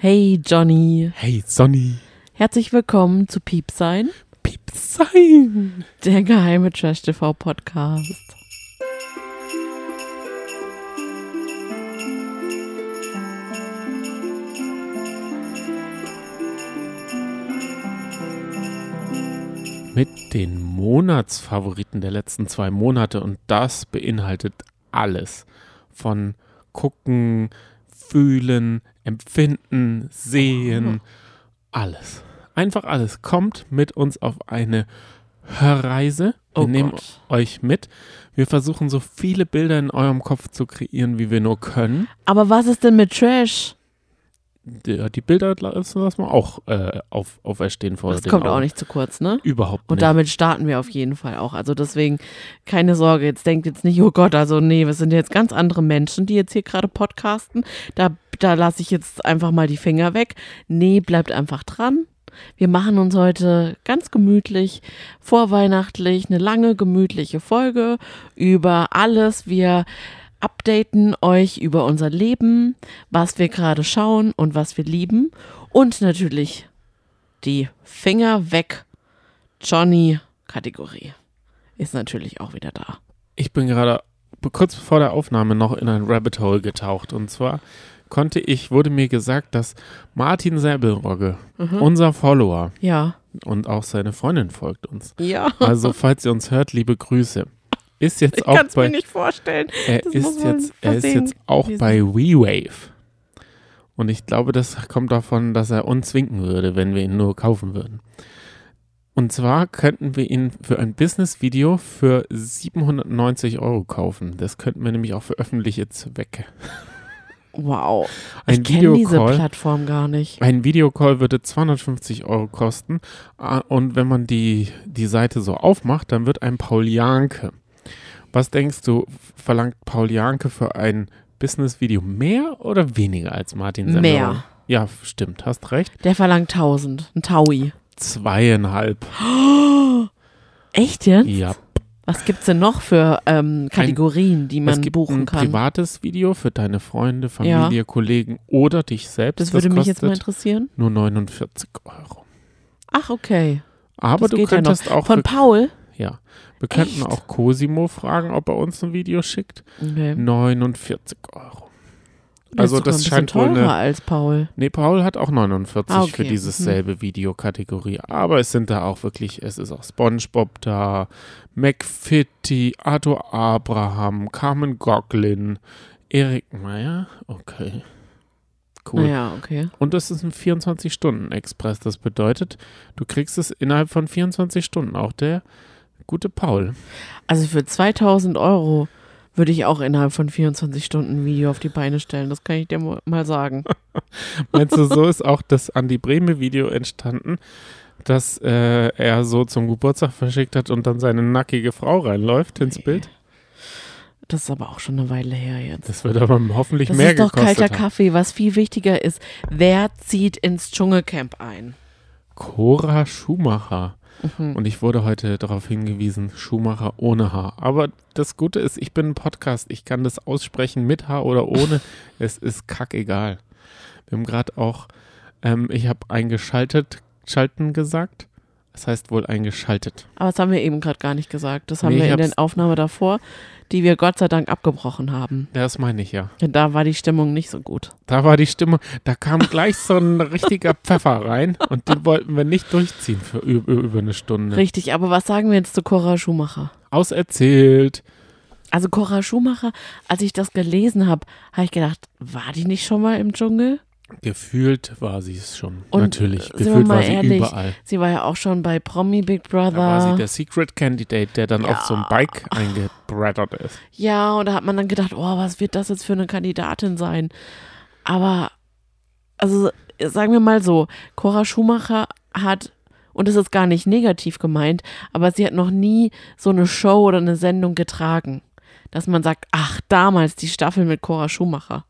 Hey Johnny, Hey Sonny, herzlich willkommen zu Piepsein, Pieps sein. der geheime Trash TV Podcast. Mit den Monatsfavoriten der letzten zwei Monate und das beinhaltet alles. Von gucken, fühlen, empfinden, sehen, alles. Einfach alles. Kommt mit uns auf eine Hörreise. Wir Oh nehmen Gott. euch mit. Wir versuchen so viele Bilder in eurem Kopf zu kreieren, wie wir nur können. Aber was ist denn mit Trash? Die, die Bilder lassen lassen wir auch äh, auf, auferstehen vor Das kommt Augen. auch nicht zu kurz, ne? Überhaupt Und nicht. damit starten wir auf jeden Fall auch. Also deswegen keine Sorge, jetzt denkt jetzt nicht, oh Gott, also nee, wir sind jetzt ganz andere Menschen, die jetzt hier gerade podcasten. Da, da lasse ich jetzt einfach mal die Finger weg. Nee, bleibt einfach dran. Wir machen uns heute ganz gemütlich, vorweihnachtlich, eine lange, gemütliche Folge über alles. Wir updaten euch über unser Leben, was wir gerade schauen und was wir lieben. Und natürlich die Finger weg Johnny-Kategorie ist natürlich auch wieder da. Ich bin gerade kurz vor der Aufnahme noch in ein Rabbit Hole getaucht. Und zwar konnte ich, wurde mir gesagt, dass Martin Säbelrogge, Mhm. unser Follower Ja. und auch seine Freundin folgt uns. Ja. Also, falls ihr uns hört, liebe Grüße. Ist jetzt Ich auch kann es mir bei, nicht vorstellen. er das ist jetzt, er ist jetzt auch bei WeWave. Und ich glaube, das kommt davon, dass er uns winken würde, wenn wir ihn nur kaufen würden. Und zwar könnten wir ihn für ein Business-Video für 790 Euro kaufen. Das könnten wir nämlich auch für öffentliche Zwecke. Wow. Ein ich kenne diese. Plattform gar nicht. Ein Videocall würde 250 Euro kosten. Ah, Und wenn man die, die Seite so aufmacht, dann wird ein Paul Janke. Was denkst du, verlangt Paul Janke für ein Business-Video mehr oder weniger als Martin Semmelrogge? Mehr. Ja, stimmt, hast recht. Der verlangt 1000. Ein Taui. Zweieinhalb. Echt jetzt? Ja. Was gibt's denn noch für ähm, Kategorien, die es man gibt buchen ein kann? privates Video für deine Freunde, Familie, Kollegen oder dich selbst. Das würde mich jetzt mal interessieren. nur 49 Euro. Ach, okay. Aber Das du geht ja noch. könntest auch Von Paul? Ja, wir könnten Echt? auch Cosimo fragen, ob er uns ein Video schickt. Okay. 49 Euro. Also das ein bisschen scheint wohl eine- als Paul. Nee, Paul hat auch 49 Ah, für okay. dieses Mhm. selbe Videokategorie. Aber es sind da auch wirklich, es ist auch SpongeBob da, McFitty, Arthur Abraham, Carmen Goglin, Erik Meyer. Okay. Cool. Naja, okay. Und das ist ein 24-Stunden-Express. Das bedeutet, du kriegst es innerhalb von 24 Stunden. Auch der gute Paul. Also für 2000 Euro würde ich auch innerhalb von 24 Stunden ein Video auf die Beine stellen. Das kann ich dir mal sagen. Meinst du, so ist auch das Andi Breme-Video entstanden, dass äh, er so zum Geburtstag verschickt hat und dann seine nackige Frau reinläuft ins. Bild? Das ist aber auch schon eine Weile her jetzt. Das wird aber hoffentlich Das mehr ist doch gekostet kalter haben. Kaffee. Was viel wichtiger ist, wer zieht ins Dschungelcamp ein? Cora Schumacher. Mhm. Und ich wurde heute darauf hingewiesen, Schumacher ohne Haar. Aber das Gute ist, ich bin ein Podcast. Ich kann das aussprechen mit Haar oder ohne. es ist kackegal. Wir haben gerade auch, ähm, ich habe eingeschaltet, schalten gesagt. Das heißt wohl eingeschaltet. Aber das haben wir eben gerade gar nicht gesagt. Das haben Nee, wir in der Aufnahme davor, die wir Gott sei Dank abgebrochen haben. Ja, Das meine ich ja. Denn da war die Stimmung nicht so gut. Da war die Stimme, da kam gleich so ein richtiger Pfeffer rein und den wollten wir nicht durchziehen für über, über eine Stunde. Richtig, aber was sagen wir jetzt zu Cora Schumacher? Auserzählt. Also Cora Schumacher, als ich das gelesen habe, habe ich gedacht, war die nicht schon mal im Dschungel? Gefühlt war sie es schon. Und, Natürlich. Gefühlt mal war sie ehrlich, überall. Sie war ja auch schon bei Promi Big Brother. Da war sie der Secret Candidate, der dann Ja. auf so ein Bike eingebrettert ist. Ja, und da hat man dann gedacht, oh, was wird das jetzt für eine Kandidatin sein? Aber, also sagen wir mal so, Cora Schumacher hat, und das ist gar nicht negativ gemeint, aber sie hat noch nie so eine Show oder eine Sendung getragen, dass man sagt, ach, damals die Staffel mit Cora Schumacher.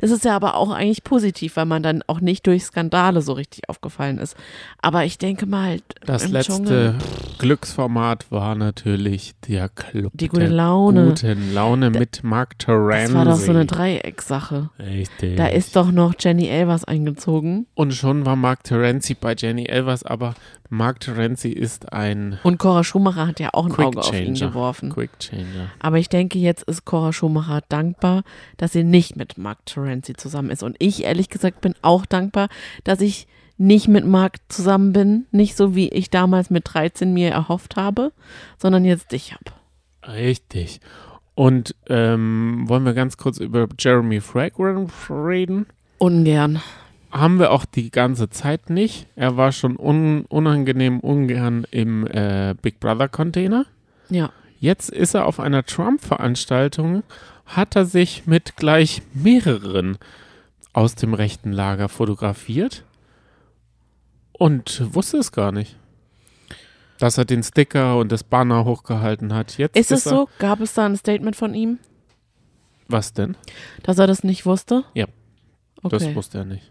Das ist ja aber auch eigentlich positiv, weil man dann auch nicht durch Skandale so richtig aufgefallen ist. Aber ich denke mal, Das letzte Dschungel, Glücksformat war natürlich der Club Die gute Laune. guten Laune mit Mark Terenzi. das war doch so eine Dreieckssache. Richtig. Da ist doch noch Jenny Elvers eingezogen Und schon war Mark Terenzi bei Jenny Elvers, aber Mark Terenzi ist ein und Cora Schumacher hat ja auch ein Quick Auge auf ihn Changer. geworfen. Quick Changer. Aber ich denke, jetzt ist Cora Schumacher dankbar, dass sie nicht mit Mark Terenzi zusammen ist. Und ich, ehrlich gesagt, bin auch dankbar, dass ich nicht mit Mark zusammen bin. Nicht so, wie ich damals mit 13 mir erhofft habe, sondern jetzt dich habe. Richtig. Und ähm, wollen wir ganz kurz über Jeremy Fragrant reden? Ungern. Haben wir auch die ganze Zeit nicht. Er war schon un unangenehm ungern im äh, Big Brother Container. Ja. Jetzt ist er auf einer Trump-Veranstaltung, hat er sich mit gleich mehreren aus dem rechten Lager fotografiert und wusste es gar nicht. Dass er den Sticker und das Banner hochgehalten hat. Jetzt Ist es er, so? Gab es da ein Statement von ihm, Was denn? dass er das nicht wusste? Ja. Okay, Das wusste er nicht.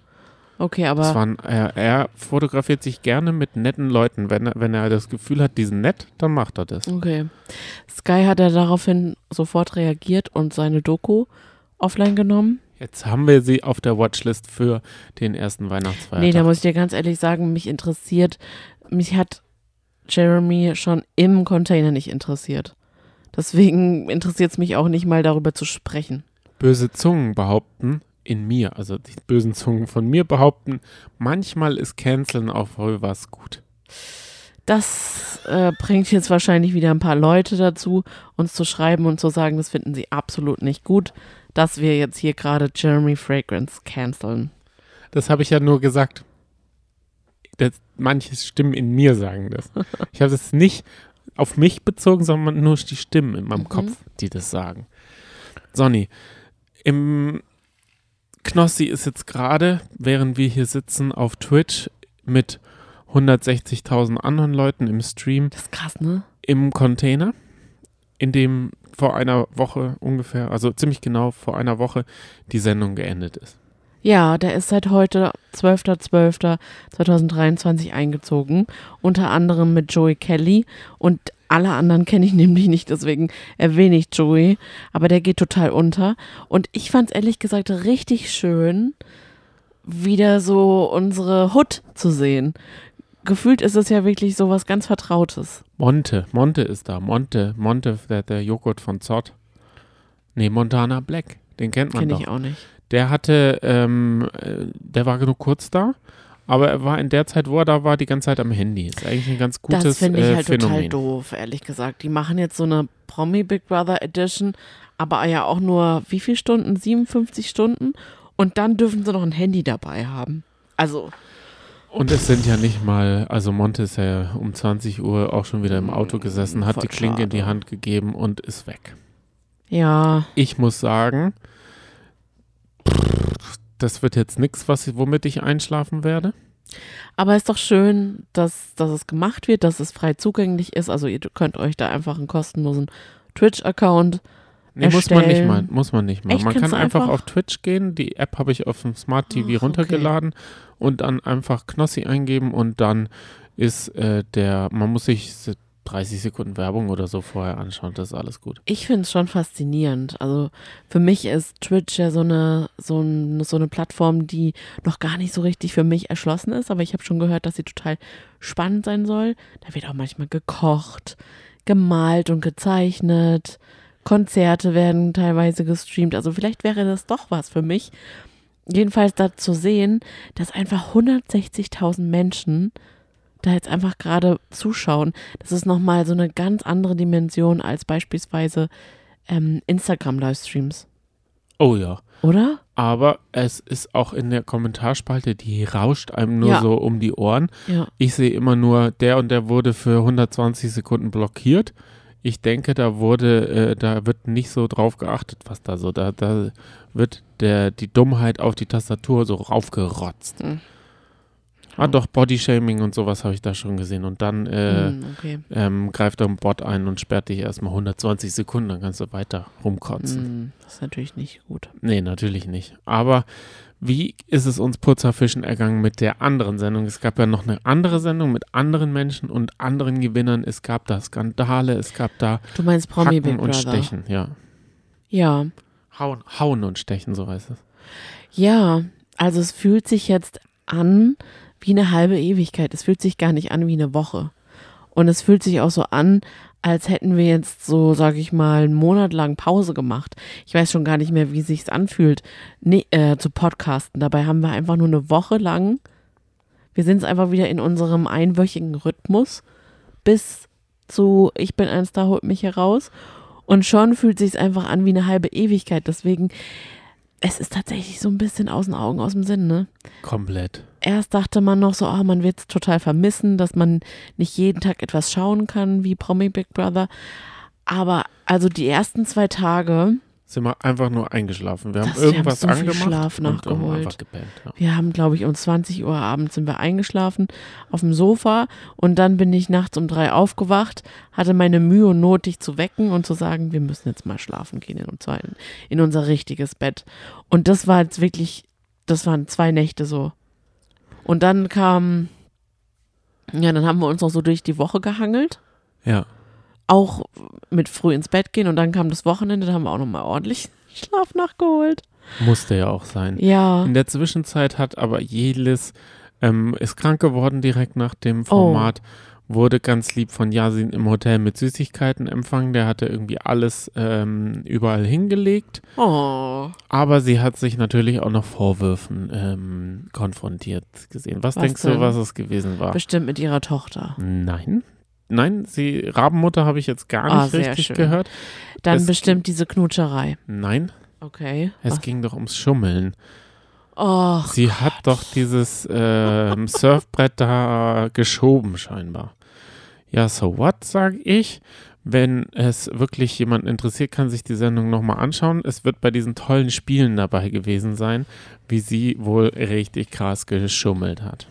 Okay Das aber waren, er, er fotografiert sich gerne mit netten Leuten. Wenn er, wenn er das Gefühl hat, die sind nett, dann macht er das. okay. Sky hat er daraufhin sofort reagiert und seine Doku offline genommen. Jetzt haben wir sie auf der Watchlist für den ersten Weihnachtsfeiertag. Nee, da muss ich dir ganz ehrlich sagen, mich interessiert, mich hat Jeremy schon im Container nicht interessiert. Deswegen interessiert es mich auch nicht mal darüber zu sprechen. Böse Zungen behaupten in mir, also die bösen Zungen von mir behaupten, manchmal ist Canceln auch voll was gut. Das äh, bringt jetzt wahrscheinlich wieder ein paar Leute dazu, uns zu schreiben und zu sagen, das finden sie absolut nicht gut, dass wir jetzt hier gerade Jeremy Fragrance canceln. Das habe ich ja nur gesagt. Das, manche Stimmen in mir sagen das. Ich habe es nicht auf mich bezogen, sondern nur die Stimmen in meinem Mhm. Kopf, die das sagen. Sonny, im Knossi ist jetzt gerade, während wir hier sitzen, auf Twitch mit 160.000 anderen Leuten im Stream Das ist krass, ne? im Container, in dem vor einer Woche ungefähr, also ziemlich genau vor einer Woche, die Sendung geendet ist. Ja, der ist seit heute, 12.12.2023 eingezogen. Unter anderem mit Joey Kelly. Und alle anderen kenne ich nämlich nicht, deswegen erwähne ich Joey. Aber der geht total unter. Und ich fand es ehrlich gesagt richtig schön, wieder so unsere Hood zu sehen. Gefühlt ist es ja wirklich so was ganz Vertrautes. Monte, Monte ist da. Monte, Monte, der, der Joghurt von Zott. Nee, Montana Black. Den kennt man Kenne doch. ich auch nicht. Der hatte, ähm, äh, der war nur kurz da, aber er war in der Zeit, wo er da war, die ganze Zeit am Handy. Ist eigentlich ein ganz gutes das finde ich äh, halt total Phänomen. doof, ehrlich gesagt. Die machen jetzt so eine Promi Big Brother Edition, aber ja auch nur wie viele Stunden? 57 Stunden. Und dann dürfen sie noch ein Handy dabei haben. Also, Und es sind ja nicht mal, also Monte ist ja um 20 Uhr auch schon wieder im Auto gesessen, hat Voll die Klinke in die schade. Hand gegeben und ist weg. ja, Ich muss sagen, das wird jetzt nichts, was womit ich einschlafen werde. aber ist doch schön, dass, dass es gemacht wird, dass es frei zugänglich ist. Also, ihr könnt euch da einfach einen kostenlosen Twitch-Account. Nee, muss man nicht mal, muss man nicht mal. Echt? Man kann einfach, einfach? auf Twitch gehen, die App habe ich auf dem Smart TV Ach, okay. runtergeladen und dann einfach Knossi eingeben und dann ist äh, der, man muss sich 30 Sekunden Werbung oder so vorher anschauen, das ist alles gut. Ich finde es schon faszinierend. Also für mich ist Twitch ja so eine, so, ein, so eine Plattform, die noch gar nicht so richtig für mich erschlossen ist, aber ich habe schon gehört, dass sie total spannend sein soll. Da wird auch manchmal gekocht, gemalt und gezeichnet. Konzerte werden teilweise gestreamt. Also vielleicht wäre das doch was für mich. Jedenfalls da zu sehen, dass einfach 160.000 Menschen da jetzt einfach gerade zuschauen. Das ist nochmal so eine ganz andere Dimension als beispielsweise ähm, Instagram-Livestreams, Oh ja. oder? Aber es ist auch in der Kommentarspalte, die rauscht einem nur Ja. so um die Ohren. Ja. Ich sehe immer nur, der und der wurde für 120 Sekunden blockiert. Ich denke, da wurde, äh, da wird nicht so drauf geachtet, was da so, da, da wird der, die Dummheit auf die Tastatur so raufgerotzt. Ah, doch, Bodyshaming und sowas habe ich da schon gesehen. Und dann äh, Hm, okay. ähm, greift er einen Bot ein und sperrt dich erstmal 120 Sekunden, dann kannst du weiter rumkotzen. Hm, das ist natürlich nicht gut. Nee, natürlich nicht. Aber wie ist es uns Putzerfischen ergangen mit der anderen Sendung? Es gab ja noch eine andere Sendung mit anderen Menschen und anderen Gewinnern. Es gab da Skandale, es gab da Du meinst Promi Hacken Big und? Stechen, ja. Ja. Hauen, hauen und stechen, so heißt es. Ja, also es fühlt sich jetzt an wie eine halbe Ewigkeit. Es fühlt sich gar nicht an wie eine Woche. Und es fühlt sich auch so an, als hätten wir jetzt so, sag ich mal, einen Monat lang Pause gemacht. Ich weiß schon gar nicht mehr, wie sich's anfühlt, nee, äh, zu podcasten. Dabei haben wir einfach nur eine Woche lang. Wir sind jetzt einfach wieder in unserem einwöchigen Rhythmus bis zu Ich bin ein Star, holt mich heraus. Und schon fühlt sich's einfach an wie eine halbe Ewigkeit. Deswegen es ist tatsächlich so ein bisschen aus den Augen, aus dem Sinn, ne? Komplett. Erst dachte man noch so, oh, man wird es total vermissen, dass man nicht jeden Tag etwas schauen kann wie Promi Big Brother. Aber also die ersten zwei Tage, Sind wir einfach nur eingeschlafen. Wir haben Das- wir haben irgendwas so angemacht Schlaf und haben nachgeholt. einfach gepennt. Ja. wir haben, glaube ich, um 20 Uhr abends sind wir eingeschlafen auf dem Sofa und dann bin ich nachts um drei aufgewacht, hatte meine Mühe und Not, dich zu wecken und zu sagen, wir müssen jetzt mal schlafen gehen in, in unser richtiges Bett. Und das war jetzt wirklich, das waren zwei Nächte so. Und dann kam, ja, dann haben wir uns noch so durch die Woche gehangelt. ja. Auch mit früh ins Bett gehen und dann kam das Wochenende, da haben wir auch nochmal ordentlich Schlaf nachgeholt. Musste ja auch sein. Ja. In der Zwischenzeit hat aber Jelis, ähm, ist krank geworden direkt nach Oh. dem Format, wurde ganz lieb von Yasin im Hotel mit Süßigkeiten empfangen. Der hatte irgendwie alles ähm, überall hingelegt. Oh. Aber sie hat sich natürlich auch noch Vorwürfen ähm, konfrontiert gesehen. Was, Was denkst denn? du, was es gewesen war? Bestimmt mit ihrer Tochter. Nein. Nein, sie, Rabenmutter habe ich jetzt gar nicht Ah, sehr richtig schön. gehört. Dann Es- bestimmt diese Knutscherei. Nein, Okay. es Was? ging doch ums Schummeln. Oh, Sie hat doch dieses ähm, Surfbrett da geschoben, scheinbar. Ja, so what, sag ich. Wenn es wirklich jemanden interessiert, kann sich die Sendung nochmal anschauen. Es wird bei diesen tollen Spielen dabei gewesen sein, wie sie wohl richtig krass geschummelt hat.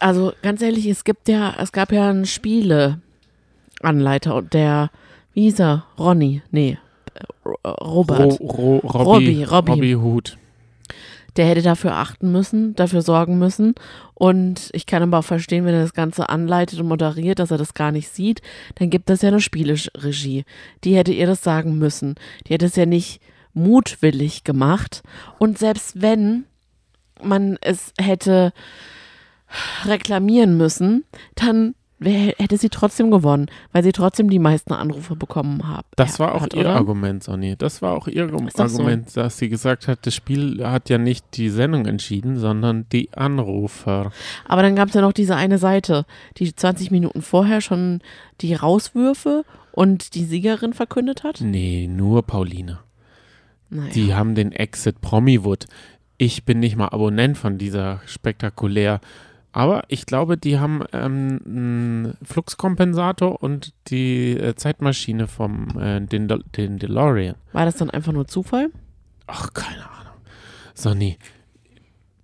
also ganz ehrlich, es gibt ja, es gab ja einen Spieleanleiter und der, wie hieß er? Ronny, nee, äh, Robert. Ro, Ro, Robby, Robby, Robby. Robby Hut. Der hätte dafür achten müssen, dafür sorgen müssen. Und ich kann aber auch verstehen, wenn er das Ganze anleitet und moderiert, dass er das gar nicht sieht, dann gibt es ja eine Spieleregie. Die hätte ihr das sagen müssen. Die hätte es ja nicht mutwillig gemacht. Und selbst wenn man es hätte reklamieren müssen, dann hätte sie trotzdem gewonnen, weil sie trotzdem die meisten Anrufe bekommen hat. Das war auch hat, ihr oder? Argument, Sonny. Das war auch ihr das so? Argument, dass sie gesagt hat, das Spiel hat ja nicht die Sendung entschieden, sondern die Anrufer. Aber dann gab es ja noch diese eine Seite, die 20 Minuten vorher schon die Rauswürfe und die Siegerin verkündet hat. Nee, nur Pauline. Naja. Die haben den Exit Promiwood. Ich bin nicht mal Abonnent von dieser spektakulär. Aber ich glaube, die haben ähm, einen Fluxkompensator und die äh, Zeitmaschine vom äh, den, De- den DeLorean. War das dann einfach nur Zufall? Ach, keine Ahnung. Sonny,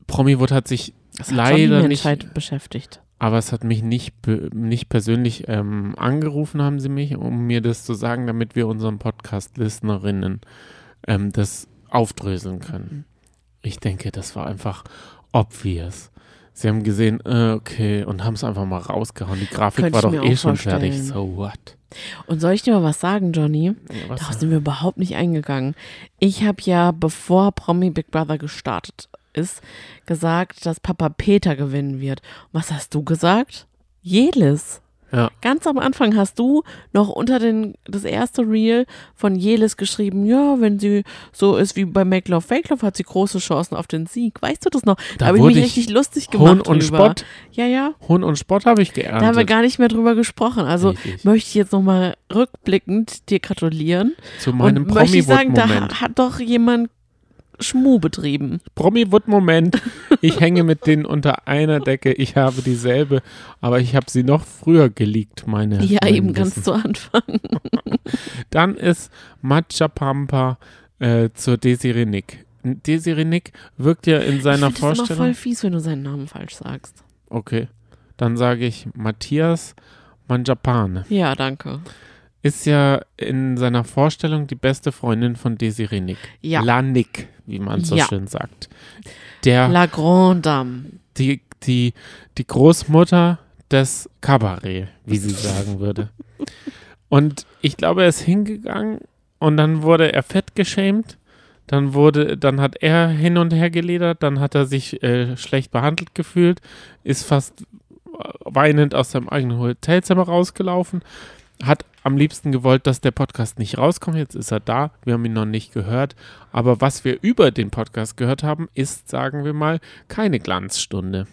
Promiwood hat sich Das hat leider Johnny nicht, Menschheit beschäftigt. aber es hat mich nicht, nicht persönlich ähm, angerufen, haben sie mich, um mir das zu sagen, damit wir unseren Podcast-Listenerinnen ähm, das aufdröseln können. Ich denke, das war einfach obvious. Sie haben gesehen, äh, okay, und haben es einfach mal rausgehauen. Die Grafik Könnte war doch eh schon fertig. So what? Und soll ich dir mal was sagen, Johnny? Ja, Darauf sind wir überhaupt nicht eingegangen. Ich habe ja, bevor Promi Big Brother gestartet ist, gesagt, dass Papa Peter gewinnen wird. Was hast du gesagt? Jelis. Ja. Ganz am Anfang hast du noch unter den, das erste Reel von Jelis geschrieben, ja, wenn sie so ist wie bei Make Love Fake Love, hat sie große Chancen auf den Sieg. Weißt du das noch? Da, Da habe ich mich ich richtig lustig gemacht Hohn und drüber. Spott. Ja, ja. Hohn und Spott habe ich Da haben wir geerntet. gar nicht mehr drüber gesprochen. Also Richtig. möchte ich jetzt nochmal rückblickend dir gratulieren. Zu meinem Und möchte ich sagen, da hat doch jemand Schmu betrieben. Promi-Wood-Moment. Ich hänge mit denen unter einer Decke. Ich habe dieselbe, aber ich habe sie noch früher geleakt, meine. Ja, mein eben ganz Wissen. zu Anfang. Dann ist Matcha Pampa äh, zur Desiree Nick. Desiree Nick wirkt ja in seiner ich finde das Vorstellung. voll fies, wenn du seinen Namen falsch sagst. Okay, dann sage ich Matthias Manjapane. Ja, danke. Ist ja in seiner Vorstellung die beste Freundin von Desiree Nick. Ja. La Nick, wie man so Ja. schön sagt. Der, La Grande Dame. die, die, die Großmutter des Kabarett, wie sie sagen würde. Und ich glaube, er ist hingegangen und dann wurde er fett geschämt. Dann wurde, dann hat er hin und her geledert, dann hat er sich äh, schlecht behandelt gefühlt, ist fast weinend aus seinem eigenen Hotelzimmer rausgelaufen, hat am liebsten gewollt, dass der Podcast nicht rauskommt. Jetzt ist er da, wir haben ihn noch nicht gehört. Aber was wir über den Podcast gehört haben, ist, sagen wir mal, keine Glanzstunde.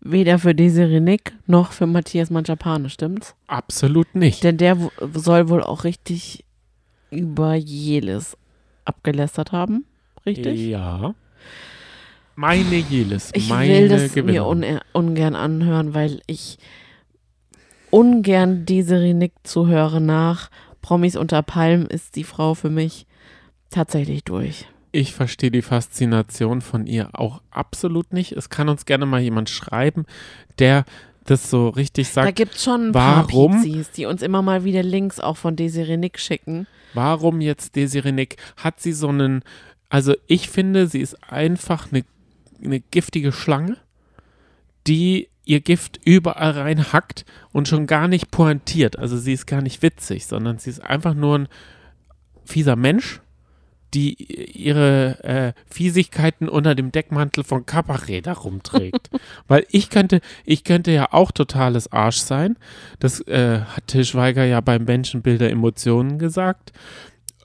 Weder für Desiree Nick noch für Matthias Manjapane, stimmt's? Absolut nicht. Denn der soll wohl auch richtig über Jelis abgelästert haben. Richtig? Ja. Meine Jelis, Ich meine will das Gewinnerin. mir un ungern anhören, weil ich ungern Desiree Nick zuhöre nach Promis unter Palmen ist die Frau für mich tatsächlich durch. Ich verstehe die Faszination von ihr auch absolut nicht. Es kann uns gerne mal jemand schreiben, der das so richtig Da sagt. gibt es schon ein paar warum? Pizis, die uns immer mal wieder Links auch von Desiree Nick schicken. Warum jetzt Desiree Nick? Hat sie so einen, also ich finde, sie ist einfach eine, eine giftige Schlange, die ihr Gift überall reinhackt und schon gar nicht pointiert. Also sie ist gar nicht witzig, sondern sie ist einfach nur ein fieser Mensch, die ihre äh, Fiesigkeiten unter dem Deckmantel von Kabarett da rumträgt. Weil ich könnte, ich könnte ja auch totales Arsch sein. Das äh, hat Til Schweiger ja beim Menschenbilder Emotionen gesagt.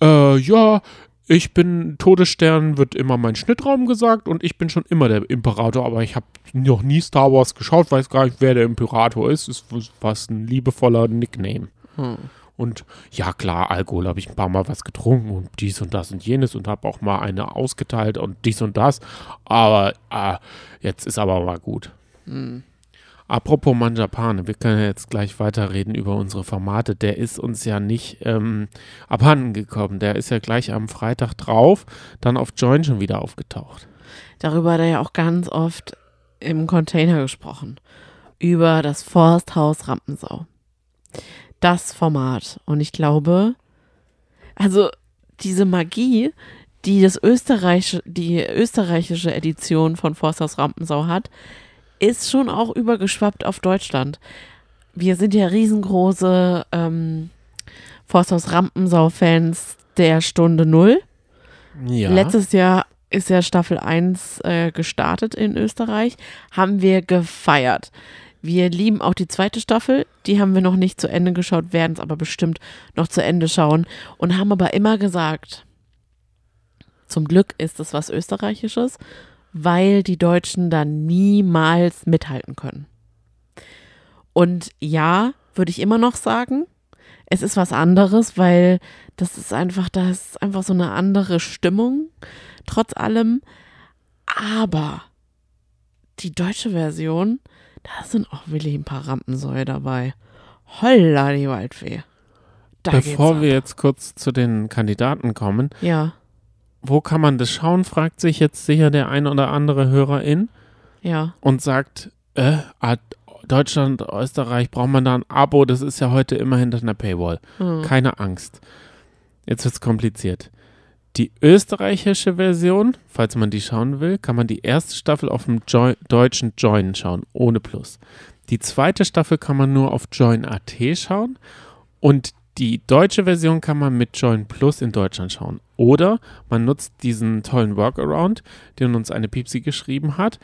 Äh, ja, ich bin Todesstern, wird immer mein Schnittraum gesagt und ich bin schon immer der Imperator, aber ich habe noch nie Star Wars geschaut, weiß gar nicht, wer der Imperator ist. Ist fast ein liebevoller Nickname. Hm. Und ja, klar, Alkohol habe ich ein paar Mal was getrunken und dies und das und jenes und habe auch mal eine ausgeteilt und dies und das. Aber äh, jetzt ist aber mal gut. Hm. Apropos Manjapane, wir können ja jetzt gleich weiterreden über unsere Formate. Der ist uns ja nicht ähm, abhanden gekommen. Der ist ja gleich am Freitag drauf, dann auf Join schon wieder aufgetaucht. Darüber hat er ja auch ganz oft im Container gesprochen. Über das Forsthaus Rampensau. Das Format. Und ich glaube, also diese Magie, die das österreichische, die österreichische Edition von Forsthaus Rampensau hat, ist schon auch übergeschwappt auf Deutschland. Wir sind ja riesengroße ähm, Forsthaus Rampensau-Fans der Stunde Null. Ja. Letztes Jahr ist ja Staffel 1 äh, gestartet in Österreich, haben wir gefeiert. Wir lieben auch die zweite Staffel, die haben wir noch nicht zu Ende geschaut, werden es aber bestimmt noch zu Ende schauen und haben aber immer gesagt, zum Glück ist es was Österreichisches, weil die Deutschen da niemals mithalten können. Und ja, würde ich immer noch sagen, es ist was anderes, weil das ist einfach, da ist einfach so eine andere Stimmung, trotz allem. Aber die deutsche Version, da sind auch wirklich ein paar Rampensäue dabei. Holla, die Waldfee. Da Bevor wir jetzt kurz zu den Kandidaten kommen, Ja, wo kann man das schauen, fragt sich jetzt sicher der ein oder andere Hörerin ja. und sagt, äh, ah, Deutschland, Österreich, braucht man da ein Abo, das ist ja heute immer hinter einer Paywall. Hm. Keine Angst. Jetzt wird es kompliziert. Die österreichische Version, falls man die schauen will, kann man die erste Staffel auf dem Joy deutschen Join schauen, ohne Plus. Die zweite Staffel kann man nur auf Join.at schauen und die deutsche Version kann man mit Join Plus in Deutschland schauen. Oder man nutzt diesen tollen Workaround, den uns eine Pipsi geschrieben hat,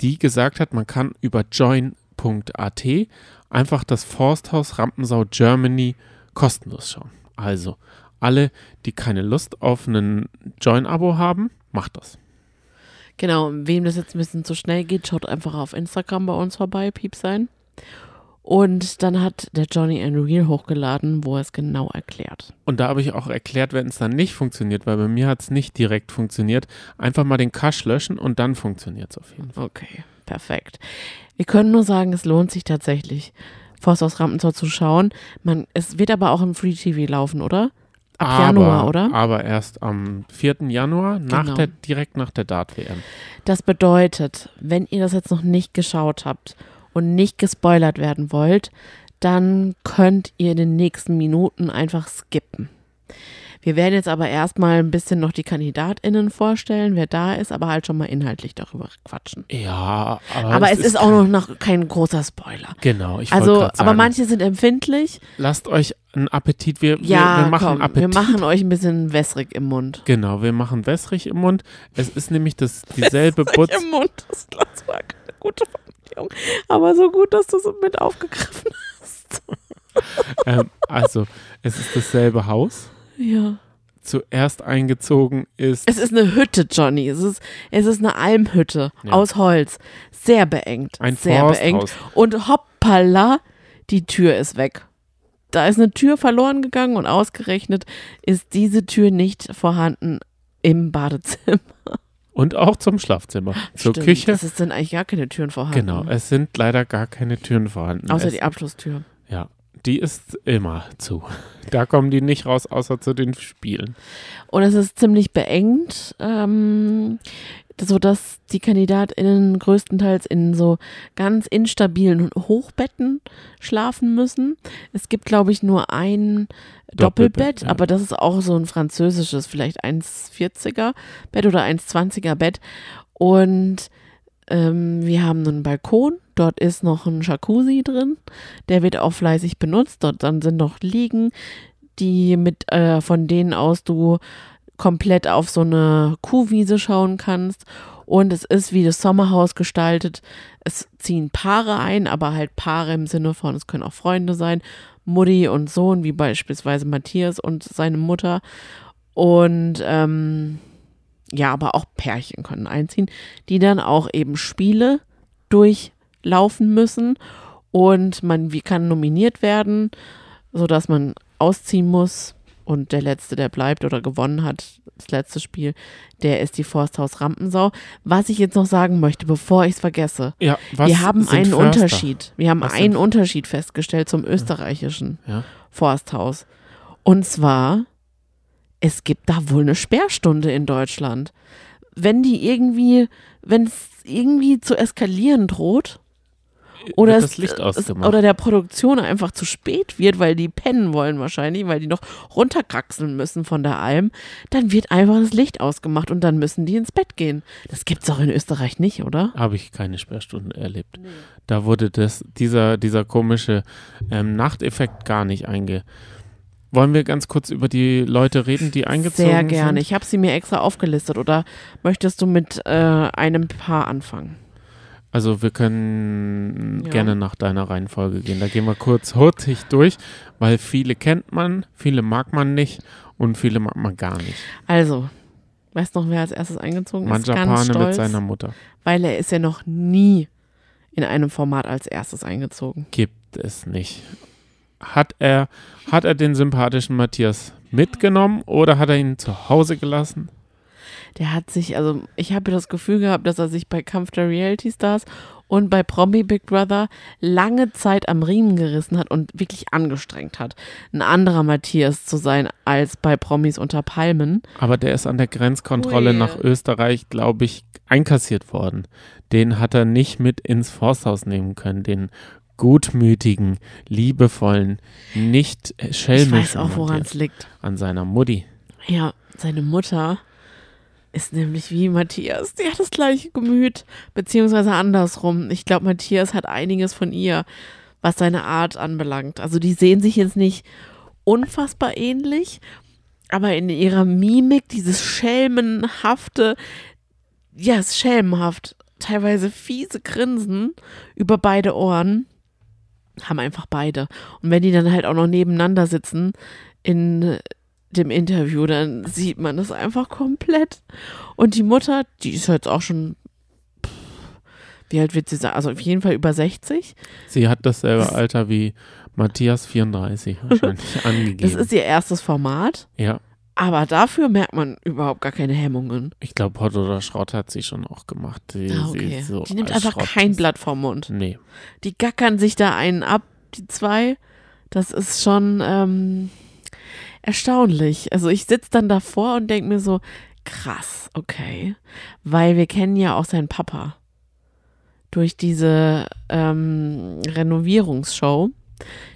die gesagt hat, man kann über join.at einfach das Forsthaus Rampensau Germany kostenlos schauen. Also, alle, die keine Lust auf einen Join-Abo haben, macht das. Genau, wem das jetzt ein bisschen zu schnell geht, schaut einfach auf Instagram bei uns vorbei, Piep sein. Und dann hat der Johnny ein Reel hochgeladen, wo er es genau erklärt. Und da habe ich auch erklärt, wenn es dann nicht funktioniert, weil bei mir hat es nicht direkt funktioniert, einfach mal den Cache löschen und dann funktioniert es auf jeden Fall. Okay, perfekt. Wir können nur sagen, es lohnt sich tatsächlich, Forst aus Rampenzau zu schauen. Man, es wird aber auch im Free TV laufen, oder? Ab aber, Januar, oder? Aber erst am 4. Januar, nach Genau. der, direkt nach der Dart-WM. Das bedeutet, wenn ihr das jetzt noch nicht geschaut habt und nicht gespoilert werden wollt, dann könnt ihr in den nächsten Minuten einfach skippen. Wir werden jetzt aber erstmal ein bisschen noch die KandidatInnen vorstellen, wer da ist, aber halt schon mal inhaltlich darüber quatschen. Ja, aber, Aber es ist auch kein- noch, noch kein großer Spoiler. Genau, ich Also, grad aber sagen, manche sind empfindlich. lasst euch einen Appetit, wir, Ja, wir, wir machen komm, Appetit. wir machen euch ein bisschen wässrig im Mund. Genau, wir machen wässrig im Mund. Es ist nämlich das, dieselbe Butz. Im Mund, das war keine gute Formulierung. Aber so gut, dass du es mit aufgegriffen hast. ähm, also, es ist dasselbe Haus. Ja. Zuerst eingezogen ist Es ist eine Hütte, Johnny. Es ist, es ist eine Almhütte Ja. aus Holz. Sehr beengt. ein sehr beengt. Forsthaus. Und hoppala, die Tür ist weg. Da ist eine Tür verloren gegangen und ausgerechnet ist diese Tür nicht vorhanden im Badezimmer. Und auch zum Schlafzimmer. Zur Stimmt, Küche. Es sind eigentlich gar keine Türen vorhanden. Genau, es sind leider gar keine Türen vorhanden. Außer es, die Abschlusstür. Ja, die ist immer zu. Da kommen die nicht raus, außer zu den Spielen. Und es ist ziemlich beengt, ähm, sodass die KandidatInnen größtenteils in so ganz instabilen Hochbetten schlafen müssen. Es gibt, glaube ich, nur ein Doppelbett, Doppelbett, ja. aber das ist auch so ein französisches, vielleicht 1,40er Bett oder 1,20er Bett. Und ähm, wir haben einen Balkon, dort ist noch ein Jacuzzi drin, der wird auch fleißig benutzt. Dort dann sind noch Liegen, die mit, äh, von denen aus du komplett auf so eine Kuhwiese schauen kannst. Und es ist wie das Sommerhaus gestaltet. Es ziehen Paare ein, aber halt Paare im Sinne von, es können auch Freunde sein, Mutti und Sohn, wie beispielsweise Matthias und seine Mutter. Und ähm, ja, aber auch Pärchen können einziehen, die dann auch eben Spiele durchlaufen müssen. Und man wie kann nominiert werden, sodass man ausziehen muss. Und der Letzte, der bleibt oder gewonnen hat, das letzte Spiel, der ist die Forsthaus Rampensau. Was ich jetzt noch sagen möchte, bevor ich es vergesse. Ja, wir haben einen Förster? Unterschied. Wir haben Was einen sind- Unterschied festgestellt zum österreichischen Ja. Forsthaus. Und zwar, es gibt da wohl eine Sperrstunde in Deutschland. Wenn die irgendwie, wenn es irgendwie zu eskalieren droht, oder, es, das Licht es, ausgemacht. oder der Produktion einfach zu spät wird, weil die pennen wollen wahrscheinlich, weil die noch runterkraxeln müssen von der Alm, dann wird einfach das Licht ausgemacht und dann müssen die ins Bett gehen. Das gibt's doch in Österreich nicht, oder? Habe ich keine Sperrstunde erlebt. Da wurde das, dieser, dieser komische ähm, Nachteffekt gar nicht einge. Wollen wir ganz kurz über die Leute reden, die eingezogen Sehr gerne. sind? Ich habe sie mir extra aufgelistet. Oder möchtest du mit äh, einem Paar anfangen? Also wir können Ja. gerne nach deiner Reihenfolge gehen. Da gehen wir kurz hurtig durch, weil viele kennt man, viele mag man nicht und viele mag man gar nicht. Also, weißt noch, wer als erstes eingezogen ist? Ganz Manjapane mit stolz, seiner Mutter. weil er ist ja noch nie in einem Format als erstes eingezogen. Gibt es nicht. Hat er, hat er den sympathischen Matthias mitgenommen oder hat er ihn zu Hause gelassen? Der hat sich, also ich habe das Gefühl gehabt, dass er sich bei Kampf der Reality Stars und bei Promi Big Brother lange Zeit am Riemen gerissen hat und wirklich angestrengt hat, ein anderer Matthias zu sein als bei Promis unter Palmen. Aber der ist an der Grenzkontrolle Ui. nach Österreich, glaube ich, einkassiert worden. Den hat er nicht mit ins Forsthaus nehmen können. Den gutmütigen, liebevollen, nicht Ich schelmischen weiß auch, woran es liegt. an seiner Mutti. Ja, seine Mutter ist nämlich wie Matthias. Die hat das gleiche Gemüt, beziehungsweise andersrum. Ich glaube, Matthias hat einiges von ihr, was seine Art anbelangt. Also die sehen sich jetzt nicht unfassbar ähnlich, aber in ihrer Mimik dieses schelmenhafte, ja, es ist schelmenhaft, teilweise fiese Grinsen über beide Ohren haben einfach beide. Und wenn die dann halt auch noch nebeneinander sitzen in dem Interview, dann sieht man das einfach komplett. Und die Mutter, die ist jetzt auch schon, pff, wie alt wird sie sein? Also auf jeden Fall über 60. Sie hat dasselbe Das- Alter wie Matthias 34 wahrscheinlich angegeben. Das ist ihr erstes Format. ja, Aber dafür merkt man überhaupt gar keine Hemmungen. ich glaube, Hot oder Schrott hat sie schon auch gemacht. Sie, Ah, okay. so die nimmt einfach Schrott kein ist- Blatt vom Mund. Nee. Die gackern sich da einen ab, die zwei. Das ist schon, ähm, erstaunlich. Also ich sitze dann davor und denke mir so, krass, okay. Weil wir kennen ja auch seinen Papa durch diese ähm, Renovierungsshow,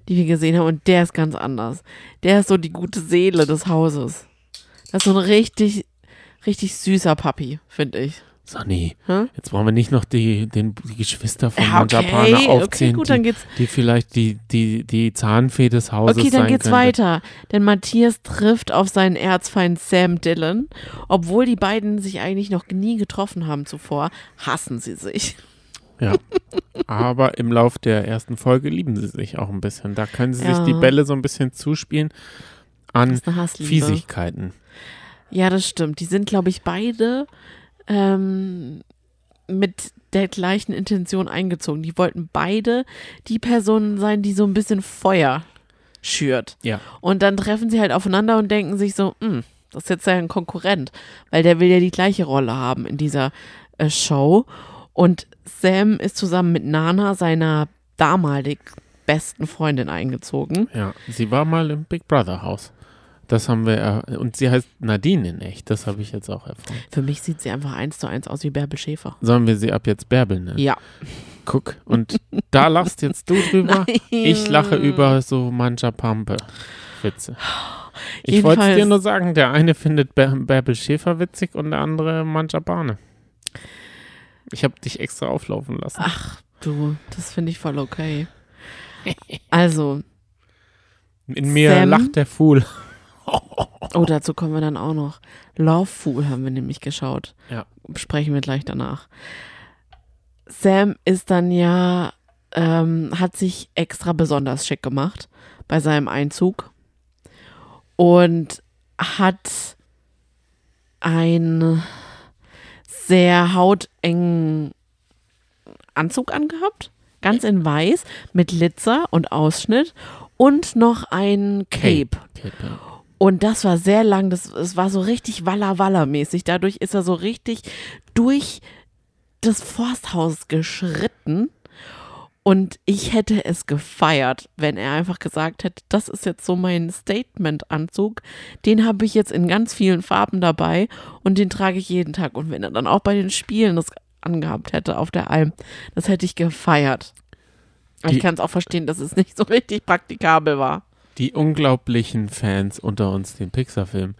die wir gesehen haben. Und der ist ganz anders. Der ist so die gute Seele des Hauses. Das ist so ein richtig, richtig süßer Papi, finde ich. Sonny, Hä? jetzt wollen wir nicht noch die, den, die Geschwister von Ja, okay, okay, aufzählen, gut, dann die, geht's- die vielleicht die, die, die Zahnfee des Hauses Okay, dann sein geht's könnte. weiter. Denn Matthias trifft auf seinen Erzfeind Sam Dillon. Obwohl die beiden sich eigentlich noch nie getroffen haben zuvor, hassen sie sich. Ja. Aber im Lauf der ersten Folge lieben sie sich auch ein bisschen. Da können sie Ja. sich die Bälle so ein bisschen zuspielen an. Fiesigkeiten. Ja, das stimmt. Die sind, glaube ich, beide ähm, mit der gleichen Intention eingezogen. Die wollten beide die Personen sein, die so ein bisschen Feuer schürt. Ja. Und dann treffen sie halt aufeinander und denken sich so, "Hm, das ist jetzt ja ein Konkurrent, weil der will ja die gleiche Rolle haben in dieser äh, Show. Und Sam ist zusammen mit Nana, seiner damalig besten Freundin, eingezogen. Ja, sie war mal im Big Brother Haus. Das haben wir, und sie heißt Nadine in echt. Das habe ich jetzt auch erfahren. Für mich sieht sie einfach eins zu eins aus wie Bärbel Schäfer. Sollen wir sie ab jetzt Bärbel nennen? Ja. Guck, und da lachst jetzt du drüber. Ich lache über so mancher Pampe. Witze. Ich wollte es dir nur sagen, der eine findet Bär- Bärbel Schäfer witzig und der andere Manjapane. Ich habe dich extra auflaufen lassen. Ach du, das finde ich voll okay. Also, In mir Sam? lacht der Fool. Oh, dazu kommen wir dann auch noch. Love Fool haben wir nämlich geschaut. Ja. Besprechen wir gleich danach. Sam ist dann ja, ähm, hat sich extra besonders schick gemacht bei seinem Einzug und hat einen sehr hautengen Anzug angehabt, ganz in weiß, mit Glitzer und Ausschnitt und noch ein Cape. Cape, ja. Und das war sehr lang, das, es war so richtig Walla Walla mäßig. Dadurch ist er so richtig durch das Forsthaus geschritten. Und ich hätte es gefeiert, wenn er einfach gesagt hätte, das ist jetzt so mein Statement-Anzug. Den habe ich jetzt in ganz vielen Farben dabei und den trage ich jeden Tag. Und wenn er dann auch bei den Spielen das angehabt hätte auf der Alm, das hätte ich gefeiert. Die- ich kann es auch verstehen, dass es nicht so richtig praktikabel war. Die unglaublichen Fans unter uns, den Pixar-Film.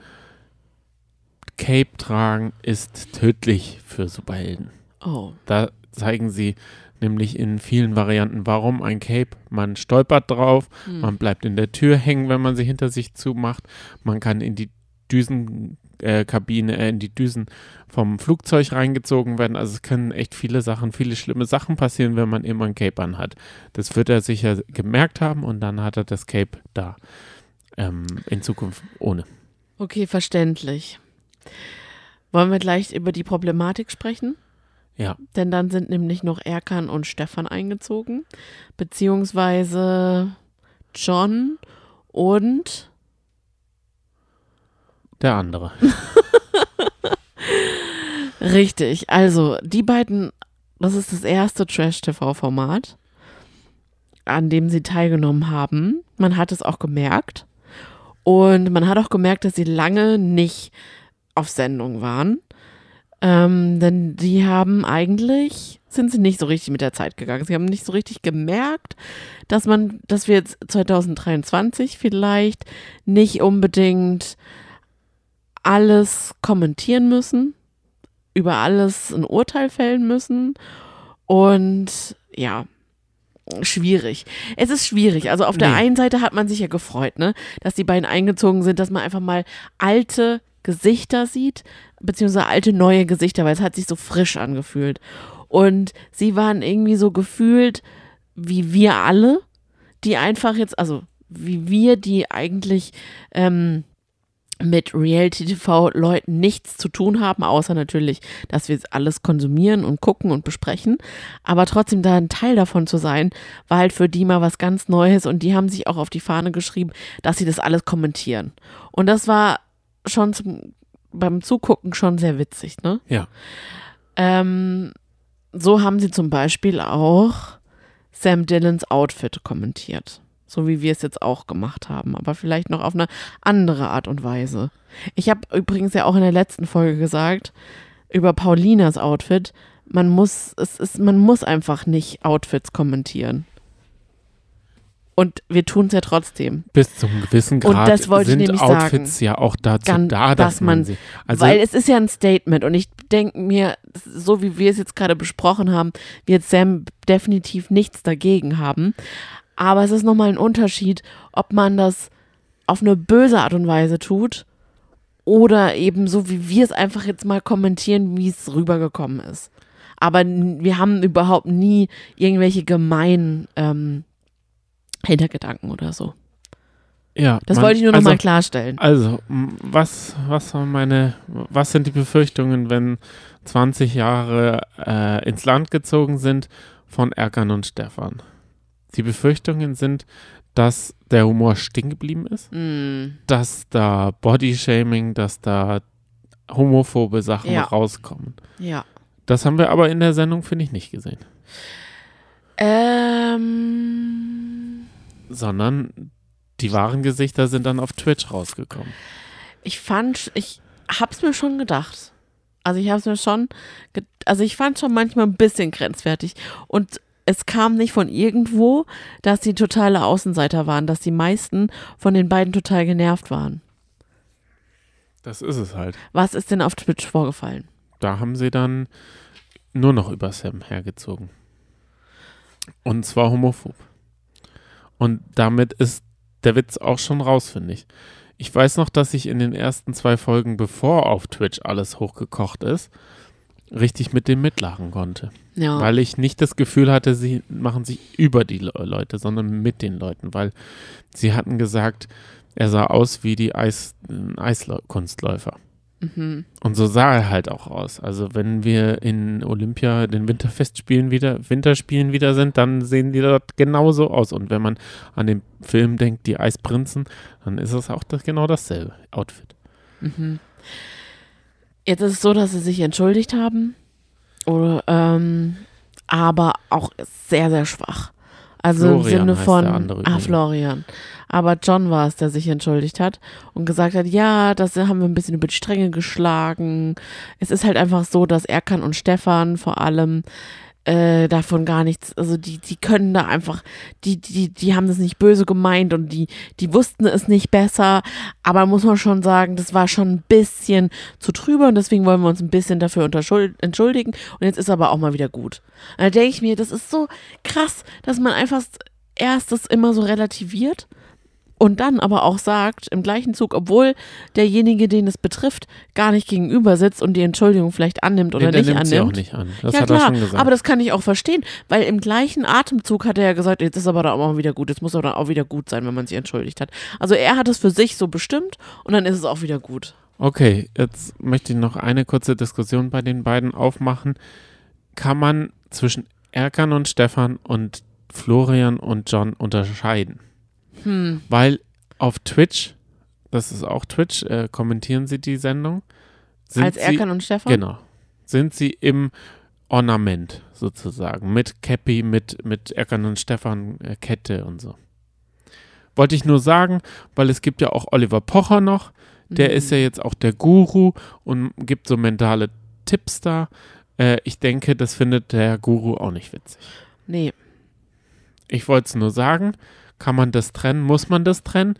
Cape tragen ist tödlich für Superhelden. Oh, Da zeigen sie nämlich in vielen Varianten, warum ein Cape. Man stolpert drauf, man bleibt in der Tür hängen, wenn man sie hinter sich zumacht. Man kann in die Düsenkabine, äh, Kabine, äh, in die Düsen vom Flugzeug reingezogen werden. Also es können echt viele Sachen, viele schlimme Sachen passieren, wenn man immer ein Cape anhat. Das wird er sicher gemerkt haben und dann hat er das Cape da. Ähm, in Zukunft ohne. Okay, verständlich. Wollen wir gleich über die Problematik sprechen? Ja, Denn dann sind nämlich noch Erkan und Stefan eingezogen, beziehungsweise John und der andere. richtig. Also die beiden, das ist das erste Trash-TV-Format, an dem sie teilgenommen haben. Man hat es auch gemerkt. Und man hat auch gemerkt, dass sie lange nicht auf Sendung waren. Ähm, denn die haben eigentlich, sind sie nicht so richtig mit der Zeit gegangen. Sie haben nicht so richtig gemerkt, dass man, dass wir jetzt 2023 vielleicht nicht unbedingt alles kommentieren müssen, über alles ein Urteil fällen müssen. Und ja, schwierig. Es ist schwierig. Also auf der Nee. einen Seite hat man sich ja gefreut, ne, dass die beiden eingezogen sind, dass man einfach mal alte Gesichter sieht, beziehungsweise alte neue Gesichter, weil es hat sich so frisch angefühlt. Und sie waren irgendwie so gefühlt wie wir alle, die einfach jetzt, also wie wir, die eigentlich ähm, mit Reality-TV-Leuten nichts zu tun haben, außer natürlich, dass wir alles konsumieren und gucken und besprechen. Aber trotzdem da ein Teil davon zu sein, war halt für die mal was ganz Neues und die haben sich auch auf die Fahne geschrieben, dass sie das alles kommentieren. Und das war schon zum, beim Zugucken schon sehr witzig, ne? Ja. Ähm, so haben sie zum Beispiel auch Sam Dillons Outfit kommentiert. So wie wir es jetzt auch gemacht haben, aber vielleicht noch auf eine andere Art und Weise. Ich habe übrigens ja auch in der letzten Folge gesagt, über Paulinas Outfit, man muss, es ist, man muss einfach nicht Outfits kommentieren. Und wir tun es ja trotzdem. Bis zum gewissen Grad das wollte ich sind nämlich Outfits sagen. ja auch dazu Gan- da, dass, dass man, man- sie. Also Weil es ist ja ein Statement und ich denke mir, so wie wir es jetzt gerade besprochen haben, wird Sam definitiv nichts dagegen haben. Aber es ist nochmal ein Unterschied, ob man das auf eine böse Art und Weise tut oder eben so, wie wir es einfach jetzt mal kommentieren, wie es rübergekommen ist. Aber wir haben überhaupt nie irgendwelche gemeinen ähm, Hintergedanken oder so. ja, Das man- wollte ich nur also, nochmal klarstellen. Also, was, was meine, was sind die Befürchtungen, wenn 20 Jahre äh, ins Land gezogen sind von Erkan und Stefan? Die Befürchtungen sind, dass der Humor stehen geblieben ist, Mm, dass da Bodyshaming, dass da homophobe Sachen Ja. rauskommen. ja. Das haben wir aber in der Sendung, finde ich, nicht gesehen. Ähm, Sondern die wahren Gesichter sind dann auf Twitch rausgekommen. ich fand, ich hab's mir schon gedacht. Also ich hab's mir schon, also ich fand schon manchmal ein bisschen grenzwertig. Und es kam nicht von irgendwo, dass die totale Außenseiter waren, dass die meisten von den beiden total genervt waren. Das ist es halt. Was ist denn auf Twitch vorgefallen? Da haben sie dann nur noch über Sam hergezogen. Und zwar homophob. Und damit ist der Witz auch schon raus, finde ich. Ich weiß noch, dass ich in den ersten zwei Folgen, bevor auf Twitch alles hochgekocht ist, richtig mit dem mitlachen konnte. Ja. Weil ich nicht das Gefühl hatte, sie machen sich über die Le Leute, sondern mit den Leuten. Weil sie hatten gesagt, er sah aus wie die Eis ein Eiskunstläufer. mhm. Und so sah er halt auch aus. Also wenn wir in Olympia den Winterfestspielen wieder, Winterspielen wieder sind, dann sehen die dort genauso aus. Und wenn man an den Film denkt, die Eisprinzen, dann ist es auch das, genau dasselbe Outfit. Mhm. Jetzt ist es so, dass sie sich entschuldigt haben. Oder, ähm, aber auch sehr, sehr schwach. Also im Florian Sinne heißt von. ah. Florian. Aber John war es, der sich entschuldigt hat und gesagt hat, ja, das haben wir ein bisschen über die Stränge geschlagen. Es ist halt einfach so, dass Erkan und Stefan vor allem äh, davon gar nichts, also die, die können da einfach, die, die, die haben das nicht böse gemeint und die, die wussten es nicht besser, aber muss man schon sagen, das war schon ein bisschen zu trüber und deswegen wollen wir uns ein bisschen dafür entschuldigen. Und jetzt ist aber auch mal wieder gut. Und da denke ich mir, das ist so krass, dass man einfach erst das immer so relativiert und dann aber auch sagt, im gleichen Zug, obwohl derjenige, den es betrifft, gar nicht gegenüber sitzt und die Entschuldigung vielleicht annimmt oder Nee, nicht nimmt sie auch annimmt. nicht an. Das ja hat klar, er schon gesagt. aber das kann ich auch verstehen, weil im gleichen Atemzug hat er ja gesagt, jetzt ist aber dann auch mal wieder gut, jetzt muss aber dann auch wieder gut sein, wenn man sich entschuldigt hat. Also er hat es für sich so bestimmt und dann ist es auch wieder gut. Okay, jetzt möchte ich noch eine kurze Diskussion bei den beiden aufmachen. Kann man zwischen Erkan und Stefan und Florian und John unterscheiden? Hm. Weil auf Twitch, das ist auch Twitch, äh, kommentieren sie die Sendung. Als sie, Erkan und Stefan? Genau. Sind sie im Ornament sozusagen, mit Cappy, mit, mit Erkan und Stefan äh, Kette und so. Wollte ich nur sagen, weil es gibt ja auch Oliver Pocher noch, der Mhm. ist ja jetzt auch der Guru und gibt so mentale Tipps da. Äh, ich denke, das findet der Guru auch nicht witzig. Nee. Ich wollte es nur sagen. Kann man das trennen? Muss man das trennen?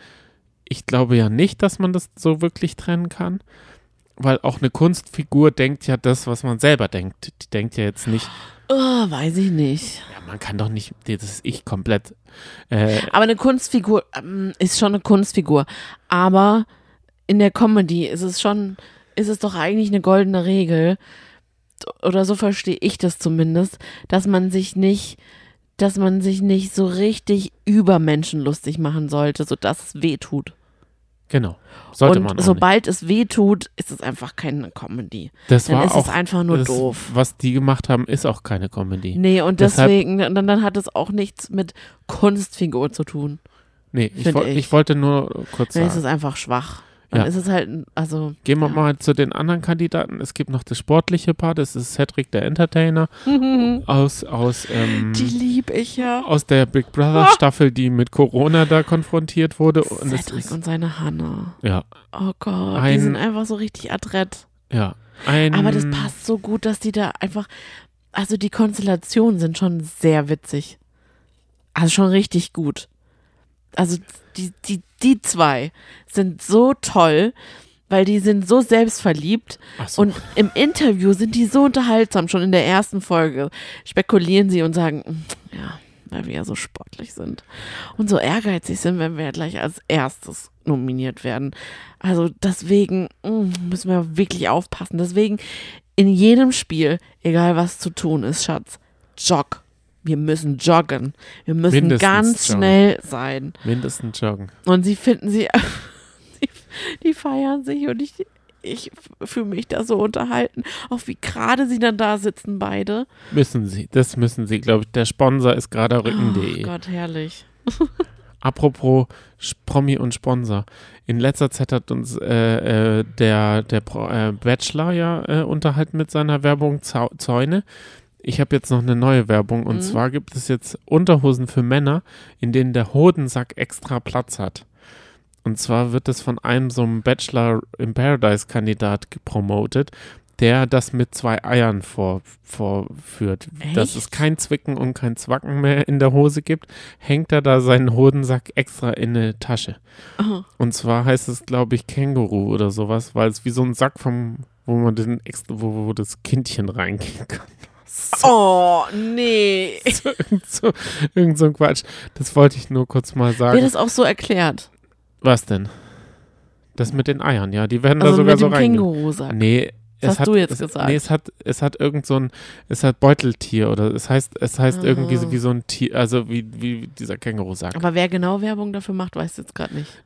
Ich glaube ja nicht, dass man das so wirklich trennen kann. Weil auch eine Kunstfigur denkt ja das, was man selber denkt. Die denkt ja jetzt nicht, Oh, weiß ich nicht. ja, man kann doch nicht, das ist ich komplett. Äh, Aber eine Kunstfigur ähm, ist schon eine Kunstfigur. Aber in der Comedy ist es schon, ist es doch eigentlich eine goldene Regel, oder so verstehe ich das zumindest, dass man sich nicht, dass man sich nicht so richtig über Menschen lustig machen sollte, sodass es weh tut. genau. Sollte Und man auch nicht. sobald es weh tut, ist es einfach keine Comedy. Das Dann war ist auch, es einfach nur das, doof. Was die gemacht haben, ist auch keine Comedy. Nee, und Deshalb- deswegen, dann, dann hat es auch nichts mit Kunstfigur zu tun. Nee, ich, ich. ich wollte nur kurz ist sagen. es einfach schwach. Dann Ja. ist es halt, also. Gehen wir ja. mal zu den anderen Kandidaten. Es gibt noch das sportliche Paar, das ist Cedric der Entertainer aus, aus, ähm, Die liebe ich ja. aus der Big Brother Staffel, die mit Corona da konfrontiert wurde. Und Cedric ist, und seine Hanna. ja, Oh Gott, die Ein- sind einfach so richtig adrett. ja. Ein, Aber das passt so gut, dass die da einfach, also die Konstellationen sind schon sehr witzig. Also schon richtig gut. Also die, die, die zwei sind so toll, weil die sind so selbstverliebt so. und im Interview sind die so unterhaltsam. Schon in der ersten Folge spekulieren sie und sagen, "Mm, ja, weil wir ja so sportlich sind und so ehrgeizig sind, wenn wir ja gleich als erstes nominiert werden. Also deswegen mm, müssen wir wirklich aufpassen. Deswegen in jedem Spiel, egal was zu tun ist, Schatz, jog. Wir müssen joggen. Wir müssen Mindestens ganz joggen. schnell sein. Mindestens joggen. Und sie finden sie, die, die feiern sich und ich, ich fühle mich da so unterhalten. Auch wie gerade sie dann da sitzen, beide. Müssen sie. Das müssen sie, glaube ich. Der Sponsor ist gerade rücken.de. Oh Gott, herrlich. Apropos Promi und Sponsor. In letzter Zeit hat uns äh, äh, der, der Pro, äh, Bachelor ja äh, unterhalten mit seiner Werbung Zäune. Ich habe jetzt noch eine neue Werbung und Mhm. zwar gibt es jetzt Unterhosen für Männer, in denen der Hodensack extra Platz hat. Und zwar wird es von einem so einem Bachelor in Paradise Kandidat gepromotet, der das mit zwei Eiern vor, vorführt. Dass es Echt? kein Zwicken und kein Zwacken mehr in der Hose gibt, hängt er da seinen Hodensack extra in eine Tasche. Oh, Und zwar heißt es, glaube ich, Känguru oder sowas, weil es wie so ein Sack vom, wo man den extra, wo, wo das Kindchen reingehen kann. So, oh nee. irgend, so, irgend so ein Quatsch. Das wollte ich nur kurz mal Wird sagen. das auch so erklärt? Was denn? Das mit den Eiern, ja. Die werden da Also sogar mit so dem rein. Känguru-Sack. Nee. Das hast hat, du jetzt es, gesagt. Nee, es hat, es hat irgend so ein, es hat Beuteltier oder es heißt, es heißt irgendwie so Ah. wie so ein Tier, also wie, wie dieser Känguru-Sack. Aber wer genau Werbung dafür macht, weiß jetzt gerade nicht.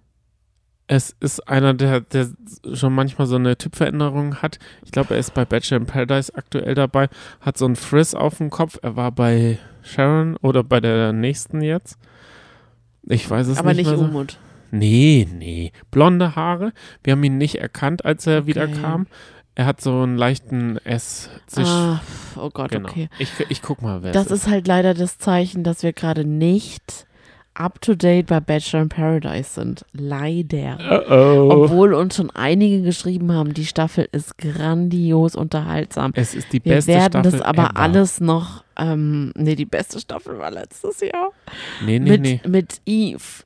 Es ist einer, der, der schon manchmal so eine Typveränderung hat. Ich glaube, er ist bei Bachelor in Paradise aktuell dabei, hat so ein Frizz auf dem Kopf. Er war bei Sharon oder bei der nächsten jetzt. Ich weiß es Aber nicht nicht mehr so. Umut. Nee, nee. Blonde Haare. Wir haben ihn nicht erkannt, als er Okay. wieder kam. Er hat so einen leichten S. Ah, oh Gott, genau. okay. Ich, ich guck mal, wer Das ist. ist halt leider das Zeichen, dass wir gerade nicht up to date bei Bachelor in Paradise sind. Leider. Oh, oh. Obwohl uns schon einige geschrieben haben, die Staffel ist grandios unterhaltsam. Es ist die Wir beste werden Staffel das aber ever. alles noch, ähm, nee, die beste Staffel war letztes Jahr. Nee, nee, mit, nee. mit Eve.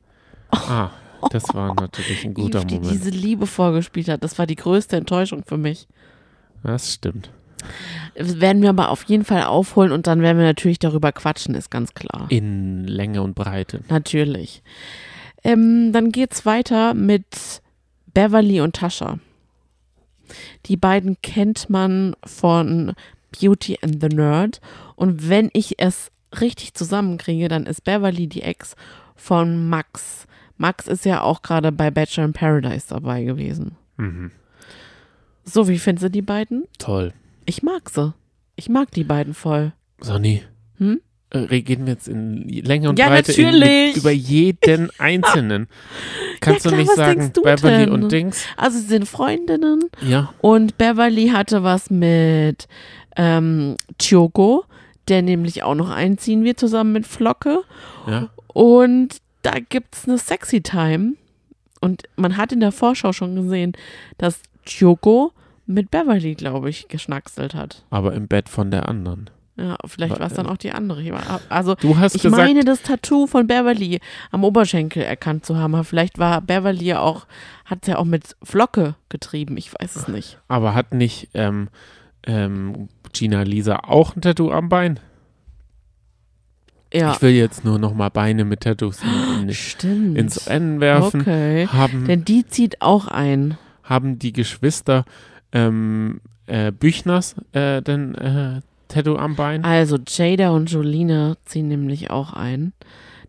Ah, das war natürlich ein guter Eve, die Moment. diese Liebe vorgespielt hat. Das war die größte Enttäuschung für mich. Das stimmt. Werden wir aber auf jeden Fall aufholen und dann werden wir natürlich darüber quatschen, ist ganz klar. In Länge und Breite. Natürlich. Ähm, dann geht's weiter mit Beverly und Tascha. Die beiden kennt man von Beauty and the Nerd. Und wenn ich es richtig zusammenkriege, dann ist Beverly die Ex von Max. Max ist ja auch gerade bei Bachelor in Paradise dabei gewesen. Mhm. So, wie findest du die beiden? Toll. Ich mag sie. Ich mag die beiden voll. Sonny, Hm? äh, reden wir jetzt in Länge und Ja, Breite in, über jeden Einzelnen. Kannst Ja, du klar, nicht was sagen, du Beverly denn? und Dings? Also, sie sind Freundinnen. Ja. Und Beverly hatte was mit ähm, Choco, der nämlich auch noch einziehen wird, zusammen mit Flocke. Ja. Und da gibt es eine Sexy Time. Und man hat in der Vorschau schon gesehen, dass Choco mit Beverly, glaube ich, geschnackselt hat. Aber im Bett von der anderen. Ja, vielleicht Wa- war es dann auch die andere. Also, ich gesagt, meine, das Tattoo von Beverly am Oberschenkel erkannt zu haben. Vielleicht war Beverly ja auch, hat es ja auch mit Flocke getrieben. Ich weiß es nicht. aber hat nicht ähm, ähm, Gina Lisa auch ein Tattoo am Bein? Ja, Ich will jetzt nur noch mal Beine mit Tattoos in, in, ins Rennen werfen. Okay. Haben, Denn die zieht auch ein. haben die Geschwister ähm, äh, Büchners äh, denn äh, Tattoo am Bein? Also Jada und Jolina ziehen nämlich auch ein.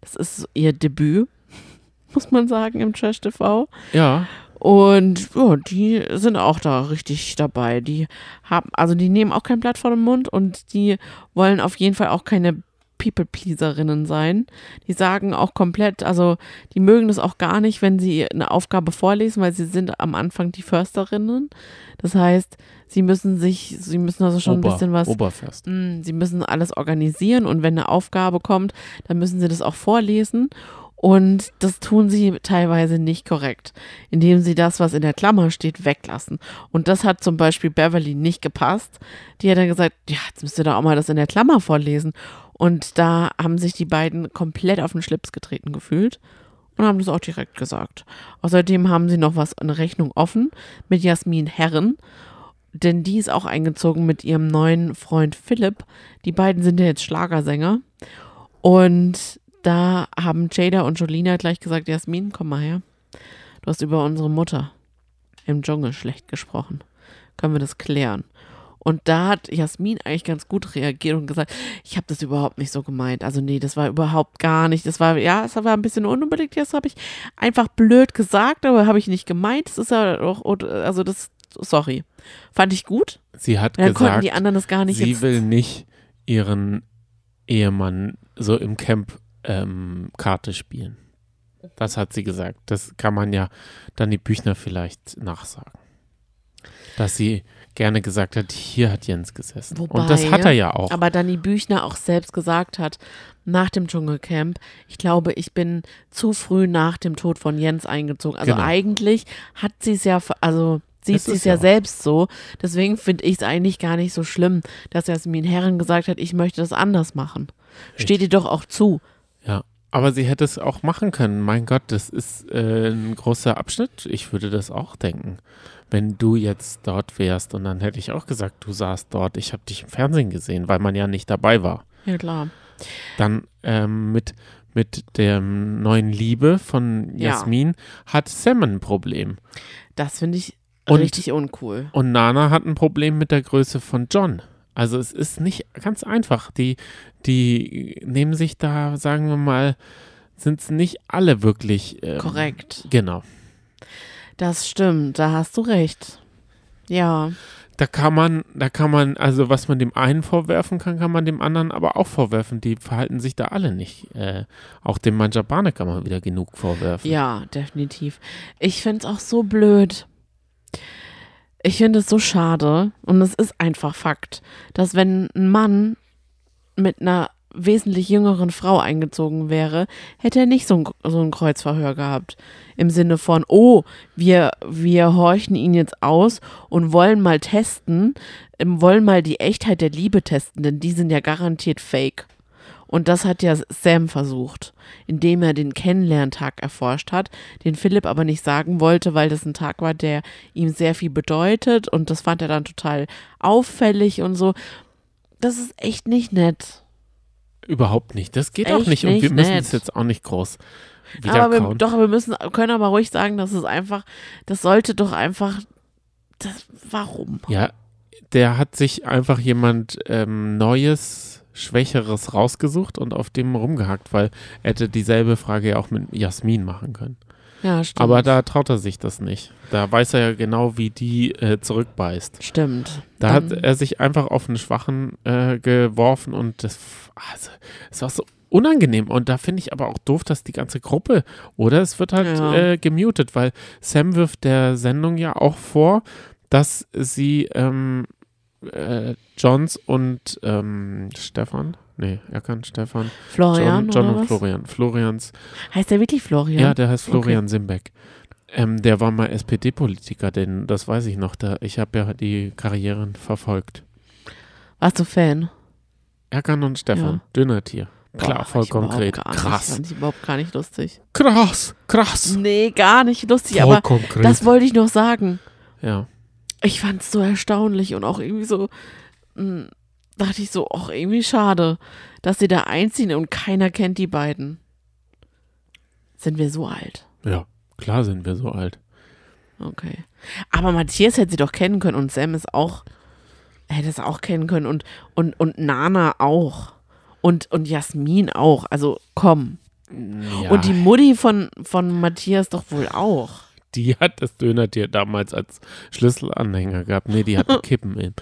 Das ist ihr Debüt, muss man sagen, im Trash TV. Ja. Und ja, die sind auch da richtig dabei. Die haben, also die nehmen auch kein Blatt vor den Mund und die wollen auf jeden Fall auch keine People-Pleaserinnen sein. Die sagen auch komplett, also die mögen das auch gar nicht, wenn sie eine Aufgabe vorlesen, weil sie sind am Anfang die Försterinnen. Das heißt, sie müssen sich, sie müssen also schon Ober, ein bisschen was Oberförst. Mm, Sie müssen alles organisieren und wenn eine Aufgabe kommt, dann müssen sie das auch vorlesen. Und das tun sie teilweise nicht korrekt, indem sie das, was in der Klammer steht, weglassen. Und das hat zum Beispiel Beverly nicht gepasst. Die hat dann gesagt, ja, jetzt müsst ihr doch auch mal das in der Klammer vorlesen. Und da haben sich die beiden komplett auf den Schlips getreten gefühlt und haben das auch direkt gesagt. Außerdem haben sie noch was, eine Rechnung offen mit Jasmin Herren, denn die ist auch eingezogen mit ihrem neuen Freund Philipp. Die beiden sind ja jetzt Schlagersänger. Und da haben Jada und Jolina gleich gesagt, Jasmin, komm mal her. Du hast über unsere Mutter im Dschungel schlecht gesprochen. Können wir das klären? Und da hat Jasmin eigentlich ganz gut reagiert und gesagt, ich habe das überhaupt nicht so gemeint. Also nee, das war überhaupt gar nicht. Das war, ja, es war ein bisschen unüberlegt. Das habe ich einfach blöd gesagt, aber habe ich nicht gemeint. Das ist ja doch, also das, sorry. Fand ich gut. Sie hat Dann konnten gesagt, die anderen das gar nicht sie jetzt. will nicht ihren Ehemann so im Camp ähm, Karte spielen. Das hat sie gesagt. Das kann man ja dann die Büchner vielleicht nachsagen. Dass sie gerne gesagt hat, hier hat Jens gesessen. Wobei, Und das hat er ja auch. Aber Dani Büchner auch selbst gesagt hat, nach dem Dschungelcamp, ich glaube, ich bin zu früh nach dem Tod von Jens eingezogen. Also Genau. eigentlich hat sie es ja, also sieht sie es ja ja. selbst so. Deswegen finde ich es eigentlich gar nicht so schlimm, dass Jasmin Herren gesagt hat, ich möchte das anders machen. Steht ihr doch auch zu. Ja, aber sie hätte es auch machen können. Mein Gott, das ist äh, ein großer Abschnitt. Ich würde das auch denken. Wenn du jetzt dort wärst und dann hätte ich auch gesagt, du saßt dort, ich habe dich im Fernsehen gesehen, weil man ja nicht dabei war. Ja, klar. Dann ähm, mit, mit der neuen Liebe von Ja. Jasmin hat Sam ein Problem. Das finde ich Und- richtig uncool. Und Nana hat ein Problem mit der Größe von John. Also es ist nicht ganz einfach. Die, die nehmen sich da, sagen wir mal, sind es nicht alle wirklich ähm, Korrekt. Genau. Das stimmt, da hast du recht. Ja. Da kann man, da kann man, also was man dem einen vorwerfen kann, kann man dem anderen aber auch vorwerfen. Die verhalten sich da alle nicht. Äh, auch dem Manjabane kann man wieder genug vorwerfen. Ja, definitiv. Ich finde es auch so blöd. Ich finde es so schade und es ist einfach Fakt, dass wenn ein Mann mit einer wesentlich jüngeren Frau eingezogen wäre, hätte er nicht so ein, so ein Kreuzverhör gehabt. Im Sinne von, oh, wir, wir horchen ihn jetzt aus und wollen mal testen, ähm, wollen mal die Echtheit der Liebe testen, denn die sind ja garantiert fake. Und das hat ja Sam versucht, indem er den Kennenlerntag erforscht hat, den Philipp aber nicht sagen wollte, weil das ein Tag war, der ihm sehr viel bedeutet und das fand er dann total auffällig und so. Das ist echt nicht nett. Überhaupt nicht. Das geht auch Echt nicht. Und wir müssen es jetzt auch nicht groß Aber wir, doch, wir müssen, können aber ruhig sagen, dass es einfach, das sollte doch einfach, das, warum? Ja, der hat sich einfach jemand ähm, Neues, Schwächeres rausgesucht und auf dem rumgehackt, weil er hätte dieselbe Frage ja auch mit Jasmin machen können. Ja, stimmt. Aber da traut er sich das nicht. Da weiß er ja genau, wie die äh, zurückbeißt. Stimmt. Da hat Dann- er sich einfach auf einen Schwachen äh, geworfen und das, also, es war so unangenehm. Und da finde ich aber auch doof, dass die ganze Gruppe, oder? Es wird halt Ja. äh, gemutet, weil Sam wirft der Sendung ja auch vor, dass sie ähm, äh, Johns und ähm, Stefan, nee, er kann Stefan, Florian John, John oder und was? Florian. Florians, Heißt der wirklich Florian? ja, der heißt Florian Simbeck. Ähm, der war mal SPD-Politiker, denn das weiß ich noch. Da, ich habe ja die Karrieren verfolgt. Warst du Fan? Erkan und Stefan, Ja. Dönertier. Klar, Boah, voll konkret. Nicht, Krass. fand ich überhaupt gar nicht lustig. Krass, krass. Nee, gar nicht lustig, Voll aber konkret. das wollte ich noch sagen. ja. Ich fand es so erstaunlich und auch irgendwie so, mh, dachte ich so, auch irgendwie schade, dass sie da einziehen und keiner kennt die beiden. Sind wir so alt? ja, klar sind wir so alt. Okay. Aber Matthias hätte sie doch kennen können und Sam ist auch, hätte es auch kennen können und, und, und Nana auch. Und, und Jasmin auch. Also komm. Ja, Und die Mutti von, von Matthias doch wohl auch. die hat das Dönertier damals als Schlüsselanhänger gehabt. Nee, die hatten Kippen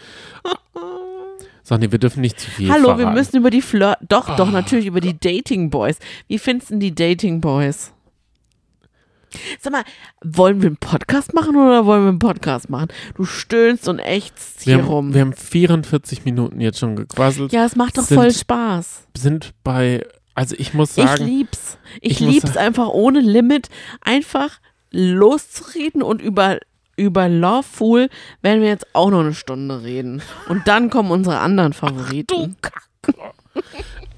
in. Sonny, wir dürfen nicht zu viel Hallo, verraten. wir müssen über die Flirt. Doch, doch, Oh, natürlich über die Dating Boys. Wie findest du die Dating Boys? Sag mal, wollen wir einen Podcast machen oder wollen wir einen Podcast machen? Du stöhnst und ächzt wir hier haben, rum. wir haben 44 Minuten jetzt schon gequasselt. ja, es macht doch sind- voll Spaß. Sind bei, also ich muss Ich sagen, lieb's. Ich, ich lieb's einfach ohne Limit, einfach loszureden und über über Love Fool werden wir jetzt auch noch eine Stunde reden. Und dann kommen unsere anderen Favoriten.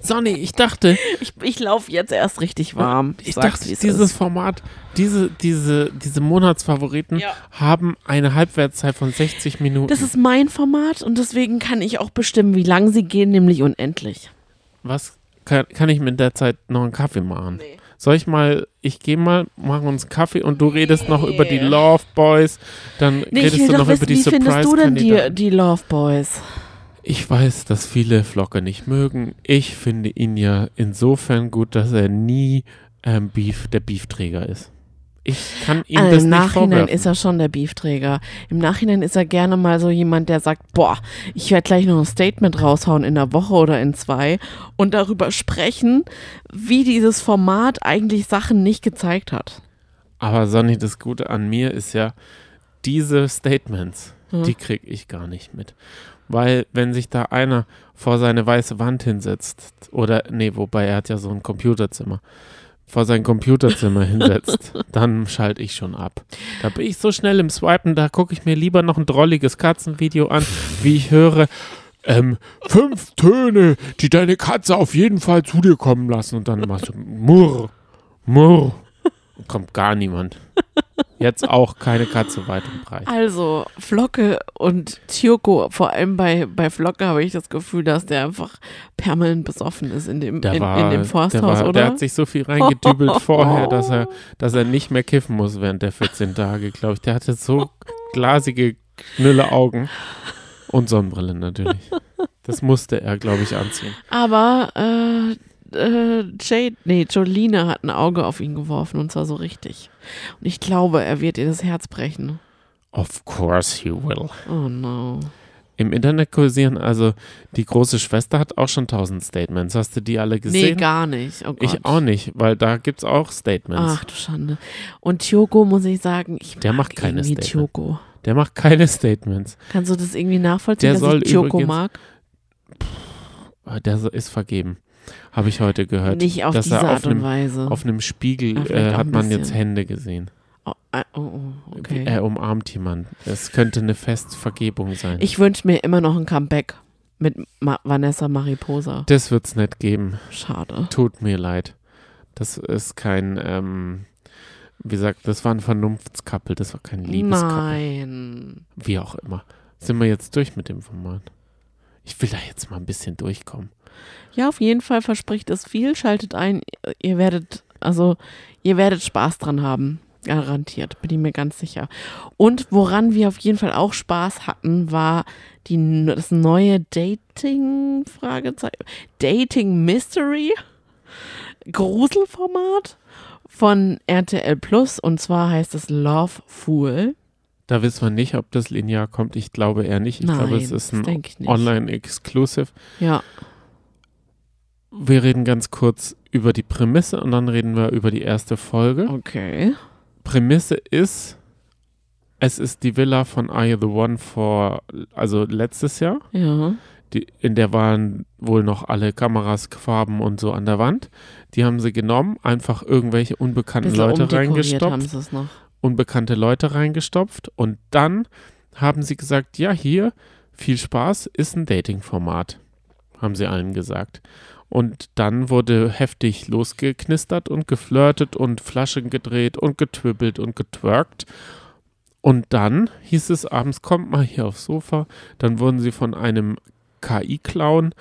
Sonny, ich dachte, Ich, ich laufe jetzt erst richtig warm. ich sag's, dachte, wie es dieses ist. Format, diese, diese, diese Monatsfavoriten Ja. haben eine Halbwertszeit von 60 Minuten. Das ist mein Format und deswegen kann ich auch bestimmen, wie lang sie gehen, nämlich unendlich. Was kann, kann ich mit der Zeit noch einen Kaffee machen? Nee. Soll ich mal, ich gehe mal, machen uns einen Kaffee und du redest noch Nee. über die Love Boys, dann Nee, redest du noch wissen, über die wie findest du denn die, die Love Boys? Ich weiß, dass viele Flocker nicht mögen. Ich finde ihn ja insofern gut, dass er nie ähm, Beef, der Beefträger ist. Ich kann ihm Also das Im nicht Nachhinein vorwerfen. ist er schon der Beefträger. Im Nachhinein ist er gerne mal so jemand, der sagt, boah, ich werde gleich noch ein Statement raushauen in einer Woche oder in zwei und darüber sprechen, wie dieses Format eigentlich Sachen nicht gezeigt hat. Aber Sonny, das Gute an mir ist ja, diese Statements, Hm. die kriege ich gar nicht mit. Weil wenn sich da einer vor seine weiße Wand hinsetzt, oder, nee, wobei er hat ja so ein Computerzimmer, vor sein Computerzimmer hinsetzt, dann schalte ich schon ab. Da bin ich so schnell im Swipen, da gucke ich mir lieber noch ein drolliges Katzenvideo an, wie ich höre, ähm, fünf Töne, die deine Katze auf jeden Fall zu dir kommen lassen. Und dann machst du Murr, Murr. Kommt gar niemand. Jetzt auch keine Katze weit und breit. Also, Flocke und Tjoko, vor allem bei, bei Flocke habe ich das Gefühl, dass der einfach permanent besoffen ist in dem, Der in, war, in dem der, Forsthaus, war, oder? der hat sich so viel reingedübelt vorher, dass er, dass er nicht mehr kiffen muss während der 14 Tage, glaube ich. Der hatte so glasige Knülleaugen und Sonnenbrille natürlich. Das musste er, glaube ich, anziehen. Aber äh, äh, Jade, nee, Jolene hat ein Auge auf ihn geworfen und zwar so richtig. Und ich glaube, er wird ihr das Herz brechen. Of course he will. Oh no. Im Internet kursieren, also die große Schwester hat auch schon tausend Statements. Hast du die alle Nee, gesehen? gar nicht. Oh ich auch nicht, weil da gibt es auch Statements. Ach du Schande. Und Tjoko muss ich sagen, ich Der mag macht keine irgendwie Statement. Tjoko. Der macht keine Statements. Kannst du das irgendwie nachvollziehen, Der dass soll ich übrigens- mag? Ah, Der ist vergeben. Habe ich heute gehört. Nicht auf dass diese er auf Art und einem, Weise. Auf einem Spiegel vielleicht äh, hat man jetzt. Hände gesehen. oh, ah, oh, oh, okay. Er umarmt jemanden. Es könnte eine Festvergebung sein. Ich wünsche mir immer noch ein Comeback mit Ma Vanessa Mariposa. das wird es nicht geben. Schade. Tut mir leid. Das ist kein, ähm, wie gesagt, das war ein Vernunftskappel, das war kein Liebeskappel. Nein. Wie auch immer. Sind wir jetzt durch mit dem Format? Ich will da jetzt mal ein bisschen durchkommen. Ja, auf jeden Fall verspricht es viel. Schaltet ein. Ihr werdet, also, ihr werdet Spaß dran haben. Garantiert, bin ich mir ganz sicher. Und woran wir auf jeden Fall auch Spaß hatten, war die, das neue Dating, Fragezeichen, Dating Mystery Gruselformat von RTL Plus. Und zwar heißt es Love Fool. Da wissen wir nicht, ob das linear kommt. Ich glaube eher nicht. Ich Nein, glaube, es ist ein. Online-Exclusive. Ja, Wir reden ganz kurz über die Prämisse und dann reden wir über die erste Folge. okay. Prämisse ist, es ist die Villa von Are You the One vor, also letztes Jahr. Ja. Die, in der waren wohl noch alle Kameras, Farben und so an der Wand. Die haben sie genommen, einfach irgendwelche unbekannten Bisschen Leute umdekoriert haben reingestopft. sie es noch. unbekannte Leute reingestopft und dann haben sie gesagt, ja, hier, viel Spaß, ist ein Dating-Format, haben sie allen gesagt. Und dann wurde heftig losgeknistert und geflirtet und Flaschen gedreht und getwibbelt und getwerkt. Und dann hieß es abends, kommt mal hier aufs Sofa. Dann wurden sie von einem KI-Clown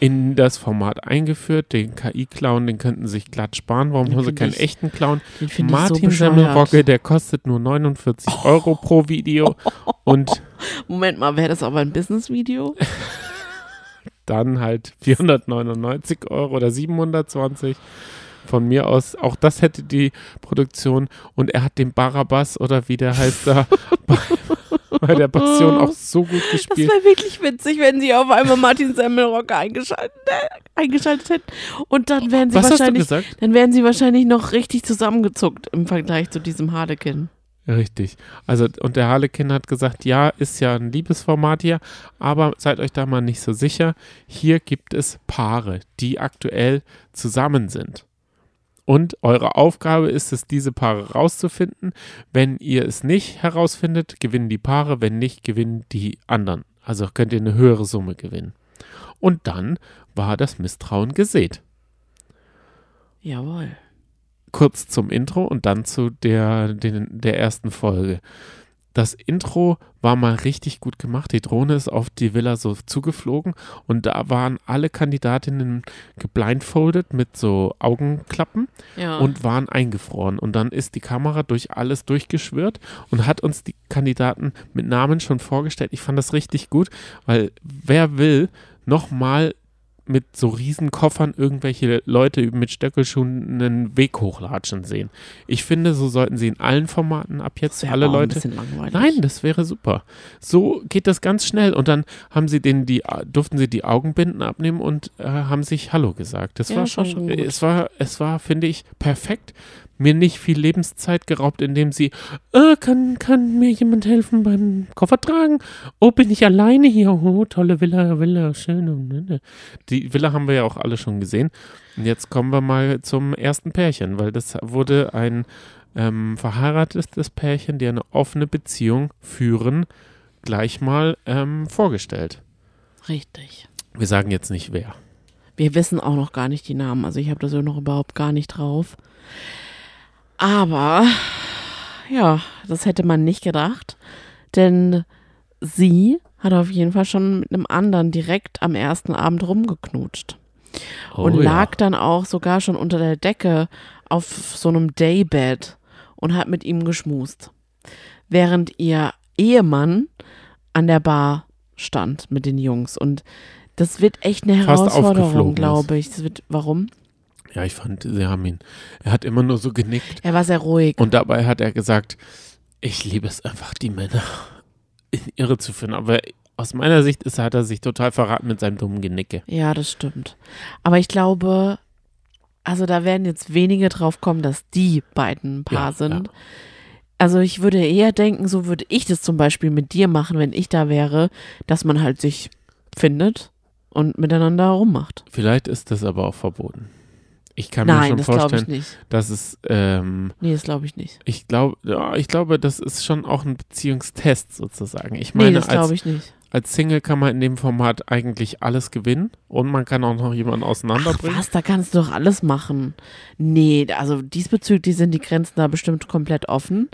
in das Format eingeführt. Den KI-Clown, den könnten sie sich glatt sparen. Warum haben sie keinen ich- echten Clown? So Martin bescheuert. Semmelrogge, der kostet nur 49 Euro pro Video. Und Moment mal, wäre das aber ein Business-Video? dann halt 499 Euro oder 720. Von mir aus, auch das hätte die Produktion. Und er hat den Barabbas oder wie der heißt da bei, bei der Passion auch so gut Das gespielt. wäre wirklich witzig, wenn sie auf einmal Martin Semmelrogge eingeschaltet, äh, eingeschaltet hätten. Und dann wären sie Was wahrscheinlich, dann wären sie wahrscheinlich noch richtig zusammengezuckt im Vergleich zu diesem Harlekin. Richtig. Also, und der Harlekin hat gesagt, ja, ist ja ein Liebesformat hier, aber seid euch da mal nicht so sicher. Hier gibt es Paare, die aktuell zusammen sind. Und eure Aufgabe ist es, diese Paare rauszufinden. Wenn ihr es nicht herausfindet, gewinnen die Paare. Wenn nicht, gewinnen die anderen. Also könnt ihr eine höhere Summe gewinnen. Und dann war das Misstrauen gesät. Jawohl. Kurz zum Intro und dann zu der, den, der ersten Folge. Das Intro war mal richtig gut gemacht. Die Drohne ist auf die Villa so zugeflogen und da waren alle Kandidatinnen geblindfoldet mit so Augenklappen Ja. und waren eingefroren. Und dann ist die Kamera durch alles durchgeschwirrt und hat uns die Kandidaten mit Namen schon vorgestellt. Ich fand das richtig gut, weil wer will nochmal mit so riesen Koffern irgendwelche Leute mit Stöckelschuhen einen Weg hochlatschen sehen. Ich finde, so sollten sie in allen Formaten ab jetzt alle Leute. Nein, das wäre super. So geht das ganz schnell und dann haben sie denen die durften sie die Augenbinden abnehmen und äh, haben sich Hallo gesagt. Das Ja, war das war schon, schon gut. es war es war finde ich perfekt. Mir nicht viel Lebenszeit geraubt, indem sie äh, kann kann mir jemand helfen beim Koffer tragen? Oh, bin ich alleine hier? Oh, tolle Villa, Villa, schön. Die Villa haben wir ja auch alle schon gesehen. Und jetzt kommen wir mal zum ersten Pärchen, weil das wurde ein ähm, verheiratetes Pärchen, die eine offene Beziehung führen, gleich mal ähm, vorgestellt. Richtig. Wir sagen jetzt nicht wer. Wir wissen auch noch gar nicht die Namen. Also ich habe das ja noch überhaupt gar nicht drauf. Aber ja, das hätte man nicht gedacht. Denn sie hat auf jeden Fall schon mit einem anderen direkt am ersten Abend rumgeknutscht. und Oh ja. lag dann auch sogar schon unter der Decke auf so einem Daybed und hat mit ihm geschmust. Während ihr Ehemann an der Bar stand mit den Jungs. Und das wird echt eine Fast Herausforderung, glaube ich. Das wird, warum? Ja, ich fand, sie haben ihn. Er hat immer nur so genickt. Er war sehr ruhig. Und dabei hat er gesagt, ich liebe es einfach, die Männer in Irre zu führen. Aber aus meiner Sicht ist, hat er sich total verraten mit seinem dummen Genicke. Ja, das stimmt. Aber ich glaube, also da werden jetzt wenige drauf kommen, dass die beiden ein Paar Ja, sind. ja. Also ich würde eher denken, so würde ich das zum Beispiel mit dir machen, wenn ich da wäre, dass man halt sich findet und miteinander rummacht. Vielleicht ist das aber auch verboten. Ich kann mir Nein, schon das glaube ich vorstellen, dass es, ähm, Nee, das glaube ich nicht. ich glaube, ja, ich glaube, das ist schon auch ein Beziehungstest sozusagen. Ich Nee, meine, das als, glaube ich nicht. als Single kann man in dem Format eigentlich alles gewinnen und man kann auch noch jemanden Ach auseinanderbringen. was, da kannst du doch alles machen. Nee, also diesbezüglich sind die Grenzen da bestimmt komplett offen.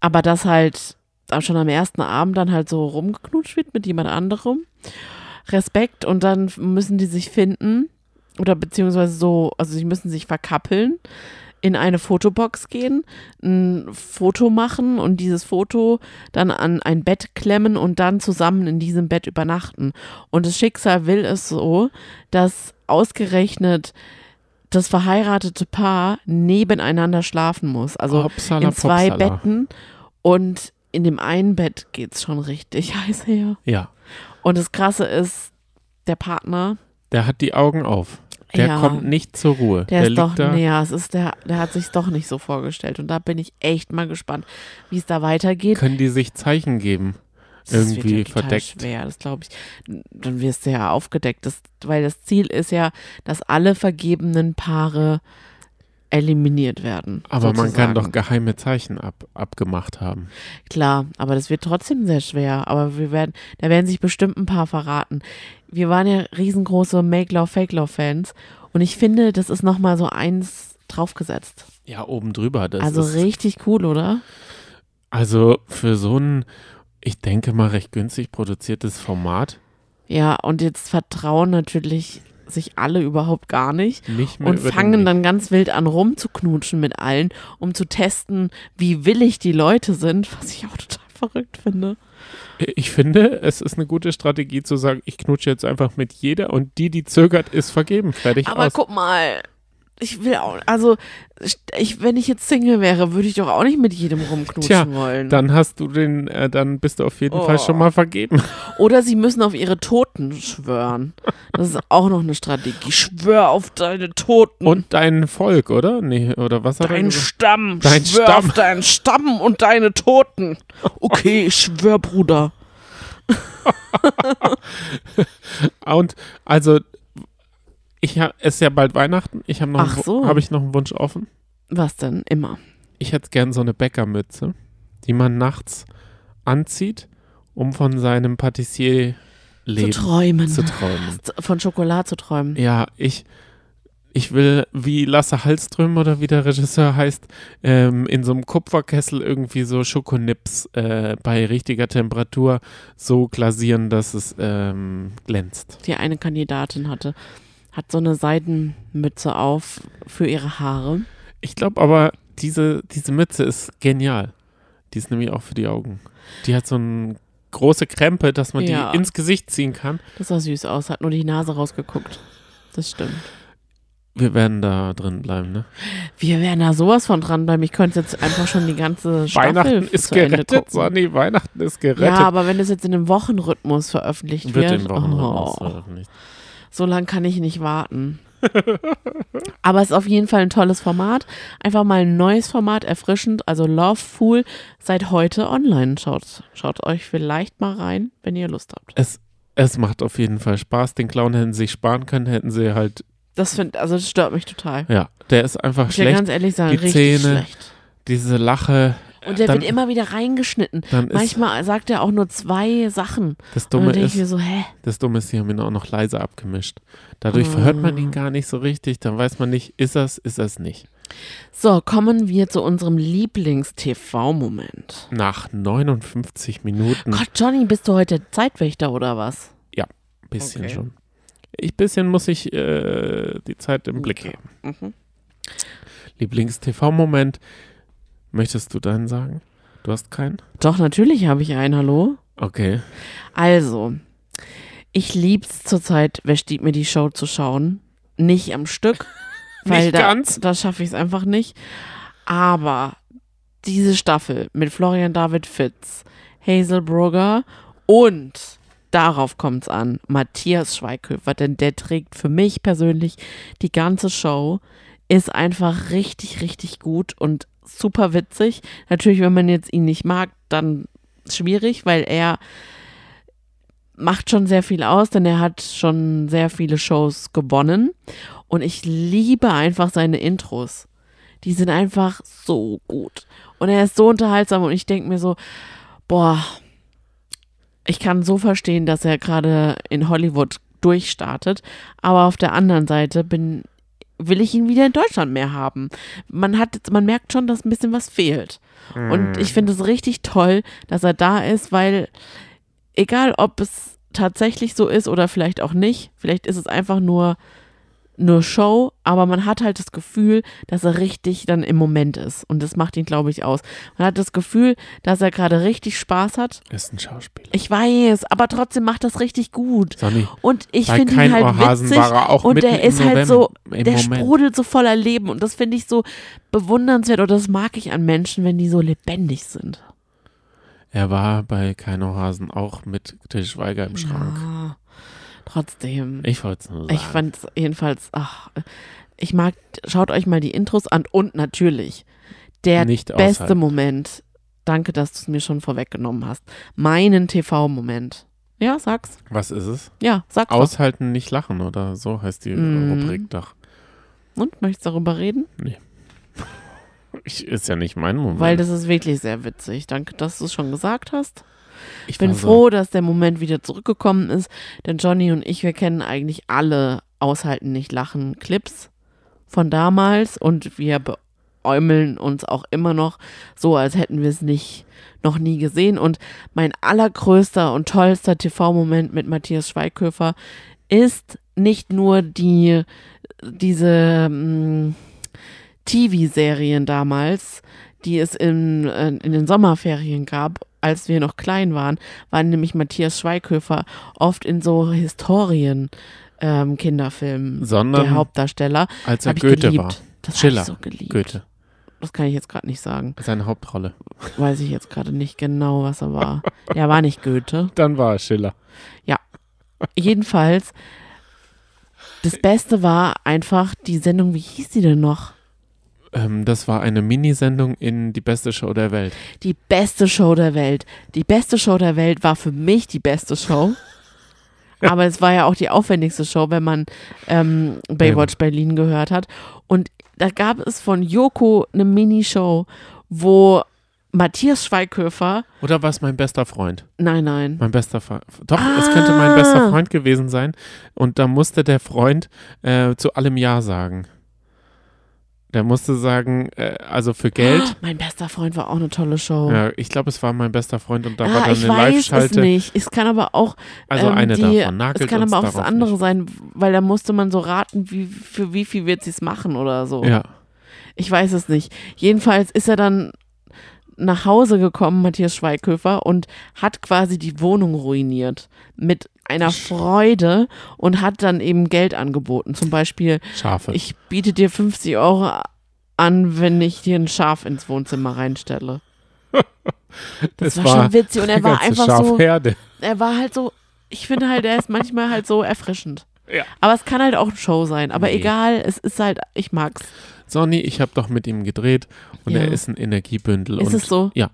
Aber dass halt schon am ersten Abend dann halt so rumgeknutscht wird mit jemand anderem. Respekt und dann müssen die sich finden oder beziehungsweise so, also sie müssen sich verkappeln, in eine Fotobox gehen, ein Foto machen und dieses Foto dann an ein Bett klemmen und dann zusammen in diesem Bett übernachten. Und das Schicksal will es so, dass ausgerechnet das verheiratete Paar nebeneinander schlafen muss. Also Hopsala, in zwei popsala. Betten und in dem einen Bett geht's schon richtig heiß her. Ja, Und das Krasse ist, der Partner, der hat die Augen auf. Der Ja. kommt nicht zur Ruhe. der, Der, ist doch, da. nee, ja, es ist der, der hat sich doch nicht so vorgestellt. Und da bin ich echt mal gespannt, wie es da weitergeht. Können die sich Zeichen geben? Das wird irgendwie ja total verdeckt. schwer, das glaube ich. Dann wirst du ja aufgedeckt, das, weil das Ziel ist ja, dass alle vergebenen Paare eliminiert werden. Aber man kann sozusagen. doch geheime Zeichen ab, abgemacht haben. Klar, aber das wird trotzdem sehr schwer. Aber wir werden, da werden sich bestimmt ein paar verraten. Wir waren ja riesengroße Make Love, Fake Love Fans. Und ich finde, das ist nochmal so eins draufgesetzt. Ja, oben drüber. Also richtig cool, oder? also für so ein, ich denke mal, recht günstig produziertes Format Ja, und jetzt vertrauen natürlich sich alle überhaupt gar nicht. nicht Und fangen dann ganz wild an rumzuknutschen mit allen, um zu testen, wie willig die Leute sind, was ich auch total verrückt finde. Ich finde, es ist eine gute Strategie zu sagen, ich knutsche jetzt einfach mit jeder und die, die zögert, ist vergeben. Fertig Aber aus. guck mal, ich will auch, also ich, wenn ich jetzt Single wäre, würde ich doch auch nicht mit jedem rumknutschen Tja, wollen. Dann hast du den, äh, dann bist du auf jeden Oh. Fall schon mal vergeben. Oder sie müssen auf ihre Toten schwören. Das ist auch noch eine Strategie. Schwör auf deine Toten. Und dein Volk, oder? Nee, oder was hat er Dein gesagt? Stamm. Dein schwör Stamm. auf deinen Stamm und deine Toten. Okay, ich schwör, Bruder. Und also, ich ha, es ist ja bald Weihnachten. Ich habe noch, Ach einen so. habe ich noch einen Wunsch offen. Was denn? Immer. Ich hätte gern so eine Bäckermütze, die man nachts anzieht, um von seinem Patissier-Leben Zu träumen. zu träumen. Von Schokolade zu träumen. Ja, ich, ich will, wie Lasse Hallström oder wie der Regisseur heißt, ähm, in so einem Kupferkessel irgendwie so Schokonips äh, bei richtiger Temperatur so glasieren, dass es ähm, glänzt. Die eine Kandidatin hatte, hat so eine Seidenmütze auf für ihre Haare. Ich glaube aber, diese, diese Mütze ist genial. Die ist nämlich auch für die Augen. Die hat so eine große Krempe, dass man Ja. die ins Gesicht ziehen kann. Das sah süß aus, hat nur die Nase rausgeguckt. Das stimmt. Wir werden da drin bleiben, ne? Wir wären da sowas von dranbleiben. Ich könnte jetzt einfach schon die ganze Staffel Weihnachten ist gerettet. Sonny. Weihnachten ist gerettet. Ja, aber wenn das jetzt in einem Wochenrhythmus veröffentlicht wird wird, in Wochen oh, veröffentlicht. So lange kann ich nicht warten. aber es ist auf jeden Fall ein tolles Format. Einfach mal ein neues Format, erfrischend. Also Loveful seit heute online. Schaut, schaut euch vielleicht mal rein, wenn ihr Lust habt. Es, es macht auf jeden Fall Spaß. Den Clown hätten sie sich sparen können, hätten sie halt, Das find, also das stört mich total. ja, der ist einfach ich schlecht. ganz ehrlich sagen, Die richtig Zähne, schlecht. Diese Lache. Und der dann, wird immer wieder reingeschnitten. Manchmal sagt er auch nur zwei Sachen. das Dumme ist, so, hä? das Dumme ist, sie haben ihn auch noch leise abgemischt. Dadurch verhört man Ah. ihn gar nicht so richtig. Dann weiß man nicht, ist das, ist das nicht. So, kommen wir zu unserem Lieblings-TV-Moment. Nach 59 Minuten, Gott, Johnny, bist du heute Zeitwächter oder was? bisschen okay. schon. Ich bisschen muss ich äh, die Zeit im Blick haben. Mhm. Lieblings-TV-Moment. Möchtest du deinen sagen? Du hast keinen? Doch, natürlich habe ich einen, hallo? Okay. Also, ich lieb's zurzeit, wer steht mir die Show zu schauen. Nicht am Stück, weil Nicht da, ganz. da schaffe ich es einfach nicht. Aber diese Staffel mit Florian David Fitz, Hazel Brugger und darauf kommt's an, Matthias Schweighöfer, denn der trägt für mich persönlich die ganze Show, ist einfach richtig, richtig gut und super witzig. Natürlich, wenn man jetzt ihn nicht mag, dann schwierig, weil er macht schon sehr viel aus, denn er hat schon sehr viele Shows gewonnen. Und ich liebe einfach seine Intros. Die sind einfach so gut. Und er ist so unterhaltsam und ich denke mir so, boah, ich kann so verstehen, dass er gerade in Hollywood durchstartet. Aber auf der anderen Seite bin, will ich ihn wieder in Deutschland mehr haben. Man hat, man merkt schon, dass ein bisschen was fehlt. Und ich finde es richtig toll, dass er da ist, weil egal ob es tatsächlich so ist oder vielleicht auch nicht, vielleicht ist es einfach nur nur Show, aber man hat halt das Gefühl, dass er richtig dann im Moment ist und das macht ihn, glaube ich, aus. Man hat das Gefühl, dass er gerade richtig Spaß hat. Ist ein Schauspieler. Ich weiß, aber trotzdem macht das richtig gut. Sonny, Und ich finde ihn halt Ohrhasen witzig er und im ist halt so, der Moment. sprudelt so voller Leben und das finde ich so bewundernswert oder das mag ich an Menschen, wenn die so lebendig sind. Er war bei Keino Hasen auch mit Til Schweiger im Schrank. Ja, trotzdem. Ich wollte es nur sagen. Ich fand es jedenfalls, ach, ich mag, schaut euch mal die Intros an und natürlich der Nicht beste aushalten. Moment. Danke, dass du es mir schon vorweggenommen hast. Meinen TV-Moment. Ja, sag's. Was ist es? Ja, sag's. doch. Aushalten, nicht lachen oder so heißt die Mhm. Rubrik doch. Und möchtest du darüber reden? Ich, ist ja nicht mein Moment. Weil das ist wirklich sehr witzig. Danke, dass du es schon gesagt hast. Ich bin war so- froh, dass der Moment wieder zurückgekommen ist, denn Johnny und ich, wir kennen eigentlich alle Aushalten, nicht lachen Clips von damals und wir beäumeln uns auch immer noch so, als hätten wir es nicht noch nie gesehen. Und mein allergrößter und tollster TV-Moment mit Matthias Schweighöfer ist nicht nur die, diese mh, TV-Serien damals, die es in, äh, in den Sommerferien gab, als wir noch klein waren, waren nämlich Matthias Schweighöfer oft in so Historien ähm, Kinderfilm Sondern der Hauptdarsteller. als er Goethe war. Das Schiller. so. Goethe. Das kann ich jetzt gerade nicht sagen. Seine Hauptrolle. Weiß ich jetzt gerade nicht genau, was er war. Er war nicht Goethe. Dann war er Schiller. Jedenfalls, das Beste war einfach die Sendung, wie hieß die denn noch? Ähm, das war eine Minisendung in die beste Show der Welt. Die beste Show der Welt. Die beste Show der Welt war für mich die beste Show. Aber es war ja auch die aufwendigste Show, wenn man ähm, Baywatch Berlin gehört hat. Und da gab es von Joko eine Minishow, wo Matthias Schweighöfer, Oder war es mein bester Freund? nein, nein, Mein bester Freund. Doch, es könnte mein Ah. bester Freund gewesen sein. Und da musste der Freund äh, zu allem Ja sagen. Der musste sagen, äh, also für Geld. Ah, mein bester Freund war auch eine tolle Show. Ja, ich glaube, es war mein bester Freund und da war ah, dann ich eine weiß es Live-Schalte. nicht. Es kann aber auch Also ähm, eine die, davon. Nagelt Es kann aber auch das andere nicht. sein, weil da musste man so raten, wie, für wie viel wird sie es machen oder so. Ja. Ich weiß es nicht. Jedenfalls ist er dann nach Hause gekommen, Matthias Schweighöfer, und hat quasi die Wohnung ruiniert. Mit einer Freude und hat dann eben Geld angeboten. Zum Beispiel, Schafe. ich biete dir 50 Euro an, wenn ich dir ein Schaf ins Wohnzimmer reinstelle. Das Es war, schon witzig und er war einfach so, er war halt so, ich finde halt, er ist manchmal halt so erfrischend. Ja. Aber es kann halt auch eine Show sein. Aber Nee. egal, es ist halt, ich mag's. Sonny, ich habe doch mit ihm gedreht und Ja. er ist ein Energiebündel. Ist und es so? Ja.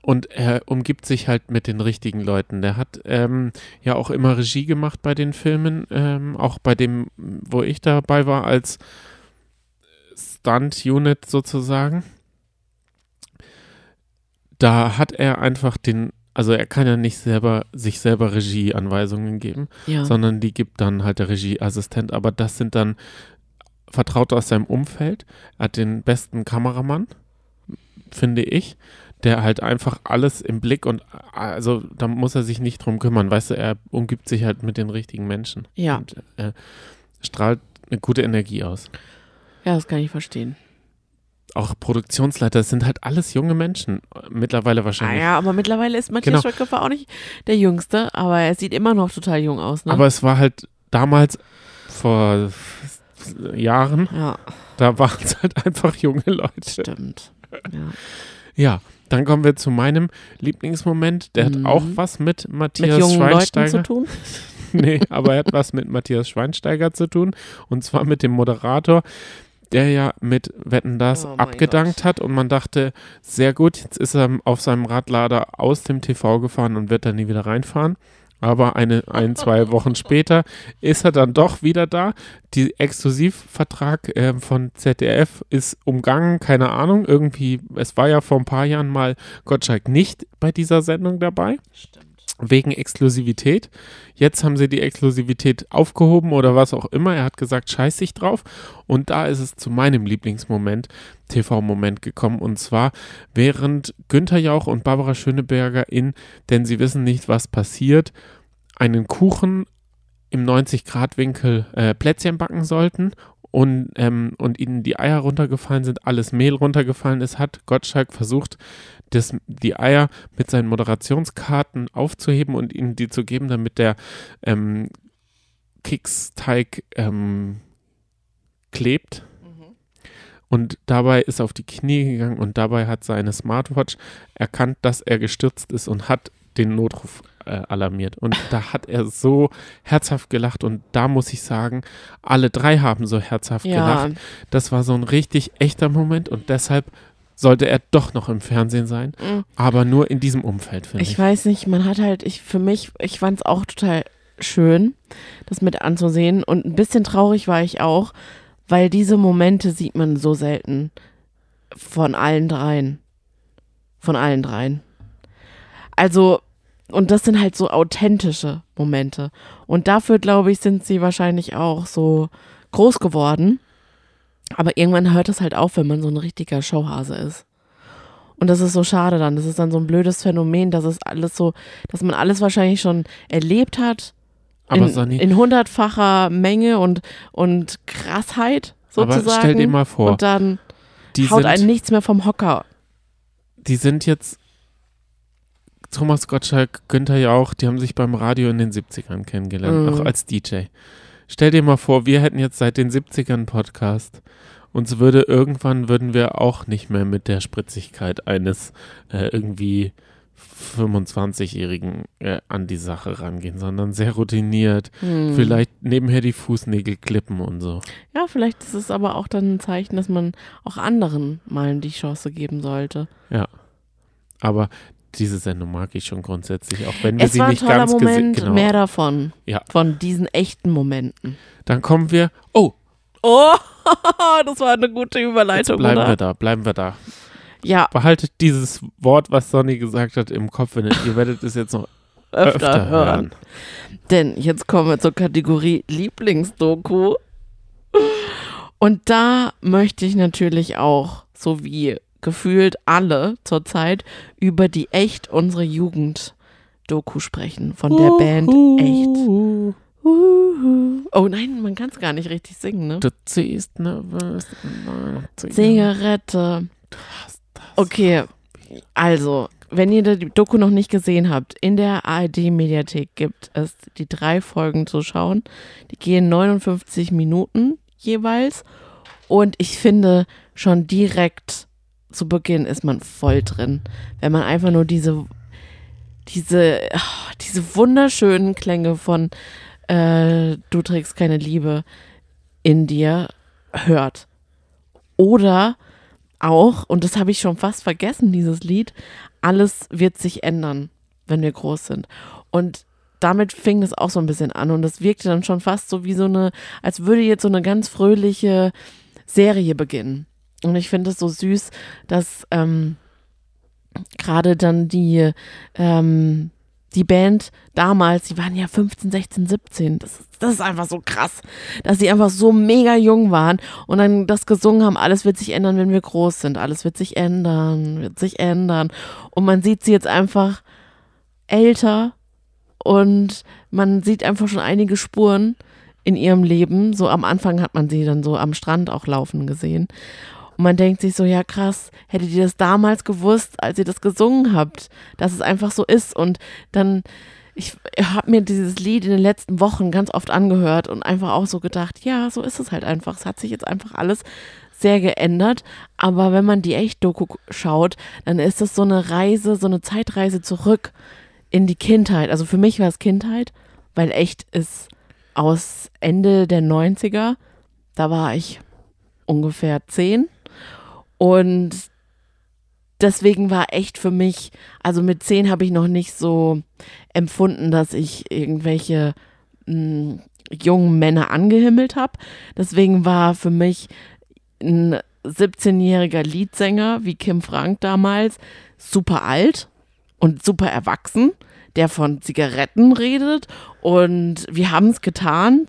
Und er umgibt sich halt mit den richtigen Leuten. Der hat ähm, ja auch immer Regie gemacht bei den Filmen, ähm, auch bei dem, wo ich dabei war, als Stunt-Unit sozusagen. Da hat er einfach den, also er kann ja nicht selber sich selber Regieanweisungen geben, Ja. sondern die gibt dann halt der Regieassistent. Aber das sind dann Vertraute aus seinem Umfeld. Er hat den besten Kameramann, finde ich, der halt einfach alles im Blick und also da muss er sich nicht drum kümmern. Weißt du, er umgibt sich halt mit den richtigen Menschen. Ja. Und äh, strahlt eine gute Energie aus. ja, das kann ich verstehen. Auch Produktionsleiter, das sind halt alles junge Menschen. Mittlerweile Ah wahrscheinlich. ja, aber mittlerweile ist Matthias Genau. Schweighöfer auch nicht der Jüngste, aber er sieht immer noch total jung aus, ne? Aber es war halt damals vor Jahren, ja, da waren es halt einfach junge Leute. stimmt. Ja. Ja, dann kommen wir zu meinem Lieblingsmoment. Der Mhm. hat auch was mit Mit Matthias Leuten Schweinsteiger. zu tun? nee, aber er hat was mit Matthias Schweinsteiger zu tun. Und zwar mit dem Moderator, der ja mit Wetten das Oh abgedankt Gott. hat. Und man dachte, sehr gut, jetzt ist er auf seinem Radlader aus dem TV gefahren und wird dann nie wieder reinfahren. Aber eine, ein, zwei Wochen später ist er dann doch wieder da. Die Exklusivvertrag äh, von ZDF ist umgangen, keine Ahnung. Irgendwie, es war ja vor ein paar Jahren mal Gottschalk nicht bei dieser Sendung dabei Stimmt. Wegen Exklusivität. Jetzt haben sie die Exklusivität aufgehoben oder was auch immer. Er hat gesagt, scheiß dich drauf. Und da ist es zu meinem Lieblingsmoment, TV-Moment gekommen. Und zwar während Günther Jauch und Barbara Schöneberger in Denn sie wissen nicht, was passiert, einen Kuchen im 90-Grad-Winkel äh, Plätzchen backen sollten und, ähm, und ihnen die Eier runtergefallen sind, alles Mehl runtergefallen ist, hat Gottschalk versucht, das, die Eier mit seinen Moderationskarten aufzuheben und ihnen die zu geben, damit der ähm, Keksteig ähm, klebt. Und dabei ist er auf die Knie gegangen und dabei hat seine Smartwatch erkannt, dass er gestürzt ist und hat den Notruf äh, alarmiert. Und da hat er so herzhaft gelacht und da muss ich sagen, alle drei haben so herzhaft Ja, gelacht. Das war so ein richtig echter Moment und deshalb sollte er doch noch im Fernsehen sein, Mm. aber nur in diesem Umfeld, finde ich. ich weiß nicht, man hat halt, ich für mich, ich fand es auch total schön, das mit anzusehen. Und ein bisschen traurig war ich auch, weil diese Momente sieht man so selten von allen dreien. Von allen dreien. Also, und das sind halt so authentische Momente. Und dafür, glaube ich, sind sie wahrscheinlich auch so groß geworden. Aber irgendwann hört es halt auf, wenn man so ein richtiger Showhase ist. Und das ist so schade dann. Das ist dann so ein blödes Phänomen, dass es alles so, dass man alles wahrscheinlich schon erlebt hat. Aber in, Sonny, in hundertfacher Menge und, und Krassheit aber sozusagen. stell dir mal vor, und dann die haut einen nichts mehr vom Hocker. die sind jetzt Thomas Gottschalk, Günther Jauch, die haben sich beim Radio in den 70ern kennengelernt, Mhm. auch als DJ. stell dir mal vor, wir hätten jetzt seit den 70ern einen Podcast. Uns würde irgendwann würden wir auch nicht mehr mit der Spritzigkeit eines äh, irgendwie 25-Jährigen äh, an die Sache rangehen, sondern sehr routiniert. Hm. Vielleicht nebenher die Fußnägel klippen und so. Ja, vielleicht ist es aber auch dann ein Zeichen, dass man auch anderen mal die Chance geben sollte. Ja. Aber diese Sendung mag ich schon grundsätzlich, auch wenn wir Es sie war ein nicht toller ganz Moment, genau. mehr davon. Ja. Von diesen echten Momenten. Dann kommen wir. Oh, Oh, das war eine gute jetzt Überleitung, bleiben oder? wir da, bleiben wir da. Ja, Behaltet dieses Wort, was Sonny gesagt hat, im Kopf. Wenn ihr, ihr werdet es jetzt noch öfter, öfter, hören. hören. Denn jetzt kommen wir zur Kategorie Lieblingsdoku. Und da möchte ich natürlich auch, so wie gefühlt alle zurzeit, über die Echt unsere Jugend Doku sprechen. Von der Band Echt. Uhu. Oh nein, man kann es gar nicht richtig singen, ne? Du ziehst nervös. Zigarette. Okay, also, wenn ihr die Doku noch nicht gesehen habt, in der ARD-Mediathek gibt es die drei Folgen zu schauen. Die gehen 59 Minuten jeweils. Und ich finde, schon direkt zu Beginn ist man voll drin. Wenn man einfach nur diese, diese, ah, diese wunderschönen Klänge von äh, Du trägst keine Liebe in dir hört. Oder auch, und das habe ich schon fast vergessen, dieses Lied, alles wird sich ändern, wenn wir groß sind. Und damit fing das auch so ein bisschen an und das wirkte dann schon fast so wie so eine, als würde jetzt so eine ganz fröhliche Serie beginnen. Und ich finde es so süß, dass ähm, gerade dann die, ähm, die Band damals, die waren ja 15, 16, 17. Das ist, das ist einfach so krass, dass sie einfach so mega jung waren und dann das gesungen haben, alles wird sich ändern, wenn wir groß sind. Alles wird sich ändern, wird sich ändern. Und man sieht sie jetzt einfach älter und man sieht einfach schon einige Spuren in ihrem Leben. So am Anfang hat man sie dann so am Strand auch laufen gesehen. Und man denkt sich so, ja krass, hättet ihr das damals gewusst, als ihr das gesungen habt, dass es einfach so ist. Und dann, ich habe mir dieses Lied in den letzten Wochen ganz oft angehört und einfach auch so gedacht, ja, so ist es halt einfach. Es hat sich jetzt einfach alles sehr geändert. Aber wenn man die Echt-Doku schaut, dann ist das so eine Reise, so eine Zeitreise zurück in die Kindheit. Also für mich war es Kindheit, weil Echt ist aus Ende der 90er. Da war ich ungefähr zehn. Und deswegen war echt für mich, also mit zehn habe ich noch nicht so empfunden, dass ich irgendwelche mh, jungen Männer angehimmelt habe. Deswegen war für mich ein 17-jähriger Leadsänger wie Kim Frank damals super alt und super erwachsen, der von Zigaretten redet. Und wir haben es getan,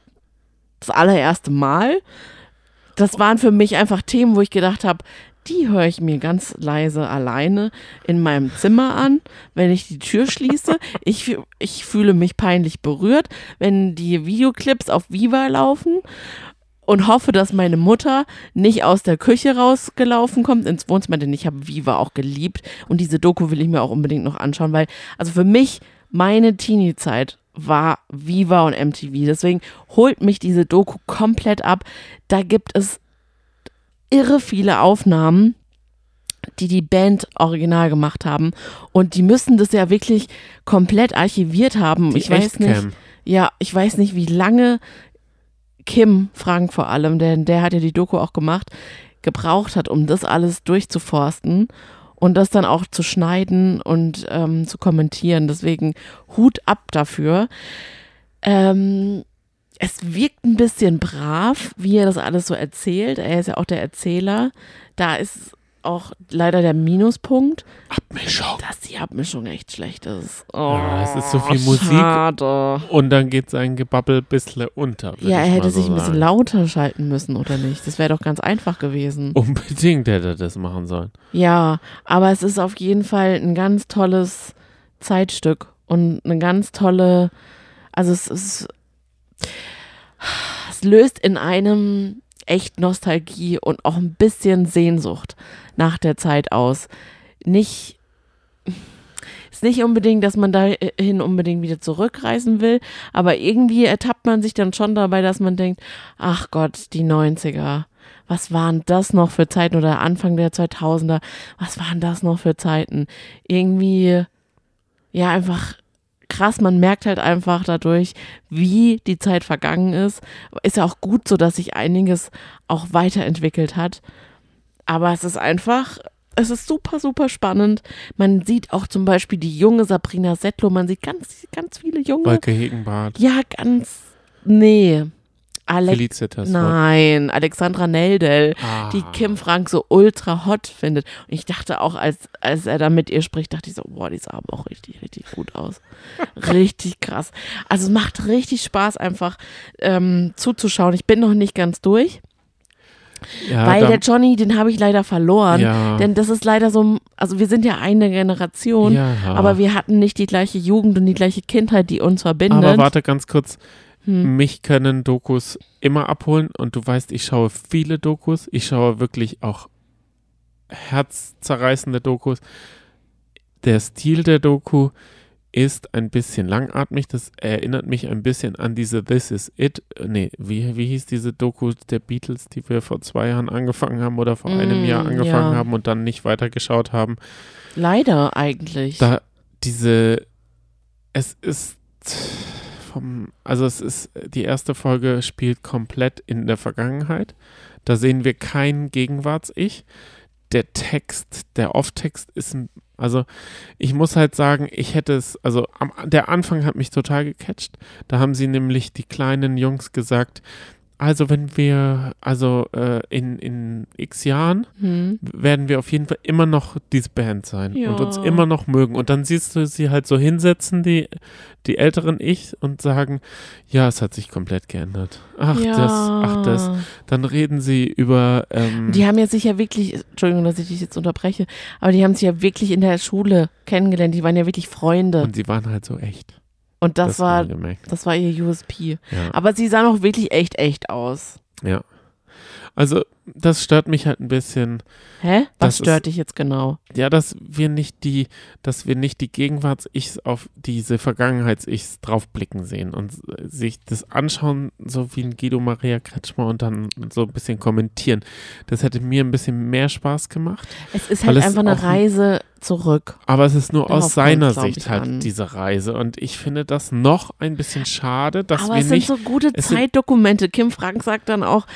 das allererste Mal. Das waren für mich einfach Themen, wo ich gedacht habe, die höre ich mir ganz leise alleine in meinem Zimmer an, wenn ich die Tür schließe. Ich, ich fühle mich peinlich berührt, wenn die Videoclips auf Viva laufen und hoffe, dass meine Mutter nicht aus der Küche rausgelaufen kommt ins Wohnzimmer, denn ich habe Viva auch geliebt und diese Doku will ich mir auch unbedingt noch anschauen, weil also für mich meine Teenie-Zeit war Viva und MTV. Deswegen holt mich diese Doku komplett ab. Da gibt es irre viele Aufnahmen, die die Band original gemacht haben und die müssen das ja wirklich komplett archiviert haben. Die ich weiß nicht. Echtcam. Ja, ich weiß nicht, wie lange Kim Frank vor allem, denn der hat ja die Doku auch gemacht, gebraucht hat, um das alles durchzuforsten und das dann auch zu schneiden und ähm, zu kommentieren. Deswegen Hut ab dafür. Ähm, es wirkt ein bisschen brav, wie er das alles so erzählt. Er ist ja auch der Erzähler. Da ist auch leider der Minuspunkt, Abmischung. dass die Abmischung echt schlecht ist. Oh, Ja, es ist so viel Musik. Schade. Und dann geht sein Gebabbel ein bisschen unter. Ja, er hätte so sich ein bisschen sagen. lauter schalten müssen, oder nicht? Das wäre doch ganz einfach gewesen. Unbedingt hätte er das machen sollen. Ja, aber es ist auf jeden Fall ein ganz tolles Zeitstück und eine ganz tolle, also es ist, es löst in einem echt Nostalgie und auch ein bisschen Sehnsucht nach der Zeit aus. Nicht, Jetzt nicht unbedingt, dass man dahin unbedingt wieder zurückreisen will, aber irgendwie ertappt man sich dann schon dabei, dass man denkt, ach Gott, die 90er. Was waren das noch für Zeiten oder Anfang der 2000er? Was waren das noch für Zeiten? Irgendwie, ja, einfach krass. Man merkt halt einfach dadurch, wie die Zeit vergangen ist. Ist ja auch gut so, dass sich einiges auch weiterentwickelt hat. Aber es ist einfach, es ist super, super spannend. Man sieht auch zum Beispiel die junge Sabrina Settler. Man sieht ganz, ganz viele junge. Wolke Hegenbart. Ja, ganz. Nee. Alex Felicitas. Nein, Alexandra Neldel, Ah. die Kim Frank so ultra hot findet. Und ich dachte auch, als, als er da mit ihr spricht, dachte ich so, boah, die sah aber auch richtig, richtig gut aus. richtig krass. Also es macht richtig Spaß, einfach ähm, zuzuschauen. Ich bin noch nicht ganz durch, Ja, weil der Johnny, den habe ich leider verloren. Ja. Denn das ist leider so, also wir sind ja eine Generation, Ja. aber wir hatten nicht die gleiche Jugend und die gleiche Kindheit, die uns verbindet. Aber warte ganz kurz. Hm. Mich können Dokus immer abholen und du weißt, ich schaue viele Dokus. Ich schaue wirklich auch herzzerreißende Dokus. Der Stil der Doku ist ein bisschen langatmig. Das erinnert mich ein bisschen an diese This Is It. Nee, wie, wie hieß diese Doku der Beatles, die wir vor zwei Jahren angefangen haben oder vor einem Mm, Jahr angefangen ja. haben und dann nicht weitergeschaut haben? Leider eigentlich. da diese es ist vom also es ist die erste Folge spielt komplett in der Vergangenheit. Da sehen wir kein Gegenwarts-Ich. Der Text, der Off-Text ist ein also ich muss halt sagen, ich hätte es, also am, der Anfang hat mich total gecatcht. Da haben sie nämlich die kleinen Jungs gesagt, also wenn wir, also äh, in, in x Jahren Hm. werden wir auf jeden Fall immer noch diese Band sein Ja. und uns immer noch mögen. Und dann siehst du sie halt so hinsetzen, die, die älteren Ich, und sagen, ja, es hat sich komplett geändert. Ach ja. das, ach das. Dann reden sie über ähm, Die haben ja sich ja wirklich, Entschuldigung, dass ich dich jetzt unterbreche, aber die haben sich ja wirklich in der Schule kennengelernt. Die waren ja wirklich Freunde. und sie waren halt so echt. Und das, haben war, das war ihr USP. Ja. Aber sie sahen auch wirklich echt, echt aus. ja. Also, das stört mich halt ein bisschen. Hä? Was Das stört dich jetzt genau? Ja, dass wir nicht die, dass wir nicht die Gegenwarts-Ichs auf diese Vergangenheits-Ichs draufblicken sehen und sich das anschauen, so wie ein Guido Maria Kretschmer und dann so ein bisschen kommentieren. Das hätte mir ein bisschen mehr Spaß gemacht. Es ist halt es einfach eine Reise zurück. Aber es ist nur Darauf aus seiner Sicht ich, halt an. diese Reise. Und ich finde das noch ein bisschen schade, dass Aber wir es sind nicht. so gute es Zeitdokumente. Kim Frank sagt dann auch,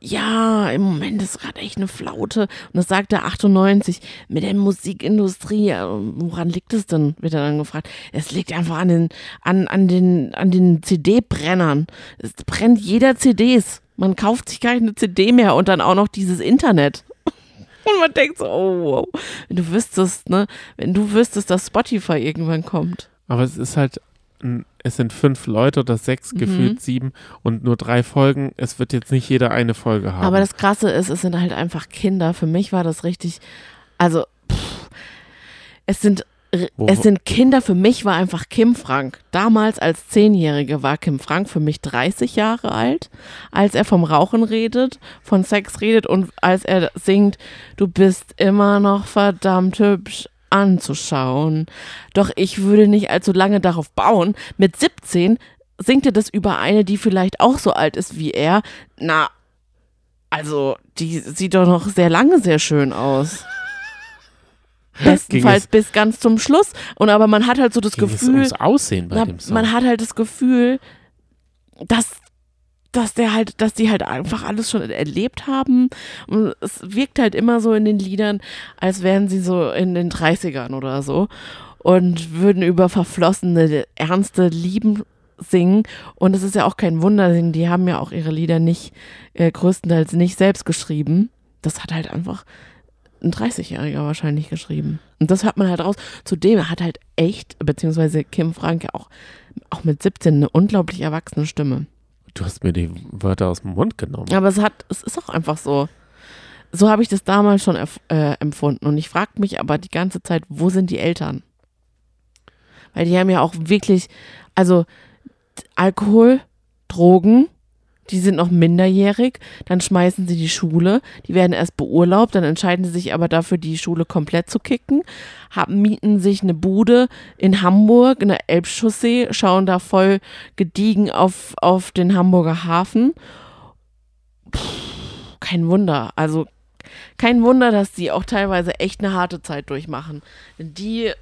ja, im Moment ist gerade echt eine Flaute. Und das sagt er 98 mit der Musikindustrie. Woran liegt es denn? Wird er dann gefragt. Es liegt einfach an den, an, an den, an den CD-Brennern. Es brennt jeder CDs. Man kauft sich gar keine CD mehr und dann auch noch dieses Internet. Und man denkt so, oh, wow. Wenn du wüsstest, ne, wenn du wüsstest, dass Spotify irgendwann kommt. aber es ist halt. ein- Es sind fünf Leute oder sechs, Mhm. gefühlt sieben und nur drei Folgen. Es wird jetzt nicht jeder eine Folge haben. Aber das Krasse ist, es sind halt einfach Kinder. Für mich war das richtig, also pff, es sind Wo- es sind Kinder. Für mich war einfach Kim Frank. Damals als Zehnjährige war Kim Frank für mich 30 Jahre alt, als er vom Rauchen redet, von Sex redet und als er singt, du bist immer noch verdammt hübsch anzuschauen. Doch ich würde nicht allzu lange darauf bauen. Mit 17 singt er das über eine, die vielleicht auch so alt ist wie er. Na, also, die sieht doch noch sehr lange sehr schön aus. Bestenfalls bis ganz zum Schluss. Und aber man hat halt so das Ging es Gefühl, ums Aussehen bei na, dem Song. man hat halt das Gefühl, dass dass der halt, dass die halt einfach alles schon erlebt haben. Und es wirkt halt immer so in den Liedern, als wären sie so in den 30ern oder so und würden über verflossene, ernste Lieben singen. Und es ist ja auch kein Wunder, denn die haben ja auch ihre Lieder nicht, äh, größtenteils nicht selbst geschrieben. Das hat halt einfach ein 30-Jähriger wahrscheinlich geschrieben. Und das hört man halt raus. Zudem hat halt echt, beziehungsweise Kim Frank ja auch, auch mit 17 eine unglaublich erwachsene Stimme. Du hast mir die Wörter aus dem Mund genommen. Aber es hat, es ist auch einfach so. So habe ich das damals schon äh, empfunden. Und ich frage mich aber die ganze Zeit, wo sind die Eltern? Weil die haben ja auch wirklich, also Alkohol, Drogen, die sind noch minderjährig, dann schmeißen sie die Schule, die werden erst beurlaubt, dann entscheiden sie sich aber dafür, die Schule komplett zu kicken, haben, mieten sich eine Bude in Hamburg, in der Elbchaussee, schauen da voll gediegen auf, auf den Hamburger Hafen. Puh, kein Wunder, also kein Wunder, dass die auch teilweise echt eine harte Zeit durchmachen. Die,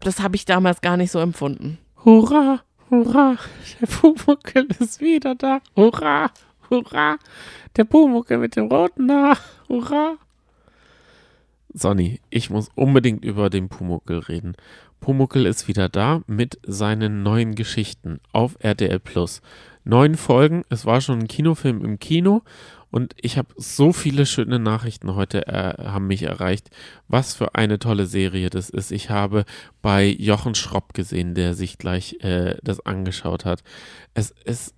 das habe ich damals gar nicht so empfunden. Hurra, hurra, der Pumuckel ist wieder da. Hurra, hurra, der Pumuckel mit dem roten Haar. Hurra. Sonny, ich muss unbedingt über den Pumuckel reden. Pumuckel ist wieder da mit seinen neuen Geschichten auf RTL Plus. Neun Folgen, es war schon ein Kinofilm im Kino und ich habe so viele schöne Nachrichten heute äh, haben mich erreicht. Was für eine tolle Serie das ist. Ich habe bei Jochen Schropp gesehen, der sich gleich äh, das angeschaut hat. Es ist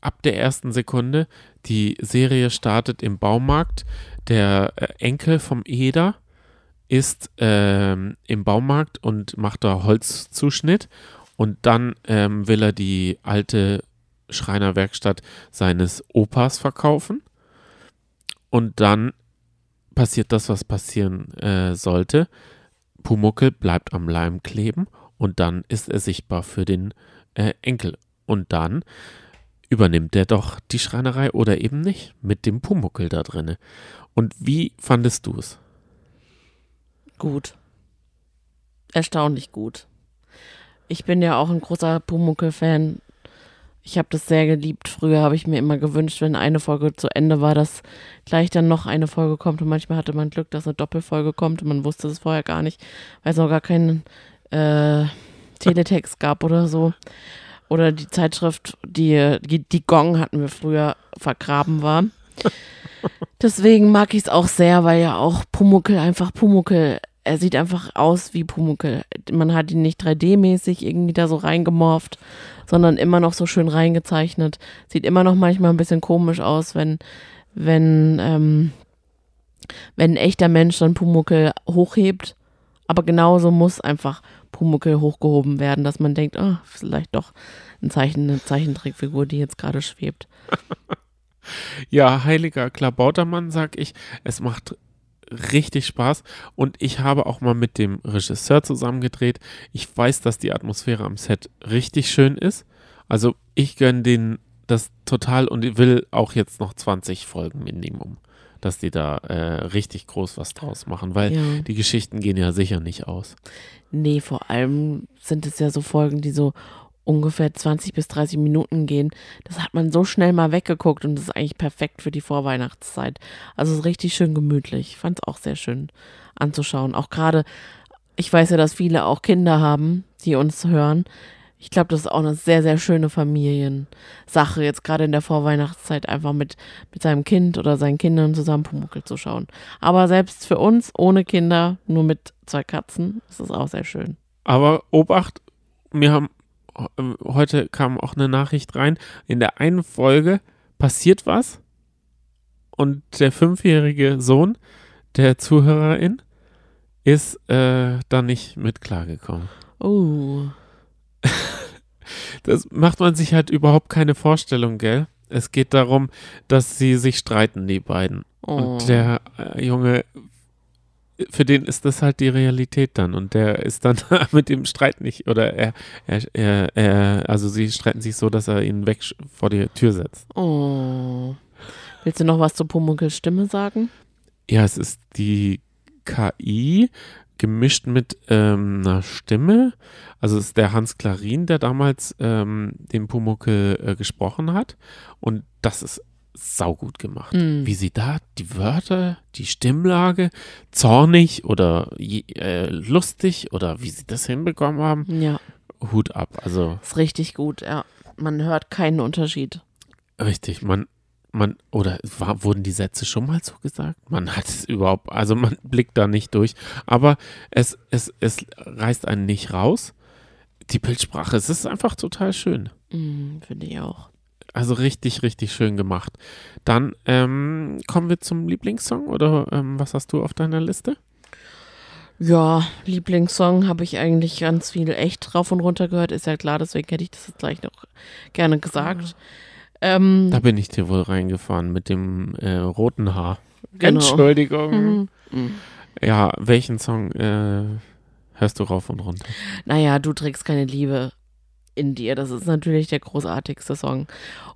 ab der ersten Sekunde. Die Serie startet im Baumarkt. Der äh, Enkel vom Eder ist ähm, im Baumarkt und macht da Holzzuschnitt. Und dann ähm, will er die alte Schreinerwerkstatt seines Opas verkaufen. Und dann passiert das, was passieren äh, sollte. Pumuckel bleibt am Leim kleben und dann ist er sichtbar für den äh, Enkel. Und dann übernimmt er doch die Schreinerei oder eben nicht mit dem Pumuckel da drinne. Und wie fandest du es? Gut. Erstaunlich gut. Ich bin ja auch ein großer Pumuckel-Fan. Ich habe das sehr geliebt. Früher habe ich mir immer gewünscht, wenn eine Folge zu Ende war, dass gleich dann noch eine Folge kommt. Und manchmal hatte man Glück, dass eine Doppelfolge kommt und man wusste es vorher gar nicht, weil es noch gar keinen äh, Teletext gab oder so. Oder die Zeitschrift, die, die, die Gong hatten wir früher vergraben war. Deswegen mag ich es auch sehr, weil ja auch Pumuckel einfach Pumuckel er sieht einfach aus wie Pumuckel. Man hat ihn nicht 3D-mäßig irgendwie da so reingemorft, sondern immer noch so schön reingezeichnet. Sieht immer noch manchmal ein bisschen komisch aus, wenn, wenn, ähm, wenn ein echter Mensch dann Pumuckel hochhebt. Aber genauso muss einfach Pumuckel hochgehoben werden, dass man denkt, oh, vielleicht doch ein Zeichen, eine Zeichentrickfigur, die jetzt gerade schwebt. ja, heiliger Klabautermann, sag ich. Es macht richtig Spaß und ich habe auch mal mit dem Regisseur zusammengedreht. Ich weiß, dass die Atmosphäre am Set richtig schön ist. Also ich gönne denen das total und will auch jetzt noch 20 Folgen Minimum, dass die da äh, richtig groß was draus machen, weil ja. die Geschichten gehen ja sicher nicht aus. Nee, vor allem sind es ja so Folgen, die so ungefähr 20 bis 30 Minuten gehen. Das hat man so schnell mal weggeguckt und das ist eigentlich perfekt für die Vorweihnachtszeit. Also es ist richtig schön gemütlich. Ich fand es auch sehr schön anzuschauen. Auch gerade, ich weiß ja, dass viele auch Kinder haben, die uns hören. Ich glaube, das ist auch eine sehr, sehr schöne Familiensache, jetzt gerade in der Vorweihnachtszeit einfach mit, mit seinem Kind oder seinen Kindern zusammen Pumuckl zu schauen. Aber selbst für uns ohne Kinder, nur mit zwei Katzen, ist es auch sehr schön. Aber Obacht, wir haben heute kam auch eine Nachricht rein. In der einen Folge passiert was und der fünfjährige Sohn der Zuhörerin ist äh, da nicht mit klargekommen. Oh. Das macht man sich halt überhaupt keine Vorstellung, gell? Es geht darum, dass sie sich streiten, die beiden. Oh. Und der äh, Junge für den ist das halt die Realität dann und der ist dann mit dem Streit nicht oder er, er, er, er, also sie streiten sich so, dass er ihn weg vor die Tür setzt. Oh. Willst du noch was zu Pumuckls Stimme sagen? Ja, es ist die KI gemischt mit ähm, einer Stimme. Also es ist der Hans Klarin, der damals ähm, den Pumuckel äh, gesprochen hat. Und das ist saugut gemacht. Mm. Wie sie da die Wörter, die Stimmlage, zornig oder äh, lustig oder wie sie das hinbekommen haben. Ja. Hut ab. Also. Ist richtig gut, ja. Man hört keinen Unterschied. Richtig, man, man, oder war, wurden die Sätze schon mal so gesagt? Man hat es überhaupt, also man blickt da nicht durch. Aber es, es, es reißt einen nicht raus. Die Bildsprache, es ist einfach total schön. Mm, Finde ich auch. Also richtig, richtig schön gemacht. Dann ähm, kommen wir zum Lieblingssong oder ähm, was hast du auf deiner Liste? Ja, Lieblingssong habe ich eigentlich ganz viel echt drauf und runter gehört, ist ja klar, deswegen hätte ich das jetzt gleich noch gerne gesagt. Ähm, Da bin ich dir wohl reingefahren mit dem äh, roten Haar. Genau. Entschuldigung. mhm. Mhm. Ja, welchen Song äh, hörst du rauf und runter? Naja, du trägst keine Liebe in dir. Das ist natürlich der großartigste Song.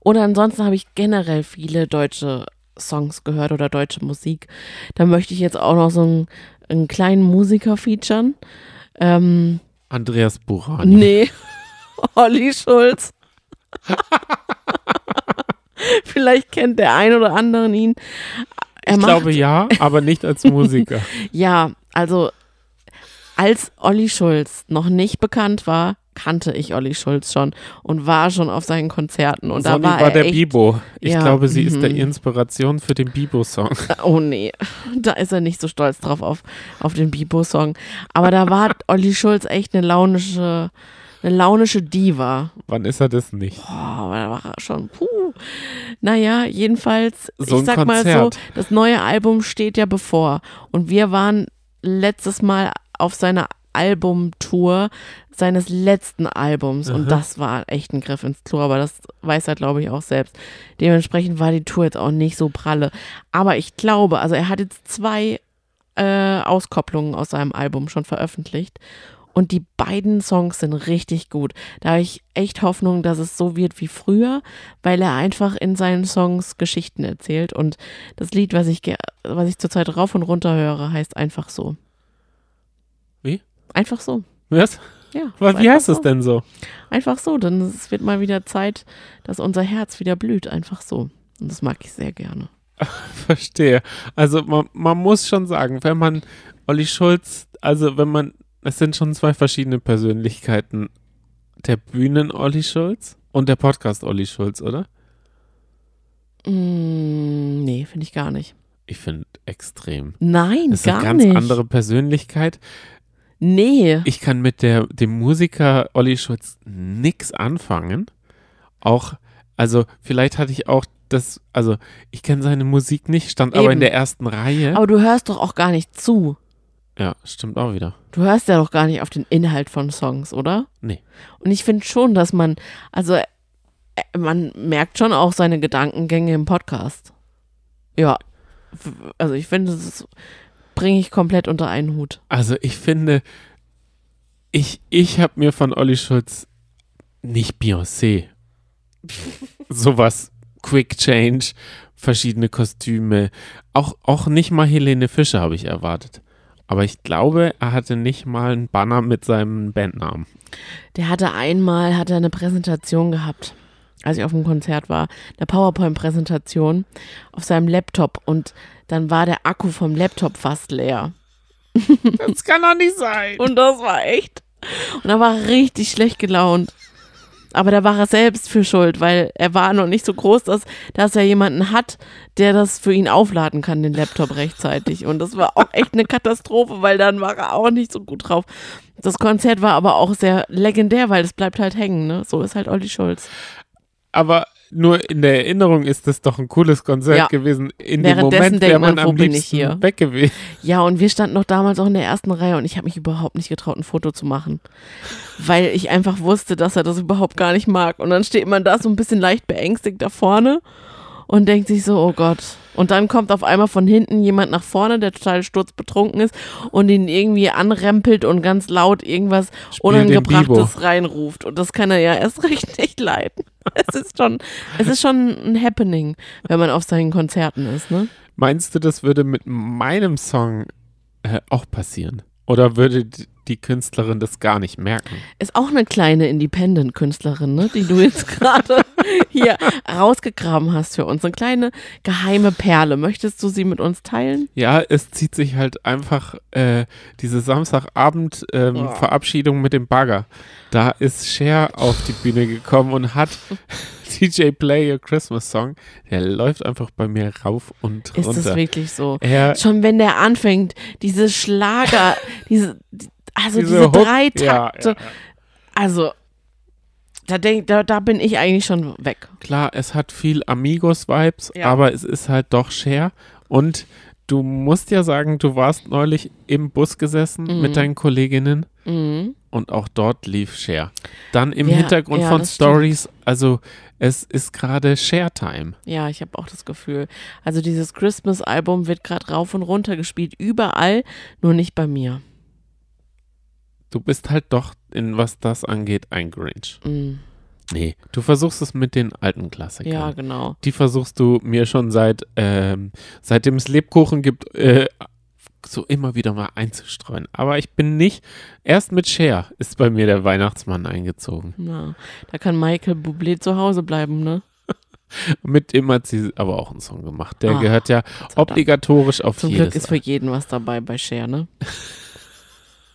Und ansonsten habe ich generell viele deutsche Songs gehört oder deutsche Musik. Da möchte ich jetzt auch noch so einen, einen kleinen Musiker featuren. Ähm, Andreas Burani. nee, Olli Schulz. Vielleicht kennt der ein oder andere ihn. Er ich macht, glaube ja, aber nicht als Musiker. Ja, also als Olli Schulz noch nicht bekannt war, kannte ich Olli Schulz schon und war schon auf seinen Konzerten und Sonny da war, war er der echt, Bibo. Ich Ja, glaube, sie ist der mhm. Inspiration für den Bibo-Song. Oh nee, da ist er nicht so stolz drauf auf, auf den Bibo-Song. Aber da war Olli Schulz echt eine launische, eine launische Diva. Wann ist er das nicht? Boah, da war er schon, puh. Naja, jedenfalls, So ich sag mal so, Konzert. das neue Album steht ja bevor. Und wir waren letztes Mal auf seiner Albumtour seines letzten Albums. Und Aha. das war echt ein Griff ins Klo, aber das weiß er, glaube ich, auch selbst. Dementsprechend war die Tour jetzt auch nicht so pralle. Aber ich glaube, also er hat jetzt zwei äh, Auskopplungen aus seinem Album schon veröffentlicht. Und die beiden Songs sind richtig gut. Da habe ich echt Hoffnung, dass es so wird wie früher, weil er einfach in seinen Songs Geschichten erzählt. Und das Lied, was ich, was ich zurzeit rauf und runter höre, heißt einfach so. Einfach so. Was? Ja. Was, wie heißt so. es denn so? Einfach so, denn es wird mal wieder Zeit, dass unser Herz wieder blüht. Einfach so. Und das mag ich sehr gerne. Verstehe. Also man, man muss schon sagen, wenn man Olli Schulz, also wenn man, es sind schon zwei verschiedene Persönlichkeiten. Der Bühnen-Olli Schulz und der Podcast-Olli Schulz, oder? Mm, nee, finde ich gar nicht. Ich finde extrem. Nein, Das ist gar eine ganz nicht. andere Persönlichkeit. Nee. Ich kann mit der, dem Musiker Olli Schulz nix anfangen. Auch, also vielleicht hatte ich auch das, also ich kenne seine Musik nicht, stand aber Eben. in der ersten Reihe. Aber du hörst doch auch gar nicht zu. ja, stimmt auch wieder. Du hörst ja doch gar nicht auf den Inhalt von Songs, oder? Nee. Und ich finde schon, dass man, also äh, man merkt schon auch seine Gedankengänge im Podcast. Ja. Also ich finde, das bringe ich komplett unter einen Hut. Also ich finde, ich, ich habe mir von Olli Schulz nicht Beyoncé. Sowas, Quick Change, verschiedene Kostüme. Auch, auch nicht mal Helene Fischer habe ich erwartet. Aber ich glaube, er hatte nicht mal einen Banner mit seinem Bandnamen. Der hatte einmal, hat er eine Präsentation gehabt, als ich auf dem Konzert war, eine PowerPoint-Präsentation auf seinem Laptop und dann war der Akku vom Laptop fast leer. Das kann doch nicht sein. Und das war echt. Und da war er richtig schlecht gelaunt. Aber da war er selbst für schuld, weil er war noch nicht so groß, dass, dass er jemanden hat, der das für ihn aufladen kann, den Laptop rechtzeitig. Und das war auch echt eine Katastrophe, weil dann war er auch nicht so gut drauf. Das Konzert war aber auch sehr legendär, weil es bleibt halt hängen, ne? So ist halt Olli Schulz. Aber nur in der Erinnerung ist das doch ein cooles Konzert Ja. gewesen. In dem Moment wäre man, man wo am bin ich liebsten hier? weg gewesen. Ja, und wir standen noch damals auch in der ersten Reihe und ich habe mich überhaupt nicht getraut, ein Foto zu machen. Weil ich einfach wusste, dass er das überhaupt gar nicht mag. Und dann steht man da so ein bisschen leicht beängstigt da vorne und denkt sich so, oh Gott. Und dann kommt auf einmal von hinten jemand nach vorne, der total sturzbetrunken ist und ihn irgendwie anrempelt und ganz laut irgendwas Spiel Unangebrachtes reinruft. Und das kann er ja erst recht nicht leiden. Es ist schon, es ist schon ein Happening, wenn man auf seinen Konzerten ist, ne? Meinst du, das würde mit meinem Song äh, auch passieren? Oder würde die Künstlerin das gar nicht merken? Ist auch eine kleine Independent-Künstlerin, ne, die du jetzt gerade hier rausgegraben hast für uns. Eine kleine geheime Perle. Möchtest du sie mit uns teilen? Ja, es zieht sich halt einfach äh, diese Samstagabend ähm, Oh. Mit dem Bagger. Da ist Cher auf die Bühne gekommen und hat DJ Play Your Christmas Song. Der läuft einfach bei mir rauf und Ist das runter. wirklich so? Er, Schon wenn der anfängt, diese Schlager, diese, die- also Diese diese, drei ja, Takte, ja. also da, denk, da, da bin ich eigentlich schon weg. klar, es hat viel Amigos-Vibes, Ja. aber es ist halt doch Cher. Und du musst ja sagen, du warst neulich im Bus gesessen Mhm. mit deinen Kolleginnen Mhm. und auch dort lief Cher. Dann im Ja, Hintergrund ja, von das stimmt. Stories, also es ist gerade Share-Time. Ja, ich habe auch das Gefühl. Also dieses Christmas-Album wird gerade rauf und runter gespielt, überall, nur nicht bei mir. Du bist halt doch, in was das angeht, ein Grinch. Mm, Nee, du versuchst es mit den alten Klassikern. ja, genau. Die versuchst du mir schon seit, ähm, seitdem es Lebkuchen gibt, äh, so immer wieder mal einzustreuen. Aber ich bin nicht, erst mit Cher ist bei mir der Weihnachtsmann eingezogen. Na, da kann Michael Bublé zu Hause bleiben, ne? Mit dem hat sie aber auch einen Song gemacht. Der Ah, gehört ja obligatorisch auf Zum jedes. Glück ist für jeden was dabei bei Cher, ne?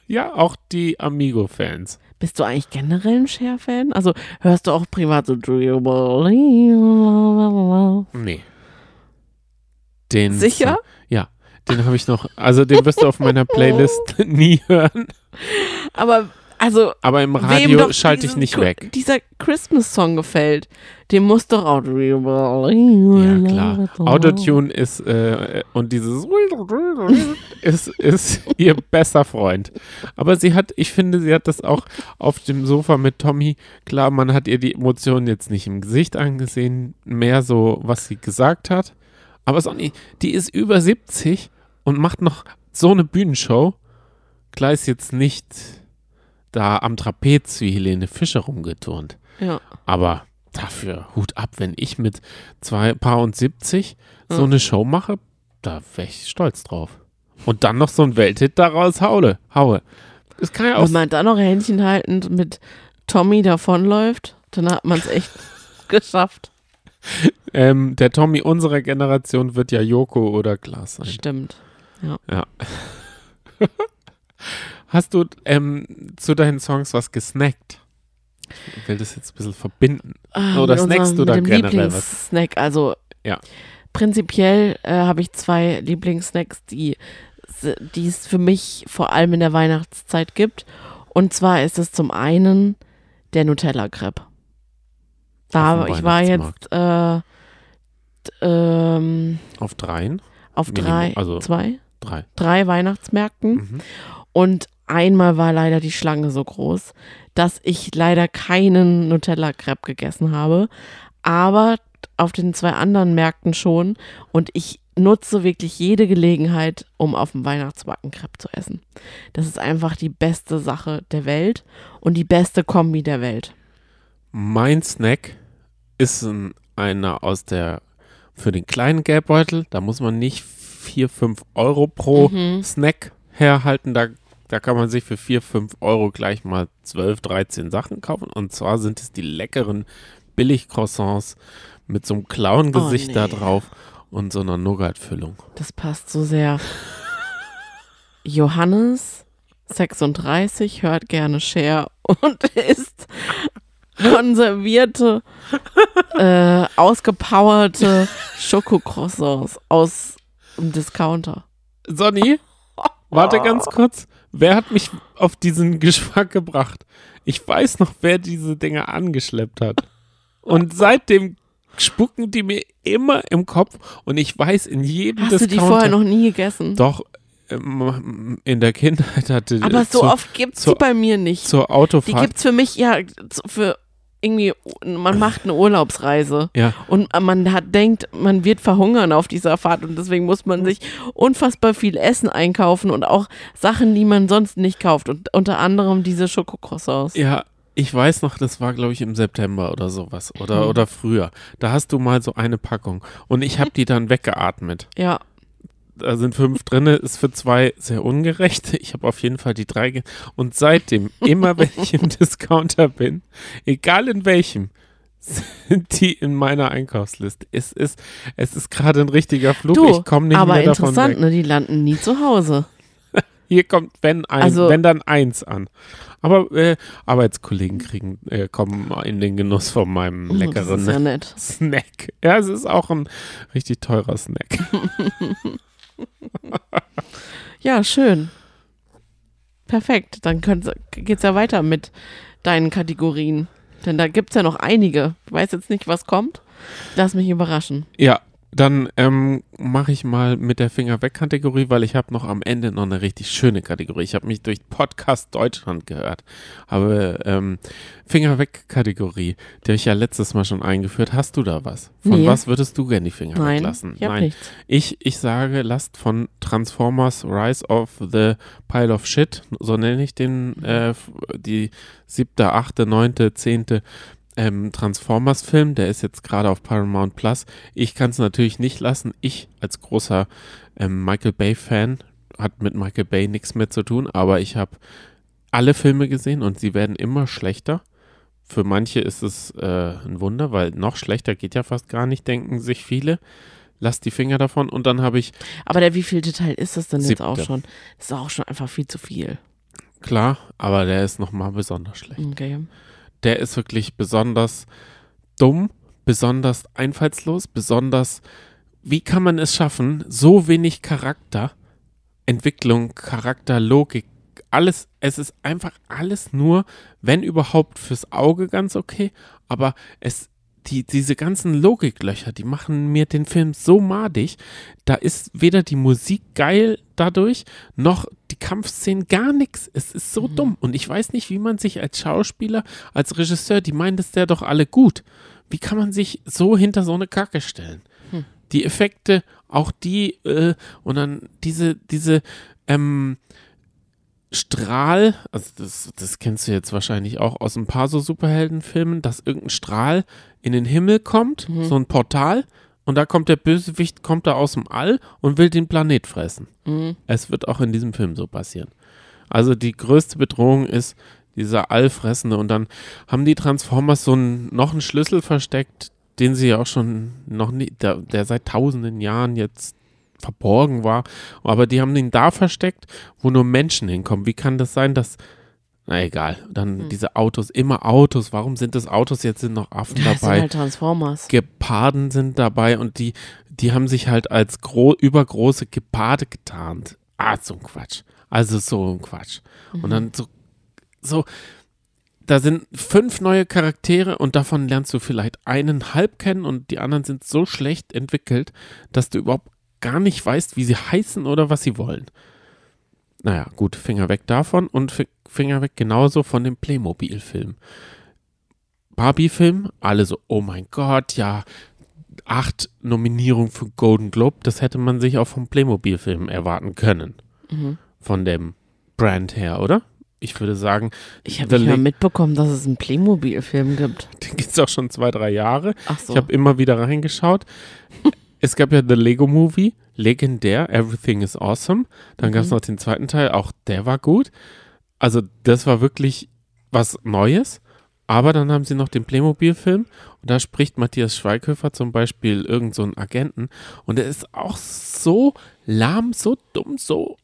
ja, auch die Amigo-Fans. Bist du eigentlich generell ein Cher-Fan? Also hörst du auch privat so Do you believe? Nee. Den Sicher? Ja, den habe ich noch, also den wirst du auf meiner Playlist nie hören. Aber also Aber im Radio schalte ich nicht weg. Dieser Christmas-Song gefällt, dem muss doch believe? Ja, klar. Autotune ist äh, und dieses ist, ist ihr bester Freund. Aber sie hat, ich finde, sie hat das auch auf dem Sofa mit Tommy. Klar, man hat ihr die Emotionen jetzt nicht im Gesicht angesehen, mehr so, was sie gesagt hat. Aber Sonny, die ist über 70 und macht noch so eine Bühnenshow. Klar ist jetzt nicht da am Trapez wie Helene Fischer rumgeturnt. Ja. Aber dafür Hut ab, wenn ich mit zwei Paar und 70 so Ja. eine Show mache, da wäre ich stolz drauf. Und dann noch so ein Welthit daraus haue. haue. Das kann ja auch Wenn man dann noch Händchen haltend mit Tommy davonläuft, dann hat man es echt geschafft. ähm, der Tommy unserer Generation wird ja Joko oder Klaas sein. Stimmt. Hast du ähm, zu deinen Songs was gesnackt? Ich will das jetzt ein bisschen verbinden. Ah, Oder snackst du da generell was? Lieblingssnack. Also Ja. prinzipiell äh, habe ich zwei Lieblingssnacks, die, die es für mich vor allem in der Weihnachtszeit gibt. Und zwar ist es zum einen der Nutella-Crepe. Da, ich war jetzt äh, ähm, Auf dreien? auf Minimum, drei, also- zwei, Drei. drei Weihnachtsmärkten. Mhm. Und einmal war leider die Schlange so groß, dass ich leider keinen Nutella-Crepe gegessen habe. Aber auf den zwei anderen Märkten schon. Und ich nutze wirklich jede Gelegenheit, um auf dem Weihnachtsmarkt einen Crepe zu essen. Das ist einfach die beste Sache der Welt und die beste Kombi der Welt. Mein Snack ist ein, einer aus der, für den kleinen Geldbeutel, da muss man nicht 4, 5 Euro pro Mhm. Snack herhalten, da, da kann man sich für 4, 5 Euro gleich mal 12, 13 Sachen kaufen und zwar sind es die leckeren Billig-Croissants mit so einem Clown-Gesicht Oh, da nee. drauf und so einer Nougat-Füllung. Das passt so sehr. Johannes, 36, hört gerne Share und isst konservierte, äh, ausgepowerte Schokocroissants aus dem Discounter. Sonny, warte ganz kurz. Wer hat mich auf diesen Geschmack gebracht? Ich weiß noch, wer diese Dinger angeschleppt hat. Und seitdem spucken die mir immer im Kopf und ich weiß in jedem Hast du Discounter. die vorher noch nie gegessen? Doch, ähm, in der Kindheit hatte Aber so zur, oft gibt's zur- die bei mir nicht. zur Die Autofahrt. gibt's für mich ja für irgendwie, man macht eine Urlaubsreise ja, und man hat denkt, man wird verhungern auf dieser Fahrt und deswegen muss man sich unfassbar viel Essen einkaufen und auch Sachen, die man sonst nicht kauft und unter anderem diese Schokocroissants. ja, ich weiß noch, das war, glaube ich, im September oder sowas. Oder, Hm. oder früher. Da hast du mal so eine Packung. Und ich habe die dann weggeatmet. Ja, da sind fünf drin, ist für zwei sehr ungerecht. Ich habe auf jeden Fall die drei. Und seitdem, immer wenn ich im Discounter bin, egal in welchem, sind die in meiner Einkaufsliste. Es ist, es ist gerade ein richtiger Flug. du, ich komme nicht aber mehr davon interessant, weg. ne? Die landen nie zu Hause. Hier kommt, wenn, ein, Also- wenn dann eins an. Aber äh, Arbeitskollegen kriegen, äh, kommen in den Genuss von meinem Oh, leckeren ja. Snack. Ja, es ist auch ein richtig teurer Snack. Ja, schön. Perfekt. Dann könnt's- geht's ja weiter mit deinen Kategorien. Denn da gibt's ja noch einige. Ich weiß jetzt nicht, was kommt. Lass mich überraschen. Ja, Dann ähm, mache ich mal mit der Finger weg Kategorie, weil ich habe noch am Ende noch eine richtig schöne Kategorie. Ich habe mich durch Podcast Deutschland gehört. Aber ähm, Finger weg Kategorie, die habe ich ja letztes Mal schon eingeführt. Hast du da was? Von Nee. was würdest du gerne die Finger Nein, weglassen? ich habe nichts. Ich, ich sage, lasst von Transformers Rise of the Pile of Shit, so nenne ich den, äh, die siebte, achte, neunte, zehnte ähm, Transformers-Film, der ist jetzt gerade auf Paramount Plus. Ich kann es natürlich nicht lassen. Ich als großer ähm, Michael Bay-Fan, hat mit Michael Bay nichts mehr zu tun, aber ich habe alle Filme gesehen und sie werden immer schlechter. Für manche ist es äh, ein Wunder, weil noch schlechter geht ja fast gar nicht, denken sich viele. Lasst die Finger davon und dann habe ich, Aber der wievielte Teil ist das denn jetzt Siebte. auch schon? Das ist auch schon einfach viel zu viel. klar, aber der ist nochmal besonders schlecht. Okay. Der ist wirklich besonders dumm, besonders einfallslos, besonders, wie kann man es schaffen, so wenig Charakter, Entwicklung, Charakter, Logik, alles, es ist einfach alles nur, wenn überhaupt fürs Auge ganz okay, aber es, die, diese ganzen Logiklöcher, die machen mir den Film so madig, da ist weder die Musik geil dadurch, noch Kampfszenen, gar nichts. Es ist so dumm. Und ich weiß nicht, wie man sich als Schauspieler, als Regisseur, die meinen das ja doch alle gut. Wie kann man sich so hinter so eine Kacke stellen? Die Effekte, auch die, äh, und dann diese, diese, ähm, Strahl, also das, das kennst du jetzt wahrscheinlich auch aus ein paar so Superheldenfilmen, dass irgendein Strahl in den Himmel kommt, so ein Portal, und da kommt der Bösewicht, kommt da aus dem All und will den Planet fressen. Mhm. Es wird auch in diesem Film so passieren. Also die größte Bedrohung ist dieser Allfressende und dann haben die Transformers so einen, noch einen Schlüssel versteckt, den sie ja auch schon noch nie, der, der seit tausenden Jahren jetzt verborgen war, aber die haben den da versteckt, wo nur Menschen hinkommen. Wie kann das sein, dass na egal, dann Hm. diese Autos, immer Autos, warum sind das Autos, jetzt sind noch Affen Ja, es sind dabei. halt Transformers. Geparden sind dabei und die, die haben sich halt als gro übergroße Geparde getarnt. Ah, so ein Quatsch. Also so ein Quatsch. Und dann so, so, da sind fünf neue Charaktere und davon lernst du vielleicht einen halb kennen und die anderen sind so schlecht entwickelt, dass du überhaupt gar nicht weißt, wie sie heißen oder was sie wollen. Naja, gut, Finger weg davon und Fi- Finger weg genauso von dem Playmobil-Film. Barbie-Film, alle so, oh mein Gott, ja, acht Nominierungen für Golden Globe, das hätte man sich auch vom Playmobil-Film erwarten können. Mhm. Von dem Brand her, oder? Ich würde sagen, Ich habe nicht mal mitbekommen, dass es einen Playmobil-Film gibt. den gibt es auch schon zwei, drei Jahre. Ach so. Ich habe immer wieder reingeschaut. Es gab ja The Lego Movie, legendär, Everything is Awesome. Dann gab es Mhm. noch den zweiten Teil, auch der war gut. Also das war wirklich was Neues. Aber dann haben sie noch den Playmobil-Film und da spricht Matthias Schweighöfer zum Beispiel irgend so einen Agenten und der ist auch so lahm, so dumm, so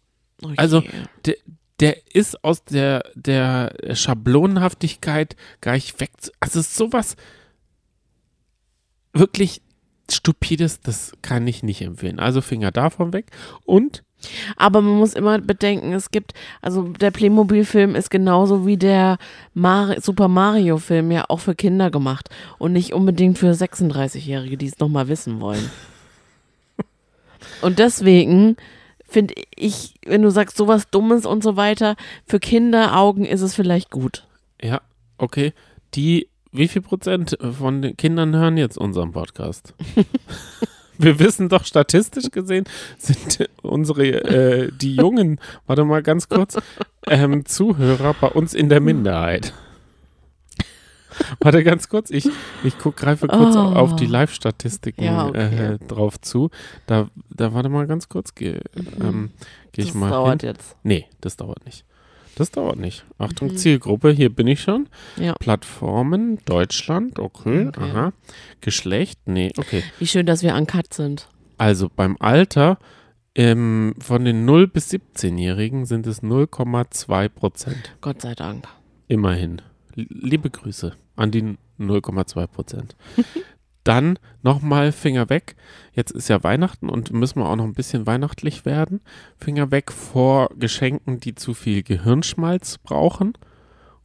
Okay. also- der, der ist aus der, der Schablonenhaftigkeit gar nicht weg. Also sowas wirklich Stupides, das kann ich nicht empfehlen. Also Finger davon weg. Und Aber man muss immer bedenken, es gibt, also der Playmobil-Film ist genauso wie der Mari Super Mario-Film ja auch für Kinder gemacht und nicht unbedingt für 36-Jährige, die es nochmal wissen wollen. und deswegen finde ich, wenn du sagst, sowas Dummes und so weiter, für Kinderaugen ist es vielleicht gut. ja, okay, die, wie viel Prozent von den Kindern hören jetzt unseren Podcast? Wir wissen doch statistisch gesehen, sind unsere, äh, die jungen, warte mal ganz kurz, ähm, Zuhörer bei uns in der Minderheit. Warte ganz kurz, ich, ich guck, greife kurz Oh. auf die Live-Statistiken Ja, okay. äh, drauf zu. Da, da warte mal ganz kurz, gehe ähm, geh ich Mhm. das mal dauert hin. jetzt. Nee, das dauert nicht. Das dauert nicht. Achtung, Mhm. Zielgruppe, hier bin ich schon. Ja. Plattformen, Deutschland, okay, Okay. aha. Geschlecht, nee, okay. Wie schön, dass wir uncut sind. Also beim Alter ähm, von den 0 bis 17-Jährigen sind es 0,2 Prozent. Gott sei Dank. Immerhin. Liebe Grüße an die 0,2 Prozent. Dann nochmal Finger weg. Jetzt ist ja Weihnachten und müssen wir auch noch ein bisschen weihnachtlich werden. Finger weg vor Geschenken, die zu viel Gehirnschmalz brauchen.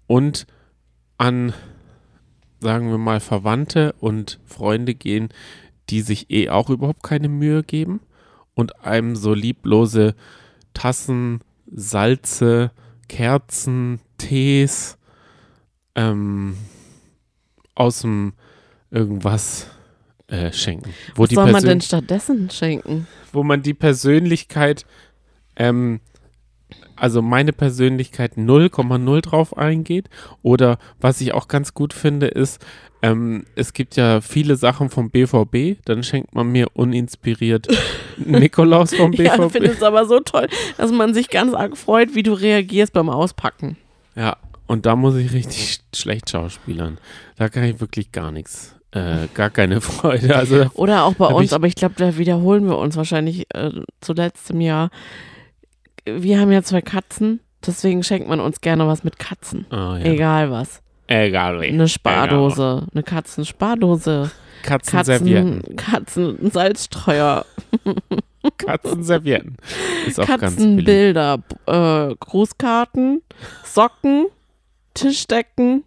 Und an, sagen wir mal, Verwandte und Freunde gehen, die sich eh auch überhaupt keine Mühe geben und einem so lieblose Tassen, Salze, Kerzen, Tees ähm, aus dem irgendwas äh, schenken. Wo Was soll man Persön- denn stattdessen schenken? wo man die Persönlichkeit, ähm, also meine Persönlichkeit 0,0 drauf eingeht. Oder was ich auch ganz gut finde, ist, ähm, es gibt ja viele Sachen vom BVB, dann schenkt man mir uninspiriert Nikolaus vom Ja, ich BVB. finde es aber so toll, dass man sich ganz arg freut, wie du reagierst beim Auspacken. Ja, und da muss ich richtig sch- schlecht schauspielern. Da kann ich wirklich gar nichts, äh, gar keine Freude. Also Oder auch bei uns, ich- aber ich glaube, da wiederholen wir uns wahrscheinlich äh, zuletzt im Jahr. Wir haben ja zwei Katzen, deswegen schenkt man uns gerne was mit Katzen. Ah, ja. Egal was. Egal. wie. Eine Spardose, eine Katzenspardose, Katzenservietten. Katzen, Katzensalzstreuer, Katzenservietten. Ist auch. Katzenbilder, äh, Grußkarten, Socken, Tischdecken,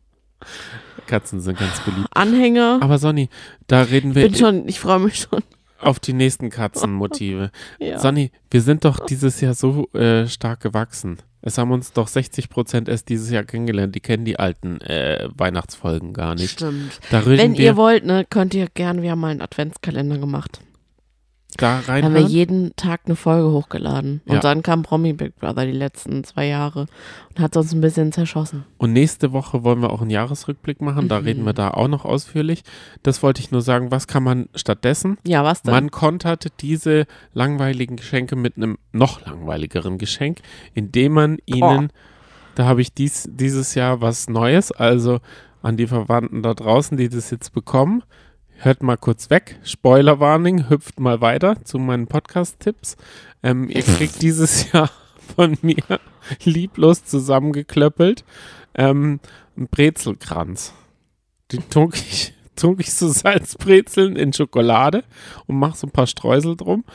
Katzen sind ganz beliebt. Anhänger. Aber Sonny, da reden wir Bin schon, ich freue mich schon. auf die nächsten Katzenmotive. Ja. Sonny, wir sind doch dieses Jahr so äh, stark gewachsen. Es haben uns doch 60 Prozent erst dieses Jahr kennengelernt. Die kennen die alten äh, Weihnachtsfolgen gar nicht. Stimmt. Wenn ihr wollt, ne, könnt ihr gerne, wir haben mal einen Adventskalender gemacht. Da Da haben wir jeden Tag eine Folge hochgeladen. Und Ja. dann kam Promi Big Brother die letzten zwei Jahre und hat uns ein bisschen zerschossen. Und nächste Woche wollen wir auch einen Jahresrückblick machen. Da Mhm. reden wir da auch noch ausführlich. Das wollte ich nur sagen. Was kann man stattdessen? Ja, was denn? Man konterte diese langweiligen Geschenke mit einem noch langweiligeren Geschenk, indem man ihnen, da habe ich dies, dieses Jahr was Neues, also an die Verwandten da draußen, die das jetzt bekommen, hört mal kurz weg, Spoilerwarning, hüpft mal weiter zu meinen Podcast-Tipps. Ähm, ihr kriegt dieses Jahr von mir lieblos zusammengeklöppelt ähm, einen Brezelkranz. Den trug ich, trug ich so Salzbrezeln in Schokolade und mach so ein paar Streusel drum.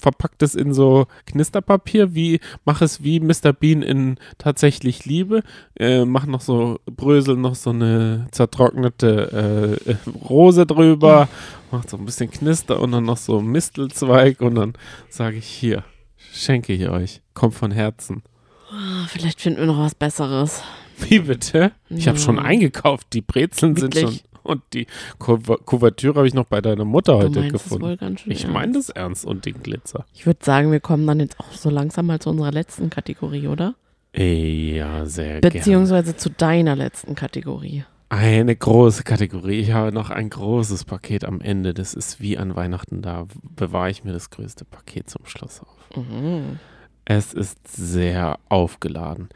Verpackt es in so Knisterpapier, wie, mach es wie Mr. Bean in Tatsächlich Liebe. Äh, mach noch so, brösel noch so eine zertrocknete äh, äh, Rose drüber. Mach so ein bisschen Knister und dann noch so Mistelzweig und dann sage ich hier, schenke ich euch. Kommt von Herzen. Ah, Vielleicht finden wir noch was Besseres. Wie bitte? Ich habe Ja. schon eingekauft. Die Brezeln sind schon. Und die Kuver- Kuvertüre habe ich noch bei deiner Mutter Du heute gefunden. Ich meine das ernst und den Glitzer. Ich würde sagen, wir kommen dann jetzt auch so langsam mal zu unserer letzten Kategorie, oder? Ja, sehr gerne. Beziehungsweise zu deiner letzten Kategorie. Eine große Kategorie. Ich habe noch ein großes Paket am Ende. Das ist wie an Weihnachten. Da bewahre ich mir das größte Paket zum Schluss auf. Mhm. Es ist sehr aufgeladen.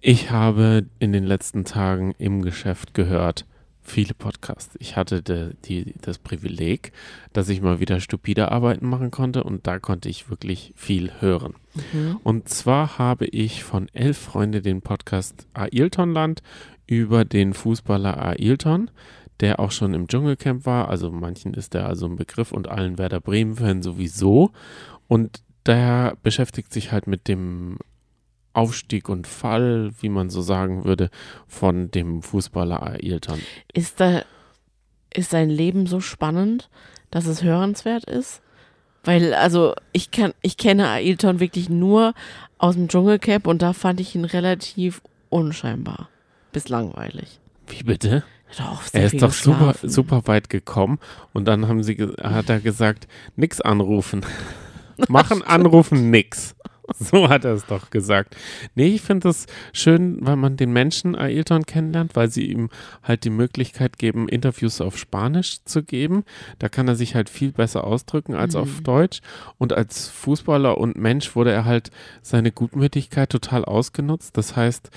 Ich habe in den letzten Tagen im Geschäft gehört, viele Podcasts. Ich hatte de, die, das Privileg, dass ich mal wieder stupide Arbeiten machen konnte und da konnte ich wirklich viel hören. Mhm. Und zwar habe ich von Elf Freunde den Podcast Ailtonland über den Fußballer Ailton, der auch schon im Dschungelcamp war. Also manchen ist der also ein Begriff und allen Werder Bremen-Fan sowieso. Und der beschäftigt sich halt mit dem Aufstieg und Fall, wie man so sagen würde, von dem Fußballer Ailton. Ist, da, ist sein Leben so spannend, dass es hörenswert ist? Weil, also, ich, kann, ich kenne Ailton wirklich nur aus dem Dschungelcamp und da fand ich ihn relativ unscheinbar. Bis langweilig. Wie bitte? Er auch sehr Er ist doch super, super weit gekommen und dann haben sie, hat er gesagt, nix anrufen. Machen, anrufen, nix. So hat er es doch gesagt. Nee, ich finde es schön, weil man den Menschen Ailton kennenlernt, weil sie ihm halt die Möglichkeit geben, Interviews auf Spanisch zu geben. Da kann er sich halt viel besser ausdrücken als auf Deutsch. Und als Fußballer und Mensch wurde er halt seine Gutmütigkeit total ausgenutzt. Das heißt,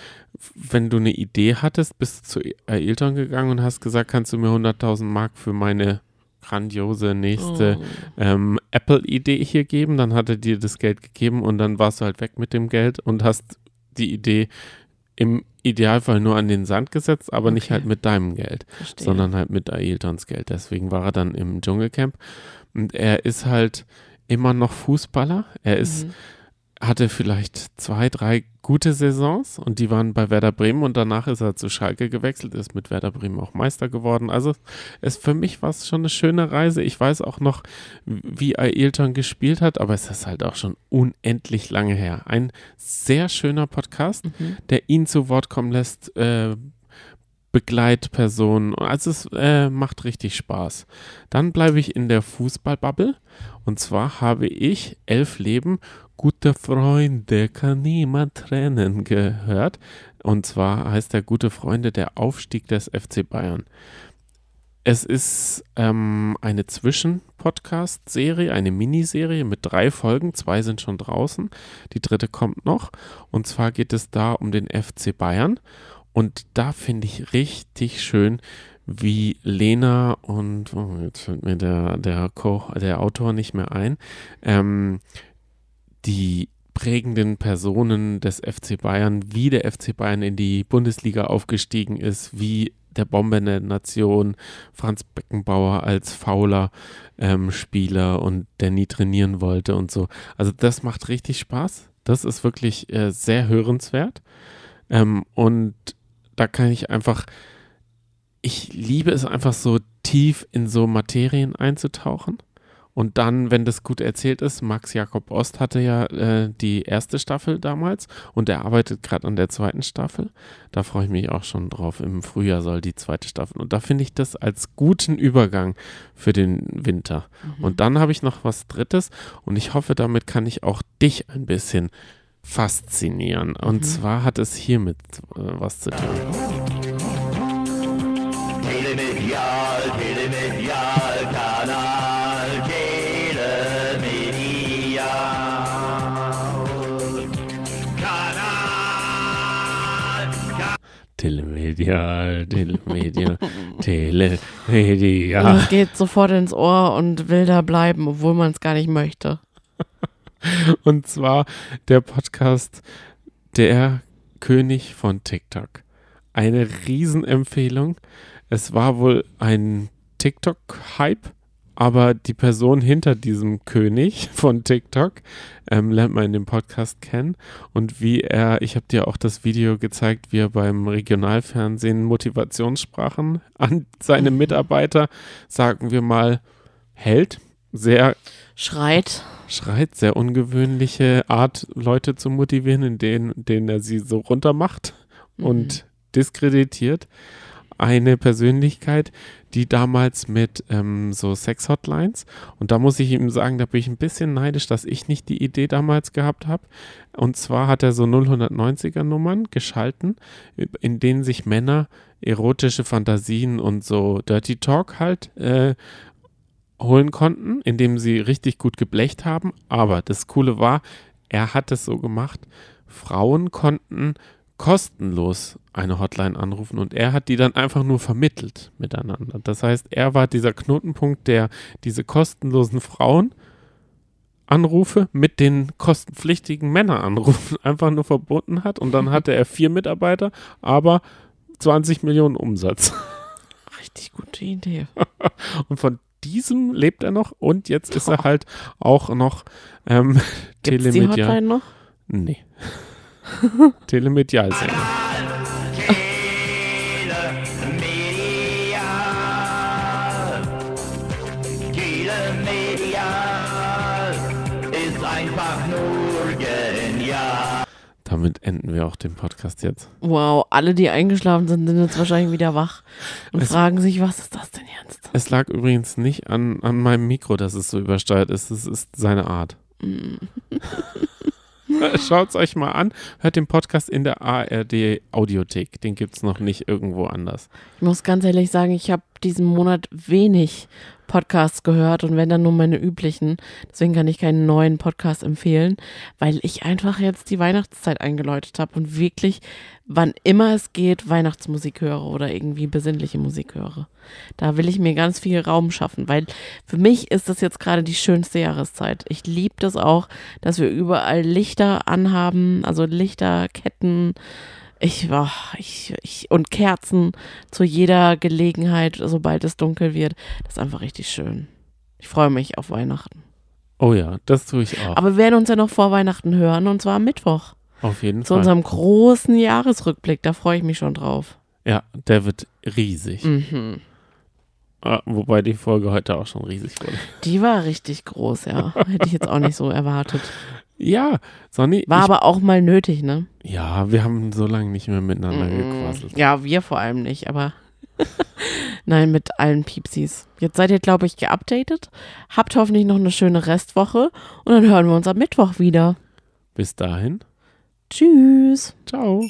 wenn du eine Idee hattest, bist du zu Ailton gegangen und hast gesagt, kannst du mir 100.000 Mark für meine grandiose nächste Oh. ähm, Apple-Idee hier geben, dann hat er dir das Geld gegeben und dann warst du halt weg mit dem Geld und hast die Idee im Idealfall nur an den Sand gesetzt, aber nicht Okay. halt mit deinem Geld, Verstehe. sondern halt mit Ailtons Geld. Deswegen war er dann im Dschungelcamp und er ist halt immer noch Fußballer. Er ist Mhm. Hatte vielleicht zwei, drei gute Saisons und die waren bei Werder Bremen und danach ist er zu Schalke gewechselt, ist mit Werder Bremen auch Meister geworden. Also es für mich war es schon eine schöne Reise. Ich weiß auch noch, wie Ailton gespielt hat, aber es ist halt auch schon unendlich lange her. Ein sehr schöner Podcast, mhm. der ihn zu Wort kommen lässt. Äh, Begleitpersonen. Also es äh, macht richtig Spaß. Dann bleibe ich in der Fußballbubble. Und zwar habe ich elf Leben Gute Freunde kann niemand trennen gehört. Und zwar heißt der Gute Freunde der Aufstieg des FC Bayern. Es ist ähm, eine Zwischen-Podcast-Serie, eine Miniserie mit drei Folgen. Zwei sind schon draußen. Die dritte kommt noch. Und zwar geht es da um den FC Bayern. Und da finde ich richtig schön, wie Lena und oh, jetzt fällt mir der, der, Co der Autor nicht mehr ein, ähm, die prägenden Personen des FC Bayern, wie der FC Bayern in die Bundesliga aufgestiegen ist, wie der Bombe der Nation, Franz Beckenbauer als fauler ähm, Spieler und der nie trainieren wollte und so. Also das macht richtig Spaß. Das ist wirklich äh, sehr hörenswert. Ähm, und da kann ich einfach, ich liebe es einfach so tief in so Materien einzutauchen. Und dann, wenn das gut erzählt ist, Max Jakob Ost hatte ja äh, die erste Staffel damals und er arbeitet gerade an der zweiten Staffel. Da freue ich mich auch schon drauf. Im Frühjahr soll die zweite Staffel. Und da finde ich das als guten Übergang für den Winter. Mhm. Und dann habe ich noch was Drittes und ich hoffe, damit kann ich auch dich ein bisschen faszinieren. Und mhm. zwar hat es hiermit äh, was zu tun. Telemedial, Telemedial, Telemedial, Telemedial, Telemedial. Es geht sofort ins Ohr und will da bleiben, obwohl man es gar nicht möchte. Und zwar der Podcast Der König von TikTok. Eine Riesenempfehlung. Es war wohl ein TikTok-Hype aber die Person hinter diesem König von TikTok ähm, lernt man in dem Podcast kennen. Und wie er, ich habe dir auch das Video gezeigt, wie er beim Regionalfernsehen Motivationssprachen an seine mhm. Mitarbeiter, sagen wir mal, hält. Sehr. Schreit. Schreit, sehr ungewöhnliche Art, Leute zu motivieren, in denen, denen er sie so runtermacht mhm. und diskreditiert. Eine Persönlichkeit, die damals mit ähm, so Sex-Hotlines. Und da muss ich ihm sagen, da bin ich ein bisschen neidisch, dass ich nicht die Idee damals gehabt habe. Und zwar hat er so 090er Nummern geschalten, in denen sich Männer erotische Fantasien und so Dirty Talk halt äh, holen konnten, indem sie richtig gut geblecht haben. Aber das Coole war, er hat es so gemacht, Frauen konnten kostenlos eine Hotline anrufen und er hat die dann einfach nur vermittelt miteinander. Das heißt, er war dieser Knotenpunkt, der diese kostenlosen Frauen Anrufe mit den kostenpflichtigen Männeranrufen einfach nur verbunden hat und dann hatte er vier Mitarbeiter, aber 20 Millionen Umsatz. Richtig gute Idee. und von diesem lebt er noch und jetzt ist er halt auch noch ähm, Gibt's Telemedial. die Hotline noch? Nee. Telemedialsänger. Damit enden wir auch den Podcast jetzt. Wow, alle, die eingeschlafen sind, sind jetzt wahrscheinlich wieder wach und es, fragen sich, was ist das denn jetzt? Es lag übrigens nicht an, an meinem Mikro, dass es so übersteuert ist. Es ist seine Art. Schaut es euch mal an. Hört den Podcast in der ARD Audiothek. Den gibt es noch nicht irgendwo anders. Ich muss ganz ehrlich sagen, ich habe diesen Monat wenig Podcasts gehört und wenn dann nur meine üblichen. Deswegen kann ich keinen neuen Podcast empfehlen, weil ich einfach jetzt die Weihnachtszeit eingeläutet habe und wirklich, wann immer es geht, Weihnachtsmusik höre oder irgendwie besinnliche Musik höre. Da will ich mir ganz viel Raum schaffen, weil für mich ist das jetzt gerade die schönste Jahreszeit. Ich liebe das auch, dass wir überall Lichter anhaben, also Lichterketten ich, oh, ich, ich, und Kerzen zu jeder Gelegenheit, sobald es dunkel wird. Das ist einfach richtig schön. Ich freue mich auf Weihnachten. Oh ja, das tue ich auch. Aber wir werden uns ja noch vor Weihnachten hören und zwar am Mittwoch. Auf jeden Zu Fall. unserem großen Jahresrückblick. Da freue ich mich schon drauf. Ja, der wird riesig. Mhm. Ah, wobei die Folge heute auch schon riesig wurde. Die war richtig groß, ja. Hätte ich jetzt auch nicht so erwartet. Ja, Sonny. War ich, aber auch mal nötig, ne? ja, wir haben so lange nicht mehr miteinander gequasselt. Ja, wir vor allem nicht, aber nein, mit allen Piepsis. Jetzt seid ihr, glaube ich, geupdatet. Habt hoffentlich noch eine schöne Restwoche und dann hören wir uns am Mittwoch wieder. Bis dahin. Tschüss. Ciao.